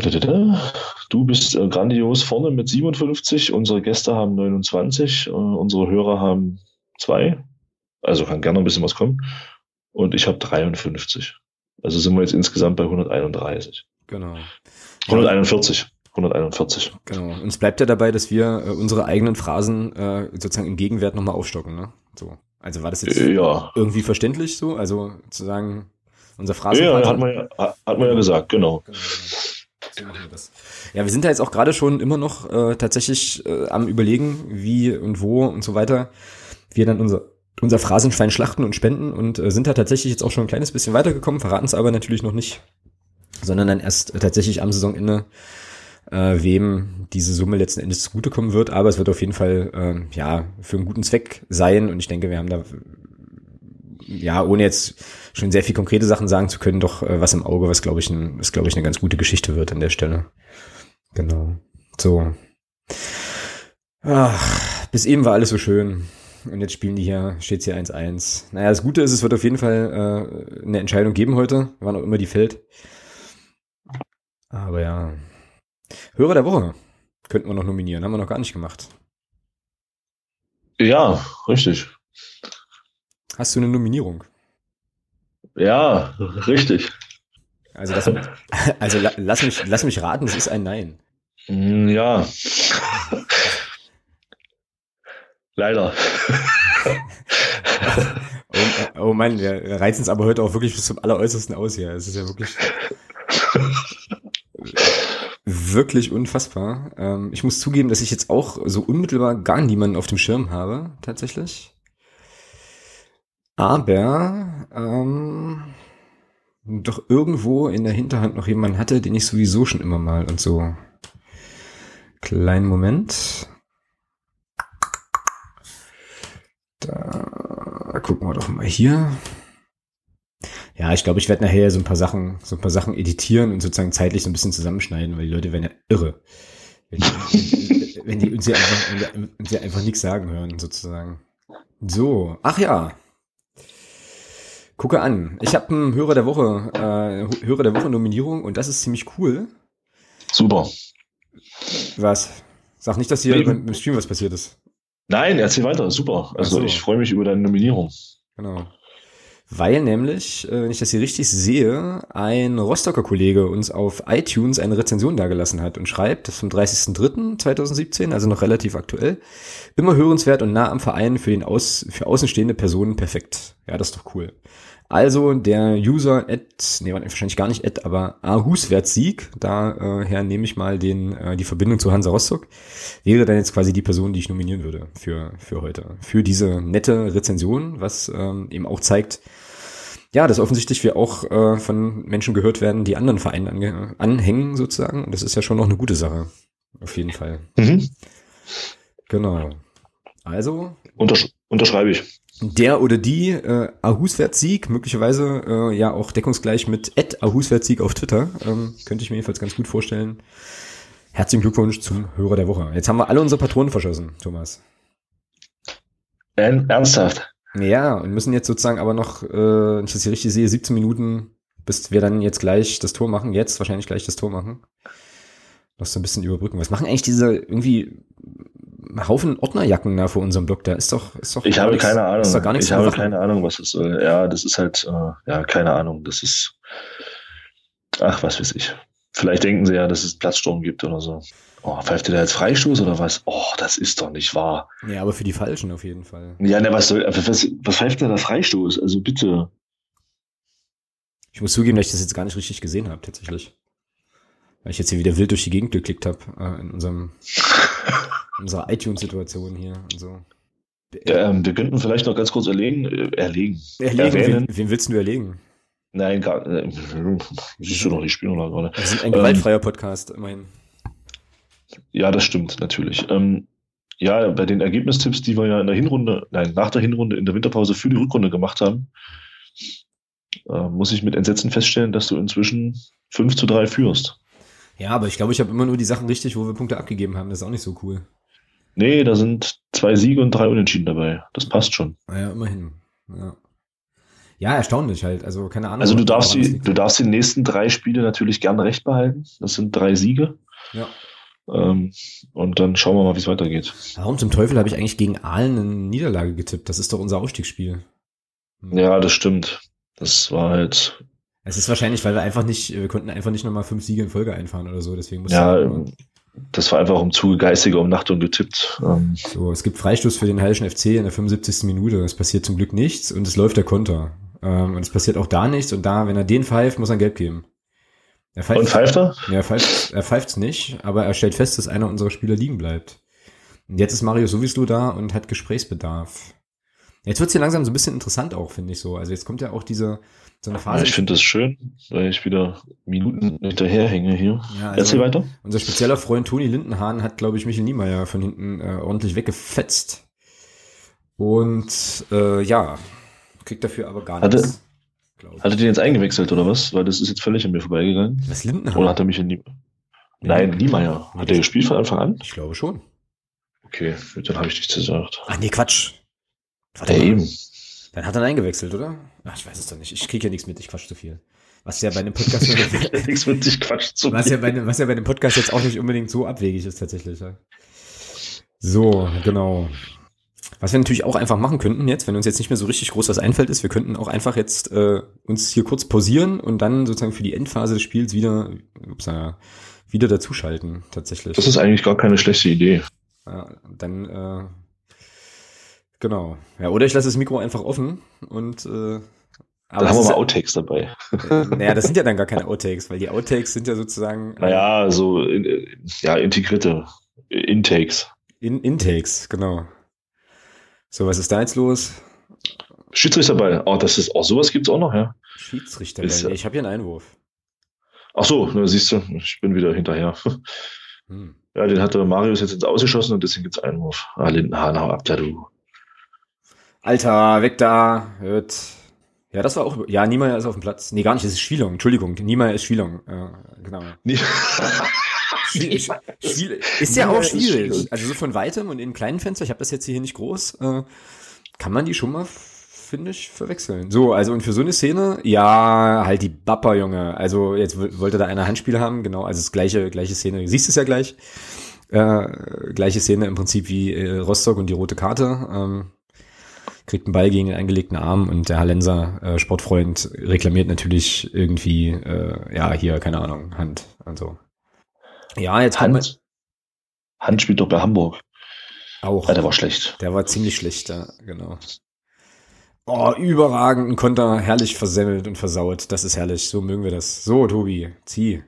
du bist äh, grandios vorne mit 57. Unsere Gäste haben 29. Äh, unsere Hörer haben zwei. Also kann gerne ein bisschen was kommen. Und ich habe 53. Also sind wir jetzt insgesamt bei 131. Genau. 141. 141. Genau. Uns bleibt ja dabei, dass wir äh, unsere eigenen Phrasen äh, sozusagen im Gegenwert nochmal aufstocken. Ne? So. Also war das jetzt äh, ja. irgendwie verständlich so? Also zu sagen, unser Phrasenpartner. Ja, hat man ja, hat man ja gesagt, genau. genau, genau. Ja, wir sind da jetzt auch gerade schon immer noch äh, tatsächlich äh, am überlegen, wie und wo und so weiter wir dann unser unser Phrasenschwein schlachten und spenden und äh, sind da tatsächlich jetzt auch schon ein kleines bisschen weitergekommen, verraten es aber natürlich noch nicht, sondern dann erst äh, tatsächlich am Saisonende äh, wem diese Summe letzten Endes zugutekommen wird. Aber es wird auf jeden Fall äh, ja für einen guten Zweck sein. Und ich denke, wir haben da ja ohne jetzt schon sehr viel konkrete Sachen sagen zu können, doch äh, was im Auge, was glaube ich, was glaube ich eine ganz gute Geschichte wird an der Stelle. Genau. So. Ach, bis eben war alles so schön. Und jetzt spielen die hier, steht hier 1-1. Naja, das Gute ist, es wird auf jeden Fall äh, eine Entscheidung geben heute, wann auch immer die fällt. Aber ja, Hörer der Woche könnten wir noch nominieren, haben wir noch gar nicht gemacht. Ja, richtig. Hast du eine Nominierung? Ja, richtig. Also, das, also lass, mich, lass mich raten, es ist ein Nein. Mm, ja. Leider. oh, oh Mann, wir reizen es aber heute auch wirklich bis zum Alleräußersten aus hier. Es ist ja wirklich wirklich unfassbar. Ähm, ich muss zugeben, dass ich jetzt auch so unmittelbar gar niemanden auf dem Schirm habe, tatsächlich. Aber ähm, doch irgendwo in der Hinterhand noch jemanden hatte, den ich sowieso schon immer mal und so. Kleinen Moment. Da gucken wir doch mal hier. Ja, ich glaube, ich werde nachher so ein paar Sachen, so ein paar Sachen editieren und sozusagen zeitlich so ein bisschen zusammenschneiden, weil die Leute werden ja irre. Wenn die, wenn die uns ja einfach, uns ja einfach nichts sagen hören, sozusagen. So, ach ja. Gucke an. Ich habe einen Hörer der Woche, äh, Hörer der Woche Nominierung und das ist ziemlich cool. Super. Was? Sag nicht, dass hier beim Stream was passiert ist. Nein, erzähl weiter. Super. Also so. ich freue mich über deine Nominierung. Genau. Weil nämlich, äh, wenn ich das hier richtig sehe, ein Rostocker Kollege uns auf iTunes eine Rezension dargelassen hat und schreibt, das vom 30.03.2017, also noch relativ aktuell, immer hörenswert und nah am Verein für den Aus, für außenstehende Personen perfekt. Ja, das ist doch cool. Also der User at, nee, wahrscheinlich gar nicht at, aber Ahuswert-Sieg, daher nehme ich mal den, äh, die Verbindung zu Hansa Rostock, wäre dann jetzt quasi die Person, die ich nominieren würde für, für heute. Für diese nette Rezension, was ähm, eben auch zeigt, ja, dass offensichtlich wir auch äh, von Menschen gehört werden, die anderen Vereinen anhängen sozusagen. Und das ist ja schon noch eine gute Sache. Auf jeden Fall. Mhm. Genau. Also. Untersch unterschreibe ich der oder die äh, Ahuswert-Sieg, möglicherweise äh, ja auch deckungsgleich mit Ed Ahuswert-Sieg auf Twitter, ähm, könnte ich mir jedenfalls ganz gut vorstellen. Herzlichen Glückwunsch zum Hörer der Woche. Jetzt haben wir alle unsere Patronen verschossen, Thomas. Ernsthaft? Ja, und müssen jetzt sozusagen aber noch, äh, wenn ich das hier richtig sehe, 17 Minuten, bis wir dann jetzt gleich das Tor machen, jetzt wahrscheinlich gleich das Tor machen. Noch so ein bisschen überbrücken. Was machen eigentlich diese irgendwie Haufen Ordnerjacken da vor unserem Block. Da ist doch, ist doch. Ich habe keine Ahnung. Ist doch gar nichts ich habe keine Ahnung, was das soll. Ja, das ist halt, äh, ja, keine Ahnung. Das ist, ach, was weiß ich. Vielleicht denken sie ja, dass es Platzsturm gibt oder so. Oh, pfeift ihr da jetzt Freistoß oder was? Oh, das ist doch nicht wahr. Ja, aber für die Falschen auf jeden Fall. Ja, ne, was soll, was, was pfeift denn da Freistoß? Also bitte. Ich muss zugeben, dass ich das jetzt gar nicht richtig gesehen habe, tatsächlich. Weil ich jetzt hier wieder wild durch die Gegend geklickt habe, äh, in unserem, in unserer iTunes-Situation hier und so. Ähm, wir könnten vielleicht noch ganz kurz erlegen, äh, erlegen. erlegen wen, wen willst du erlegen? Nein, gar äh, Siehst du doch die Spielung gerade. Wir sind ein gewaltfreier ähm, Podcast, immerhin. Ja, das stimmt, natürlich. Ähm, ja, bei den Ergebnistipps, die wir ja in der Hinrunde, nein, nach der Hinrunde in der Winterpause für die Rückrunde gemacht haben, äh, muss ich mit Entsetzen feststellen, dass du inzwischen 5 zu 3 führst. Ja, aber ich glaube, ich habe immer nur die Sachen richtig, wo wir Punkte abgegeben haben. Das ist auch nicht so cool. Nee, da sind zwei Siege und drei Unentschieden dabei. Das passt schon. Ja, immerhin. Ja. Ja, erstaunlich halt. Also keine Ahnung. Also du darfst die, du darfst die nächsten drei Spiele natürlich gerne recht behalten. Das sind drei Siege. Ja. Ähm, und dann schauen wir mal, wie es weitergeht. Warum zum Teufel habe ich eigentlich gegen Aalen eine Niederlage getippt? Das ist doch unser Aufstiegsspiel. Hm. Ja, das stimmt. Das war halt. Es ist wahrscheinlich, weil wir einfach nicht, wir konnten einfach nicht nochmal fünf Siege in Folge einfahren oder so. Deswegen muss ja, das war einfach um Zuge geistiger Umnachtung getippt. Ähm. So, es gibt Freistoß für den Heilischen FC in der 75. Minute. Es passiert zum Glück nichts und es läuft der Konter. Ähm, und es passiert auch da nichts und da, wenn er den pfeift, muss er Gelb geben. Er pfeift, Und pfeift er? Ja, er pfeift, er pfeift's nicht, aber er stellt fest, dass einer unserer Spieler liegen bleibt. Und jetzt ist Mario sowieso da und hat Gesprächsbedarf. Jetzt wird's hier langsam so ein bisschen interessant auch, finde ich so. Also jetzt kommt ja auch diese so eine Phase. Ja, ich finde das schön, weil ich wieder Minuten hinterherhänge hier. Ja, also Erzähl weiter. Unser spezieller Freund Toni Lindenhahn hat, glaube ich, Michael Niemeyer von hinten äh, ordentlich weggefetzt. Und äh, ja, kriegt dafür aber gar hatte, nichts. Hat er den jetzt eingewechselt oder was? Weil das ist jetzt völlig an mir vorbeigegangen. Was Lindenhammer? Oder hat er mich in die. Nein, Niemeyer. Hat er gespielt von Anfang an? Ich glaube schon. Okay, dann habe ich nichts gesagt. Ach nee, Quatsch. Warte ja, eben. Dann hat er eingewechselt, oder? Ach, ich weiß es doch nicht. Ich kriege ja nichts mit, ich quatsch zu viel. Was ja bei einem Podcast nichts mit, ich quatsch zu was viel. Ja bei, was ja bei einem Podcast jetzt auch nicht unbedingt so abwegig ist tatsächlich. Ja. So, genau. Was wir natürlich auch einfach machen könnten jetzt, wenn uns jetzt nicht mehr so richtig groß was einfällt, ist, wir könnten auch einfach jetzt äh, uns hier kurz pausieren und dann sozusagen für die Endphase des Spiels wieder, ups, ja, wieder dazuschalten, tatsächlich. Das ist eigentlich gar keine schlechte Idee. Ja, dann, äh, genau. Ja, oder ich lasse das Mikro einfach offen und äh, aber da haben wir mal Outtakes dabei. Äh, naja, das sind ja dann gar keine Outtakes, weil die Outtakes sind ja sozusagen. Äh, naja, so äh, ja, integrierte Intakes. In Intakes, genau. So, was ist da jetzt los? Schiedsrichterball. Oh, das ist, oh, sowas gibt's auch noch, ja. Schiedsrichterball. Ist, ich habe hier einen Einwurf. Ach so, na, siehst du, ich bin wieder hinterher. Hm. Ja, den hatte Marius jetzt ins Ausgeschossen und deswegen gibt's Einwurf. Ah, Lindenhahn, hau ab da, du. Alter, weg da. Hört. Ja, das war auch. Ja, Niemeyer ist auf dem Platz. Nee, gar nicht, das ist Spielung. Entschuldigung, Niemeyer ist Spielung. Ja, genau. Schwierig. Ist ja auch schwierig. Also so von weitem und in kleinen Fenster, ich habe das jetzt hier nicht groß, äh, kann man die schon mal, finde ich, verwechseln. So, also und für so eine Szene, ja, halt die Bapper, Junge. Also jetzt wollte da einer Handspiel haben, genau, also das gleiche, gleiche Szene. Du siehst es ja gleich. Äh, gleiche Szene im Prinzip wie äh, Rostock und die rote Karte. Ähm, kriegt einen Ball gegen den eingelegten Arm und der Hallenser äh, Sportfreund reklamiert natürlich irgendwie, äh, ja, hier, keine Ahnung, Hand und so. Ja, jetzt Hand, Hand spielt doch bei Hamburg. Auch. Ja, der war schlecht. Der war ziemlich schlecht, ja, genau. Oh, überragend, ein Konter, herrlich versemmelt und versaut. Das ist herrlich, so mögen wir das. So, Tobi, zieh.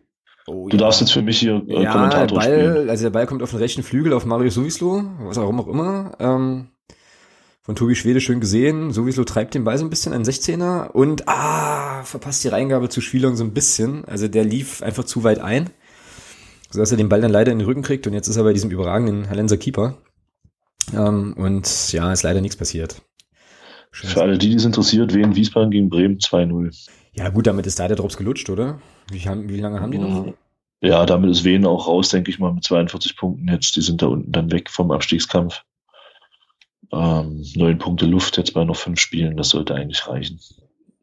Oh, du ja. darfst jetzt für mich hier äh, ja, Kommentator Ball, spielen. Also der Ball kommt auf den rechten Flügel auf Mario Suvislo, was auch immer. Ähm, von Tobi Schwede schön gesehen. Suvislo treibt den Ball so ein bisschen an 16er und ah, verpasst die Reingabe zu Spielung so ein bisschen. Also der lief einfach zu weit ein sodass er den Ball dann leider in den Rücken kriegt und jetzt ist er bei diesem überragenden Hallenser Keeper. Ähm, und ja, ist leider nichts passiert. Schön. Für alle, die dies interessiert, wen Wiesbaden gegen Bremen 2-0. Ja, gut, damit ist da der Drops gelutscht, oder? Wie, haben, wie lange haben die noch? Ja, damit ist Wien auch raus, denke ich mal, mit 42 Punkten jetzt. Die sind da unten dann weg vom Abstiegskampf. Ähm, neun Punkte Luft jetzt bei noch fünf Spielen, das sollte eigentlich reichen.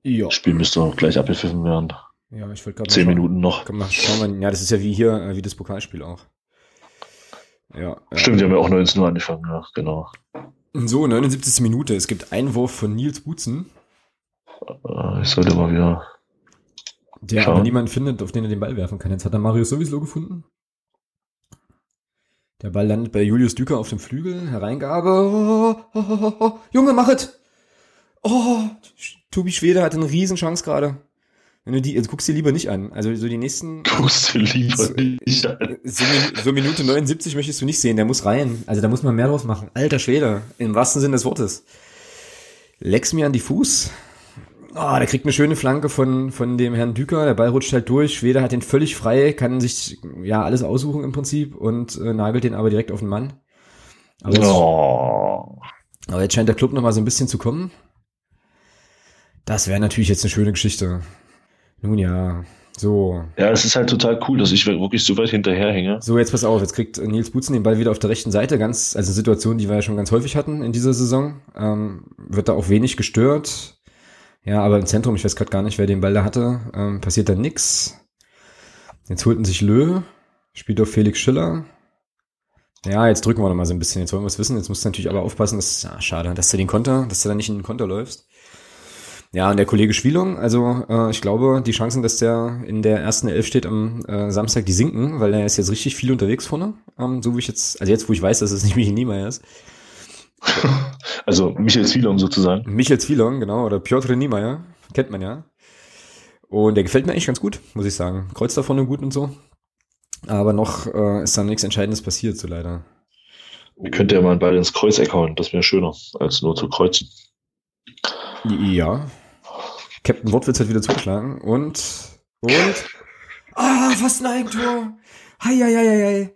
Ja. Das Spiel müsste auch gleich abgepfiffen werden. Ja, ich wollte gerade Zehn Minuten noch. Komm, mal schauen wir, ja, das ist ja wie hier, äh, wie das Pokalspiel auch. Ja, ja. Stimmt, die haben ja auch 19 Uhr angefangen, ja, genau. So, 79. Minute. Es gibt Einwurf von Nils Butzen, Äh, Ich sollte mal wieder. der Schauen. aber niemanden findet, auf den er den Ball werfen kann. Jetzt hat er Marius sowieso gefunden. Der Ball landet bei Julius Düker auf dem Flügel. Hereingabe. Oh, oh, oh. Junge, mach es! Oh, Tobi Schwede hat eine Riesenchance gerade. Wenn du die, jetzt guckst du dir lieber nicht an. Also so die nächsten Guckst du lieber So- nicht an. So, so Minute 79 möchtest du nicht sehen, der muss rein. Also da muss man mehr draus machen. Alter Schwede, im wahrsten Sinne des Wortes. Lex mir an die Fuß. Oh, der kriegt eine schöne Flanke von, von dem Herrn Düker. Der Ball rutscht halt durch. Schwede hat den völlig frei, kann sich ja alles aussuchen im Prinzip und äh, nagelt den aber direkt auf den Mann. Aber jetzt, Oh. aber jetzt scheint der Club noch mal so ein bisschen zu kommen. Das wäre natürlich jetzt eine schöne Geschichte. Nun ja, so. Ja, es ist halt total cool, dass ich wirklich so weit hinterherhänge. So, jetzt pass auf, jetzt kriegt äh, Nils Butzen den Ball wieder auf der rechten Seite, ganz, also Situation, die wir ja schon ganz häufig hatten in dieser Saison. Ähm, wird da auch wenig gestört. Ja, aber im Zentrum, ich weiß gerade gar nicht, wer den Ball da hatte, ähm, passiert da nix. Jetzt holten sich Lö, spielt auf Felix Schiller. Ja, jetzt drücken wir noch mal so ein bisschen. Jetzt wollen wir es wissen. Jetzt musst du natürlich aber aufpassen, dass, ja, schade, dass du den Konter, dass du da nicht in den Konter läufst. Ja, und der Kollege Schwielung, also äh, ich glaube, die Chancen, dass der in der ersten Elf steht am äh, Samstag, die sinken, weil er ist jetzt richtig viel unterwegs vorne. Ähm, so wie ich jetzt, also jetzt, wo ich weiß, dass es nicht Michi Niemeyer ist. Also Michael Zwielung sozusagen. Michael Zwielong, genau, oder Piotr Niemeyer, kennt man ja. Und der gefällt mir eigentlich ganz gut, muss ich sagen. Kreuzt da vorne gut und so. Aber noch äh, ist da nichts Entscheidendes passiert, so leider. Ihr könnt ja mal einen Ball ins Kreuzeck hauen, das wäre schöner, als nur zu kreuzen. Ja. Captain Wortwitz hat wieder zugeschlagen und und ah, fast ein Eigentor. Hei, hei, hei, hei.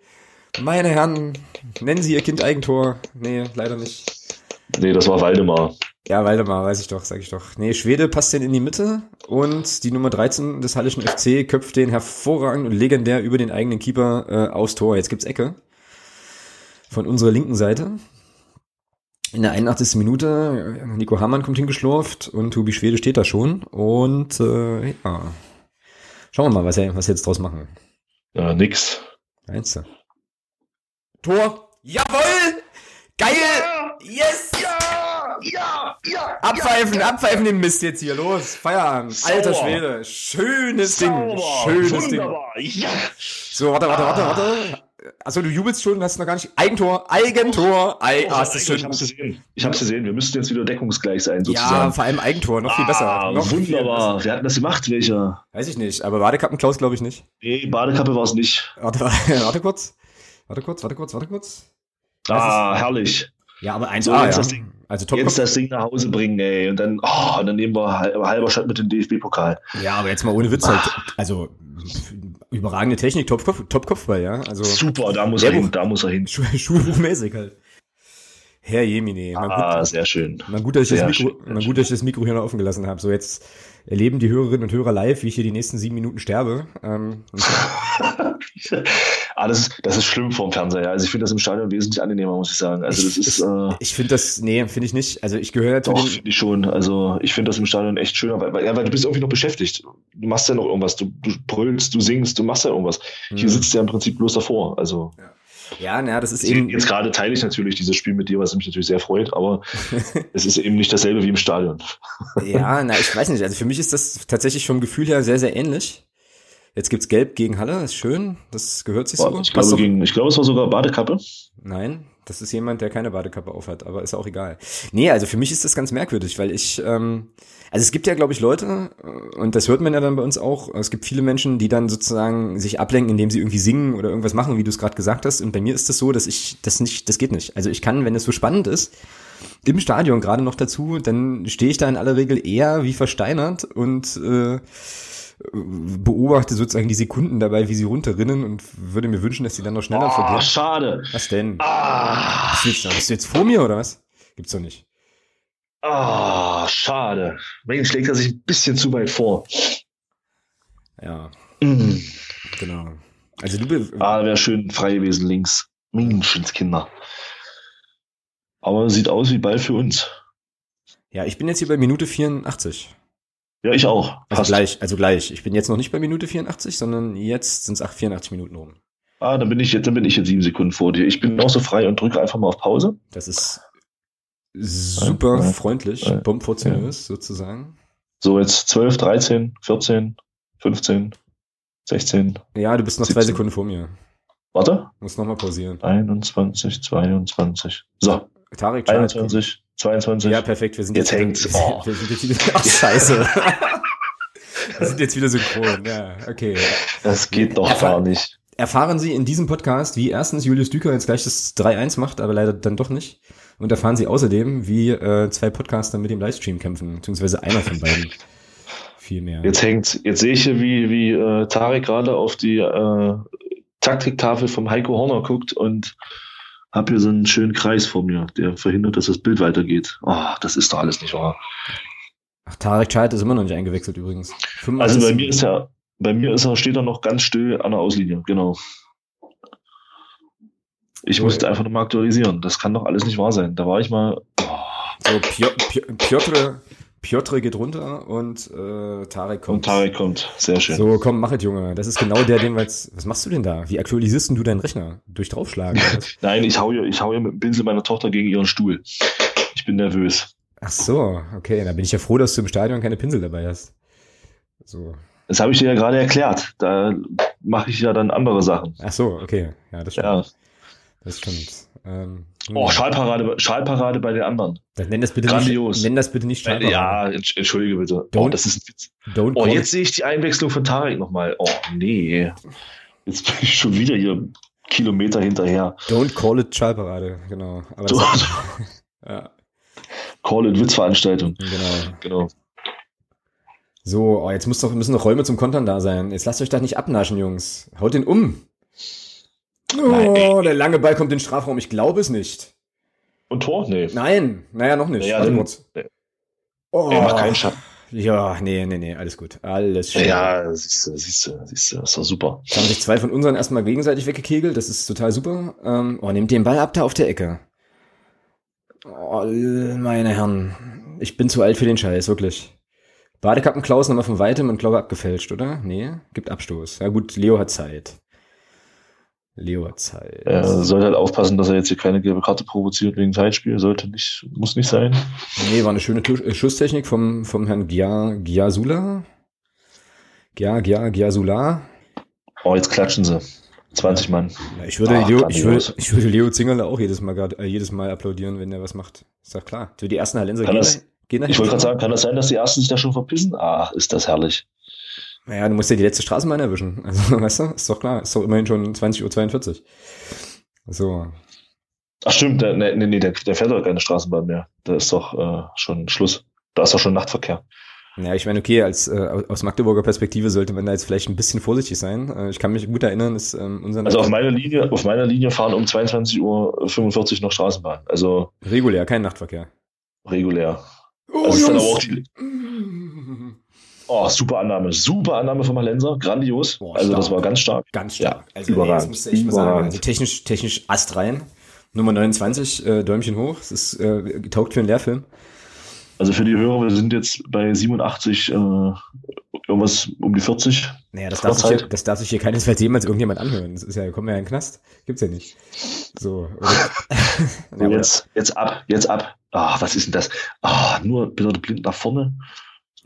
Meine Herren, nennen Sie Ihr Kind Eigentor. Nee, leider nicht. Nee, das war Waldemar. Ja, Waldemar, weiß ich doch, sag ich doch. Nee, Schwede passt den in die Mitte und die Nummer 13 des Hallischen FC köpft den hervorragend und legendär über den eigenen Keeper äh, aufs Tor. Jetzt gibt's Ecke von unserer linken Seite. In der 81. Minute, äh, Nico Hamann kommt hingeschlurft und Tobi Schwede steht da schon. Und äh, ja, schauen wir mal, was, er, was sie jetzt draus machen. Ja, nix. Meinst du? Tor! Jawohl! Geil! Yes! Ja, ja, ja. Abpfeifen, abpfeifen den Mist jetzt hier, los, Feierabend. Sauber. Alter Schwede, schönes Ding, Sauber, schönes Ding. wunderbar. Ja. So, warte, warte, warte, warte. Achso, du jubelst schon, hast noch gar nicht. Eigentor, Eigentor, Ei, ah, ist das ich schön. hab's gesehen. Ich hab's gesehen. Wir müssten jetzt wieder deckungsgleich sein, Ja, sozusagen. vor allem Eigentor, noch viel besser. Ah, Noch viel wunderbar. Wer hat denn das gemacht? Welcher? besser. Weiß ich nicht, aber Badekappen Klaus glaube ich nicht. Nee, Badekappe war es nicht. Warte, warte kurz. Warte kurz, warte kurz, warte kurz. Ah, herrlich. Ja, aber 1A, So, ja. jetzt das Ding. Also top. Jetzt das Ding nach Hause bringen, ey. Und dann, oh, und dann nehmen wir halber, halber Stadt mit dem DFB-Pokal. Ja, aber jetzt mal ohne Witz halt. Also, überragende Technik, Top-Kopf, Top-Kopfball, ja. Also, Super, da muss er hin, da muss er hin. Schu Schulbuchmäßig halt. Herr Jemine. Ah, gut, sehr schön. mal gut, dass ich das Mikro, schön, mal gut, dass ich das Mikro hier noch offen gelassen habe. So, jetzt erleben die Hörerinnen und Hörer live, wie ich hier die nächsten sieben Minuten sterbe. Ähm, ah, das ist, schlimm vom Fernseher. Ja. Also ich finde das im Stadion wesentlich angenehmer, muss ich sagen. Also das ist, äh, ich finde das, nee, finde ich nicht. Also ich gehöre zu doch, finde ich schon. Also ich finde das im Stadion echt schöner, weil, weil, ja, weil du bist irgendwie noch beschäftigt. Du machst ja noch irgendwas. Du, du brüllst, du singst, du machst ja irgendwas. Hier Hm. sitzt du ja im Prinzip bloß davor. Also ja, naja, das ist eben, jetzt gerade teile ich natürlich dieses Spiel mit dir, was mich natürlich sehr freut, aber es ist eben nicht dasselbe wie im Stadion. ja, na, ich weiß nicht. Also für mich ist das tatsächlich vom Gefühl her sehr, sehr ähnlich. Jetzt gibt's Gelb gegen Halle, ist schön. Das gehört sich so. Ich glaube, gegen, ich glaube, es war sogar Badekappe. Nein, das ist jemand, der keine Badekappe aufhat, aber ist auch egal. Nee, also für mich ist das ganz merkwürdig, weil ich, ähm, also es gibt ja, glaube ich, Leute, äh, und das hört man ja dann bei uns auch, es gibt viele Menschen, die dann sozusagen sich ablenken, indem sie irgendwie singen oder irgendwas machen, wie du es gerade gesagt hast. Und bei mir ist das so, dass ich das nicht, das geht nicht. Also ich kann, wenn es so spannend ist, im Stadion gerade noch dazu, dann stehe ich da in aller Regel eher wie versteinert und äh, beobachte sozusagen die Sekunden dabei, wie sie runterrinnen und würde mir wünschen, dass sie dann noch schneller Ah, vergehen. schade. Was denn? Ah, Bist du, jetzt, bist du jetzt vor mir oder was? Gibt's doch nicht. ah, schade. Mensch, schlägt er sich ein bisschen zu weit vor. Ja, Mm. genau. Also du Ah, wäre schön frei gewesen links. Menschenskinder. Aber sieht aus wie Ball für uns. ja, ich bin jetzt hier bei Minute 84. Ja, ich auch. Also Fast. gleich, also gleich. Ich bin jetzt noch nicht bei Minute 84, sondern jetzt sind es 84 Minuten rum. Ah, dann bin ich jetzt, dann bin ich jetzt sieben Sekunden vor dir. Ich bin auch so frei und drücke einfach mal auf Pause. Das ist super Ja, ja, freundlich, ja, bombfortunös sozusagen. So, jetzt 12, 13, 14, 15, 16. Ja, du bist noch zwei 17. Sekunden vor mir. Warte. Muss nochmal pausieren. 21, 22. So, Tarek, Chad, 21, 22. Ja, perfekt. Wir sind Jetzt wieder, hängt's. Oh. Wir sind jetzt wieder. Ach, scheiße. wir sind jetzt wieder synchron. Ja, okay. Das geht doch Erfa- gar nicht. Erfahren Sie in diesem Podcast, wie erstens Julius Düker jetzt gleich das 3-1 macht, aber leider dann doch nicht. Und erfahren Sie außerdem, wie äh, zwei Podcaster mit dem Livestream kämpfen, beziehungsweise einer von beiden. Viel mehr. Jetzt hängt, jetzt sehe ich hier, wie, wie äh, Tarek gerade auf die äh, Taktiktafel vom Heiko Horner guckt und habe hier so einen schönen Kreis vor mir, der verhindert, dass das Bild weitergeht. Oh, das ist doch alles nicht wahr. Ach, Tarek Chait ist immer noch nicht eingewechselt übrigens. Also 85. bei mir ist er, bei mir ist er, steht er noch ganz still an der Auslinie, genau. Ich So, musste einfach nochmal aktualisieren. Das kann doch alles nicht wahr sein. Da war ich mal. So, Pio- Pio- Piotr, Piotr geht runter und äh, Tarek kommt. Und Tarek kommt. Sehr schön. So, komm, mach es, Junge. Das ist genau der, den wir jetzt. Was machst du denn da? Wie aktualisierst du deinen Rechner? Durch draufschlagen? Nein, ich hau hier, ich hau hier mit dem Pinsel meiner Tochter gegen ihren Stuhl. Ich bin nervös. Ach so, okay. Da bin ich ja froh, dass du im Stadion keine Pinsel dabei hast. So. Das habe ich dir ja gerade erklärt. Da mache ich ja dann andere Sachen. Ach so, okay. Ja, das stimmt. Ja. Das stimmt. Ähm, Oh, hm. Schallparade, Schallparade bei den anderen. Dann nenn das bitte Grandios. nicht. Nenn das bitte nicht Schallparade. Ja, entsch- entschuldige bitte. Oh, Don't- das ist ein Witz. Don't Oh, jetzt sehe ich die Einwechslung von Tarek nochmal. Oh, nee. Jetzt bin ich schon wieder hier Kilometer hinterher. don't call it Schallparade, genau. Ja, Call it Witzveranstaltung. genau. Genau. So, oh, jetzt muss doch, müssen noch Räume zum Kontern da sein. Jetzt lasst euch das nicht abnaschen, Jungs. Haut den um. Oh, der lange Ball kommt in den Strafraum. Ich glaube es nicht. Und Tor? Nee. Nein, naja, noch nicht. Naja, kurz. nee. Oh. Er macht keinen Schatten. Ja, nee, nee, nee, alles gut. Alles schön. Ja, siehst du, siehst du, siehst du, ist doch super. Jetzt haben sich zwei von unseren erstmal gegenseitig weggekegelt. Das ist total super. Ähm, oh, nehmt den Ball ab da auf der Ecke. Oh, meine Herren. Ich bin zu alt für den Scheiß, wirklich. Badekappen Klaus nochmal von weitem und glaube abgefälscht, oder? Nee, gibt Abstoß. Ja gut, Leo hat Zeit. Leo hat Zeit. Er soll halt aufpassen, dass er jetzt hier keine gelbe Karte provoziert wegen Zeitspiel. Sollte nicht, muss nicht sein. Nee, war eine schöne äh, Schusstechnik vom, vom Herrn Gia, Giasula. Gia, Gia, Giasula. Oh, jetzt klatschen sie. 20 Mann. Ja, ich würde, Ach, Leo, ich, würde, ich würde Leo Zingerle auch jedes Mal, grad- äh, jedes Mal applaudieren, wenn er was macht. Ist doch klar. So die ersten Hallenser Kann gehen, das- gehen Ich wollte gerade sagen, kann das sein, dass die Ersten sich da schon verpissen? Ach, ist das herrlich. Naja, du musst ja die letzte Straßenbahn erwischen. Also, weißt du, ist doch klar. Ist doch immerhin schon 20.42 Uhr. So. Ach stimmt, der, nee, nee, der, der fährt doch keine Straßenbahn mehr. Da ist doch äh, schon Schluss. Da ist doch schon Nachtverkehr. Ja, ich meine, okay, als, äh, aus Magdeburger Perspektive sollte man da jetzt vielleicht ein bisschen vorsichtig sein. Äh, ich kann mich gut erinnern, dass ähm, unser Also auf meiner Linie, auf meiner Linie fahren um 22.45 Uhr noch Straßenbahn. Also regulär, kein Nachtverkehr. regulär. Oh, Das ist dann aber auch die, oh, super Annahme. Super Annahme vom Hallenser. Grandios. Boah, also das war ganz stark. Ganz stark. Ja, also, überragend. Nee, das musst du echt mal sagen. Also technisch, technisch Ast rein. Nummer 29, äh, Däumchen hoch. Es ist äh, taugt für einen Lehrfilm. Also für die Hörer, wir sind jetzt bei 87, äh, irgendwas um die 40. Naja, das darf, sich hier, das darf sich hier keinesfalls jemals irgendjemand anhören. Das ist ja, kommen wir ja in den Knast. Gibt's ja nicht. So. Ja, jetzt, jetzt ab, jetzt ab. Ah, was ist denn das? Ah, nur bitte blind nach vorne.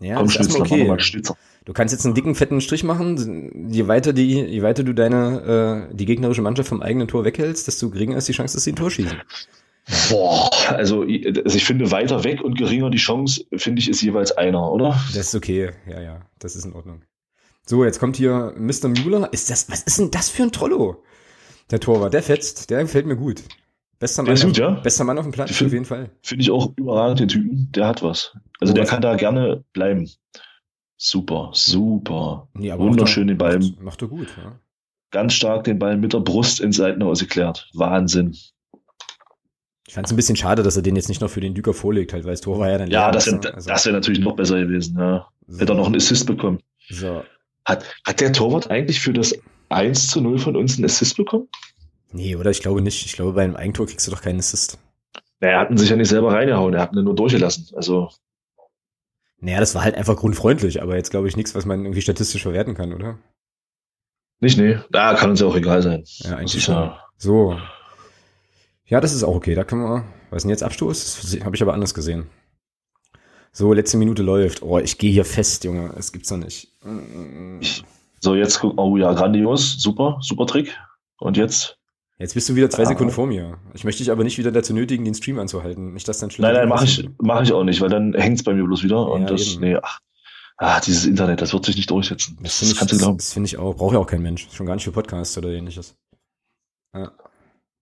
Ja, Komm, das ist mal okay. Schnitzer. Du kannst jetzt einen dicken, fetten Strich machen. Je weiter die, je weiter du deine, äh, die gegnerische Mannschaft vom eigenen Tor weghältst, desto geringer ist die Chance, dass sie ein Tor schießen. Boah, also ich, also ich finde weiter weg und geringer die Chance, finde ich, ist jeweils einer, oder? Das ist okay. Ja, ja, das ist in Ordnung. So, jetzt kommt hier Mr. Müller. Ist das, was ist denn das für ein Trollo? Der Torwart, der fetzt, der gefällt mir gut. Bester Der Mann, gut, auf, ja? bester Mann auf dem Platz, find- auf jeden Fall. Finde ich auch überragend, den Typen. Der hat was. Also Oh, der was- kann da gerne bleiben. Super, super. Aber Wunderschön den Ball. Macht, macht er gut, ja. Ganz stark den Ball mit der Brust ins Seitenhaus geklärt. Wahnsinn. Ich fand es ein bisschen schade, dass er den jetzt nicht noch für den Düker vorlegt, halt, weil das Tor war ja dann Ja, das wäre? Also, wär natürlich noch besser gewesen. Ja. Hätte er noch einen Assist bekommen. so. Hat, hat der Torwart eigentlich für das 1 zu 0 von uns einen Assist bekommen? Nee, oder? Ich glaube nicht. Ich glaube, bei einem Eigentor kriegst du doch keinen Assist. Naja, er hat ihn sich ja nicht selber reingehauen, er hat ihn nur durchgelassen. Also, Naja, das war halt einfach grundfreundlich, aber jetzt glaube ich nichts, was man irgendwie statistisch verwerten kann, oder? Nicht, nee. Da kann uns ja auch egal sein. Ja, eigentlich schon. Ja so. Ja, das ist auch okay. Da können wir. Was ist denn jetzt Abstoß? Das habe ich aber anders gesehen. So, letzte Minute läuft. Oh, ich gehe hier fest, Junge. Es gibt's doch nicht. Ich, so, jetzt, oh ja, grandios. Super, super Trick. Und jetzt? Jetzt bist du wieder zwei. Sekunden vor mir. Ich möchte dich aber nicht wieder dazu nötigen, den Stream anzuhalten. Nicht, dass dann schlimm Nein, nein, mache ich, mach ich auch nicht, weil dann hängt's bei mir bloß wieder. Ja, und das, eben. nee, ach, ah, dieses Internet, das wird sich nicht durchsetzen. Das, das kannst ich, du glauben. Das, das finde ich auch. Braucht ja auch kein Mensch. Schon gar nicht für Podcasts oder ähnliches. Ja.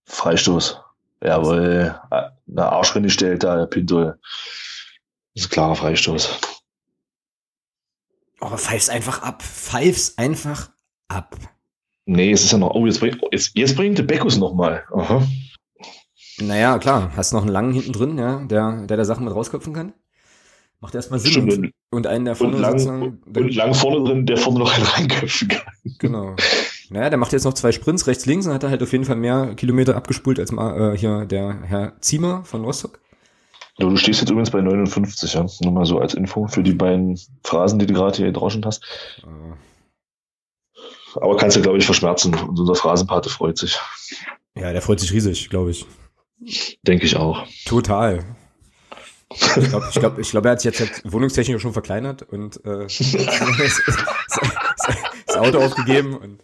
Freistoß. Jawohl. Eine Arschrinne stellt da, Pinto. Das ist ein klarer Freistoß. Oh, pfeif's einfach ab. Pfeif's einfach ab. Nee, es ist ja noch. Oh, jetzt, bring, jetzt, jetzt bringt der Beckus nochmal. Aha. Naja, klar. Hast noch einen langen hinten drin, ja, der, der da Sachen mit rausköpfen kann. Macht erstmal Sinn. Stimmt, und, und einen der vorne und lang, sitzen, und lang vorne drin, der vorne noch einen reinköpfen kann. Genau. Naja, der macht jetzt noch zwei Sprints rechts, links und hat da halt auf jeden Fall mehr Kilometer abgespult als mal, äh, hier der Herr Ziemer von Rostock. Ja, du stehst jetzt übrigens bei 59, ja. Nur mal so als Info für die beiden Phrasen, die du gerade hier draußen hast. Äh. Aber kannst du, glaube ich, verschmerzen. Und unser Phrasenpate freut sich. Ja, der freut sich riesig, glaube ich. Denke ich auch. Total. Ich glaube, ich glaub, ich glaub, er hat sich jetzt halt wohnungstechnisch schon verkleinert und äh, das Auto aufgegeben und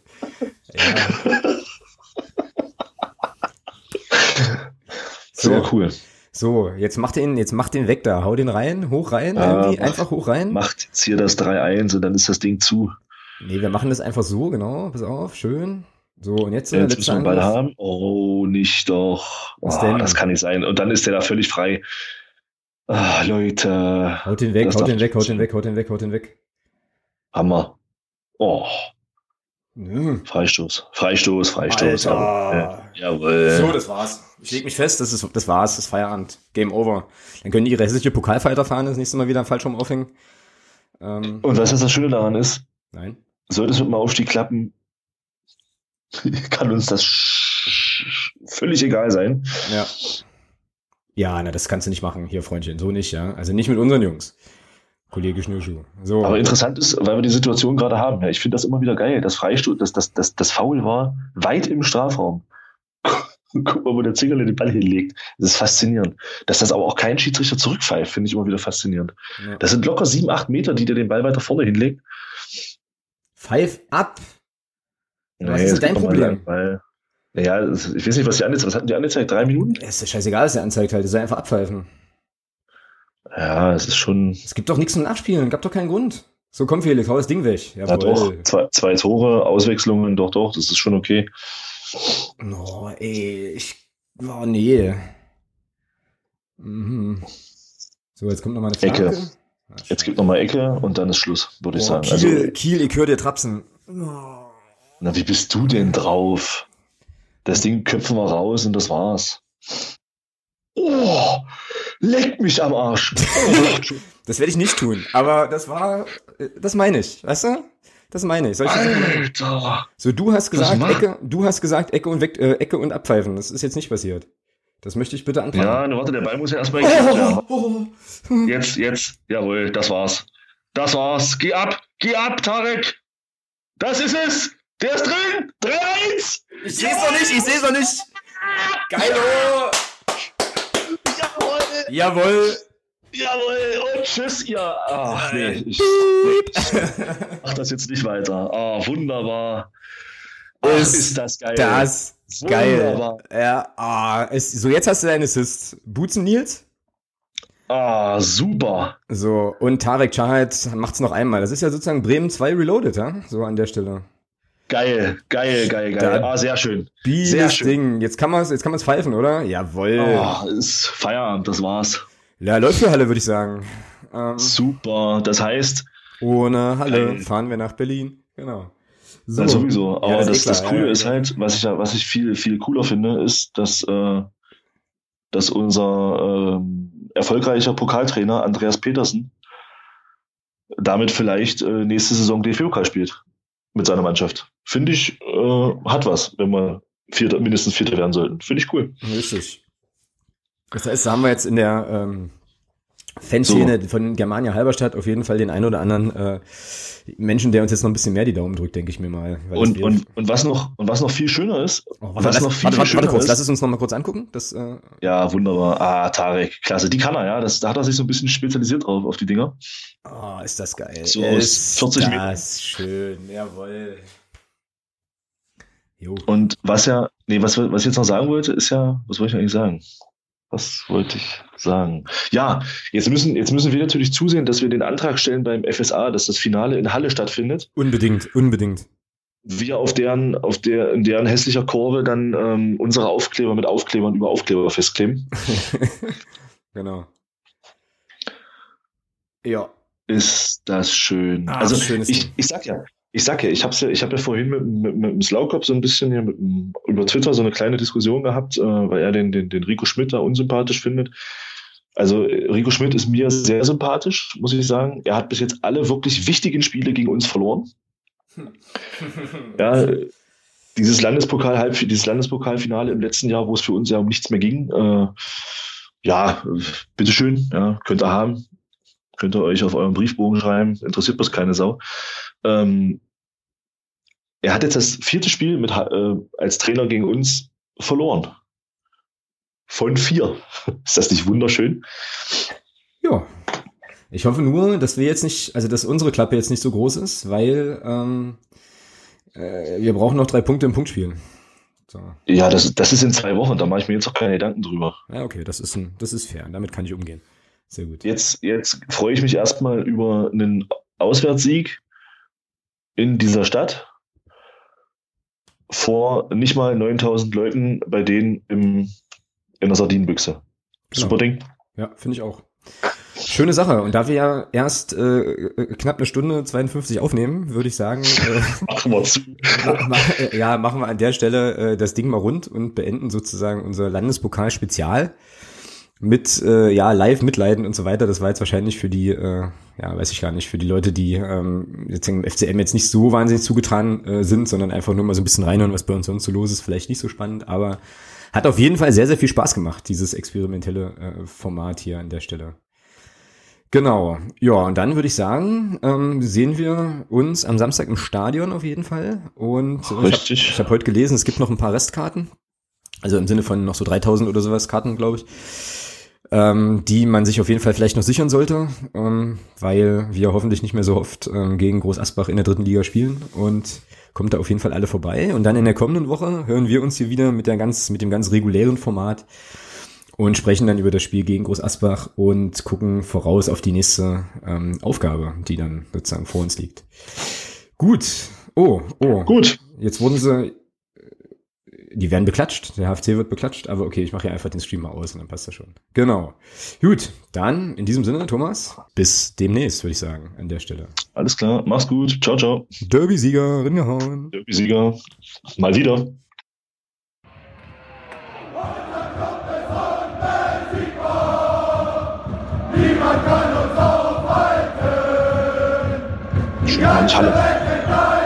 ja. So, Sehr cool. So, jetzt mach den, jetzt mach den weg da, hau den rein, hoch rein, irgendwie, mach, einfach hoch rein. Macht jetzt hier das 3-1 und dann ist das Ding zu. Nee, wir machen das einfach so, genau, pass auf, schön. So, und jetzt, ja, jetzt müssen wir Ball haben. Oh, nicht doch. Oh, das kann nicht sein. Und dann ist der da völlig frei. Ah, Leute. Haut den weg, haut den weg, haut den weg, haut den weg, haut den weg. Hammer. Oh. Nö. Freistoß. Freistoß, Freistoß. Ja, jawohl. So, das war's. Ich leg mich fest, das, ist, das war's, das ist Feierabend. Game over. Dann können die ihre hässliche Pokalfighter fahren, das nächste Mal wieder falsch rum aufhängen. Ähm, Und weißt du, was das Schöne daran ist? Nein. Sollte es mit dem Aufstieg klappen, kann uns das völlig egal sein. Ja. Ja, na, das kannst du nicht machen, hier, Freundchen. So nicht, ja. Also nicht mit unseren Jungs. Kollege Schnürschuh. So. Aber interessant ist, weil wir die Situation gerade haben. Ja, ich finde das immer wieder geil. Das Freistoß, das, das, das, das Foul war weit im Strafraum. Guck mal, wo der Zingerle den Ball hinlegt. Das ist faszinierend. Dass das aber auch kein Schiedsrichter zurückpfeift, finde ich immer wieder faszinierend. Ja. Das sind locker sieben, acht Meter, die der den Ball weiter vorne hinlegt. Pfeif ab. Nee, was ist denn dein Problem? Weil, naja, ich weiß nicht, was die angezeigt Was hatten die angezeigt? Drei Minuten? Ja, ist scheißegal, was der anzeigt halt. Das soll einfach abpfeifen. Ja, es ist schon. Es gibt doch nichts zum Nachspielen, gab doch keinen Grund. So, komm Felix, hau das Ding weg. Jawohl. Ja, doch. Zwei, zwei Tore, Auswechslungen, doch, doch, das ist schon okay. Oh, ey, ich. Oh, nee. Mhm. So, jetzt kommt nochmal eine Flanke. Ecke. Jetzt gibt nochmal Ecke und dann ist Schluss, würde ich sagen. Kiel, also, Kiel, ich höre dir trapsen. Oh. Na, wie bist du denn drauf? Das Ding köpfen wir raus und das war's. Oh, leck mich am Arsch. das werde ich nicht tun, aber das war, das meine ich, weißt du? Das meine ich. Solche Alter. So, du hast gesagt, Ecke, du hast gesagt, Ecke und weg, äh, Ecke und abpfeifen. Das ist jetzt nicht passiert. Das möchte ich bitte anfangen. Ja, ne, warte, der Ball muss ja erstmal oh, oh, oh, Jetzt, jetzt, jawohl, das war's. Das war's. Geh ab, geh ab, Tarek. Das ist es. Der ist drin. 3-1. Ich seh's noch nicht, ich seh's noch nicht. Geilo. Jawohl. Jawohl. Jawohl, und tschüss, ihr. Ach, nee, ich, mach das jetzt nicht weiter. Ah, wunderbar. Ach, ist, ist das geil. Das. Geil. Ja, ah, ist, so jetzt hast du deinen Assist. Butzen Nils? Ah, super. So, und Tarek Chahat macht's noch einmal. Das ist ja sozusagen Bremen 2 Reloaded, ja? So an der Stelle. Geil, geil, geil, geil. Da, ah, sehr schön. Sehr schön. Ding. Jetzt kann man es jetzt kann man's pfeifen, oder? Jawohl. Oh, ist Feierabend, das war's. Ja, läuft für Halle, würde ich sagen. Ähm, Super. Das heißt. Ohne Halle geil. fahren wir nach Berlin. Genau. So. Ja, sowieso. Aber ja, das, das, das, Coole ja, ist halt, was ich, was ich viel, viel cooler finde, ist, dass, äh, dass unser äh, erfolgreicher Pokaltrainer Andreas Petersen damit vielleicht äh, nächste Saison DFB-Pokal spielt mit seiner Mannschaft. Finde ich, äh, hat was, wenn wir Vierter, mindestens Vierter werden sollten. Finde ich cool. Richtig. Das heißt, da haben wir jetzt in der, ähm, Fanszene so. von Germania Halberstadt auf jeden Fall den einen oder anderen äh, Menschen, der uns jetzt noch ein bisschen mehr die Daumen drückt, denke ich mir mal. Und, und, und, was noch, und was noch viel schöner ist, oh, was das, noch viel, warte, warte, schöner warte kurz, ist, lass es uns noch mal kurz angucken. Das, äh ja, wunderbar. Ah, Tarek, klasse. Die kann er, ja. Das, da hat er sich so ein bisschen spezialisiert drauf, auf die Dinger. Oh, ist das geil. So ist 40 das Meter. schön, jawohl. Jo. Und was ja, nee, was, was ich jetzt noch sagen wollte, ist ja, was wollte ich eigentlich sagen? Was wollte ich sagen? Ja, jetzt müssen, jetzt müssen wir natürlich zusehen, dass wir den Antrag stellen beim FSA, dass das Finale in Halle stattfindet. Unbedingt, unbedingt. Wir auf deren, auf der, in deren hässlicher Kurve dann ähm, unsere Aufkleber mit Aufklebern über Aufkleber festkleben. genau. Ja. Ist das schön. Ah, also ich, ich sag ja, ich sag ja, ich habe ja, ich habe ja vorhin mit, mit, mit dem Slaukop so ein bisschen hier mit, über Twitter so eine kleine Diskussion gehabt, äh, weil er den, den, den Rico Schmidt da unsympathisch findet. Also Rico Schmidt ist mir sehr sympathisch, muss ich sagen. Er hat bis jetzt alle wirklich wichtigen Spiele gegen uns verloren. ja, dieses Landespokal halb dieses Landespokalfinale im letzten Jahr, wo es für uns ja um nichts mehr ging. Äh, ja, bitteschön, ja, könnt ihr haben. Könnt ihr euch auf euren Briefbogen schreiben, interessiert bloß keine Sau. Ähm, er hat jetzt das vierte Spiel mit, äh, als Trainer gegen uns verloren. Von vier. Ist das nicht wunderschön? Ja. Ich hoffe nur, dass wir jetzt nicht, also dass unsere Klappe jetzt nicht so groß ist, weil ähm, äh, wir brauchen noch drei Punkte im Punktspiel. So. Ja, das, das ist in zwei Wochen, da mache ich mir jetzt auch keine Gedanken drüber. Ja, okay, das ist, ein, das ist fair. Damit kann ich umgehen. Sehr gut. Jetzt, jetzt freue ich mich erstmal über einen Auswärtssieg in dieser Stadt vor nicht mal 9000 Leuten bei denen im, in der Sardinenbüchse. Genau. Super Ding. Ja, finde ich auch. Schöne Sache. Und da wir ja erst äh, äh knapp eine Stunde 52 aufnehmen, würde ich sagen, äh, machen wir zu. ja, machen wir an der Stelle äh, das Ding mal rund und beenden sozusagen unser Landespokal-Spezial mit äh, ja live mitleiden und so weiter. Das war jetzt wahrscheinlich für die, äh, ja weiß ich gar nicht, für die Leute, die ähm, jetzt im FCM jetzt nicht so wahnsinnig zugetan äh, sind, sondern einfach nur mal so ein bisschen reinhören, was bei uns sonst so los ist. Vielleicht nicht so spannend, aber hat auf jeden Fall sehr sehr viel Spaß gemacht, dieses experimentelle äh, Format hier an der Stelle. Genau, ja, und dann würde ich sagen, ähm, sehen wir uns am Samstag im Stadion auf jeden Fall. Und Richtig. ich habe hab heute gelesen, es gibt noch ein paar Restkarten. Also im Sinne von noch so 3000 oder sowas Karten, glaube ich ähm, die man sich auf jeden Fall vielleicht noch sichern sollte, ähm, weil wir hoffentlich nicht mehr so oft ähm, gegen Groß Asbach in der dritten Liga spielen und kommt da auf jeden Fall alle vorbei. Und dann in der kommenden Woche hören wir uns hier wieder mit der ganz, mit dem ganz regulären Format und sprechen dann über das Spiel gegen Groß Asbach und gucken voraus auf die nächste ähm, Aufgabe, die dann sozusagen vor uns liegt. Gut. Oh, oh. Gut. Jetzt wurden sie die werden beklatscht, der HFC wird beklatscht, aber okay, ich mache ja einfach den Stream mal aus und dann passt das schon. Genau. Gut, dann in diesem Sinne, Thomas, bis demnächst, würde ich sagen, an der Stelle. Alles klar, mach's gut, ciao, ciao. Derby-Sieger, ringehauen. Derby-Sieger, mal wieder. Niemand kann uns aufhalten. Schön, Halle.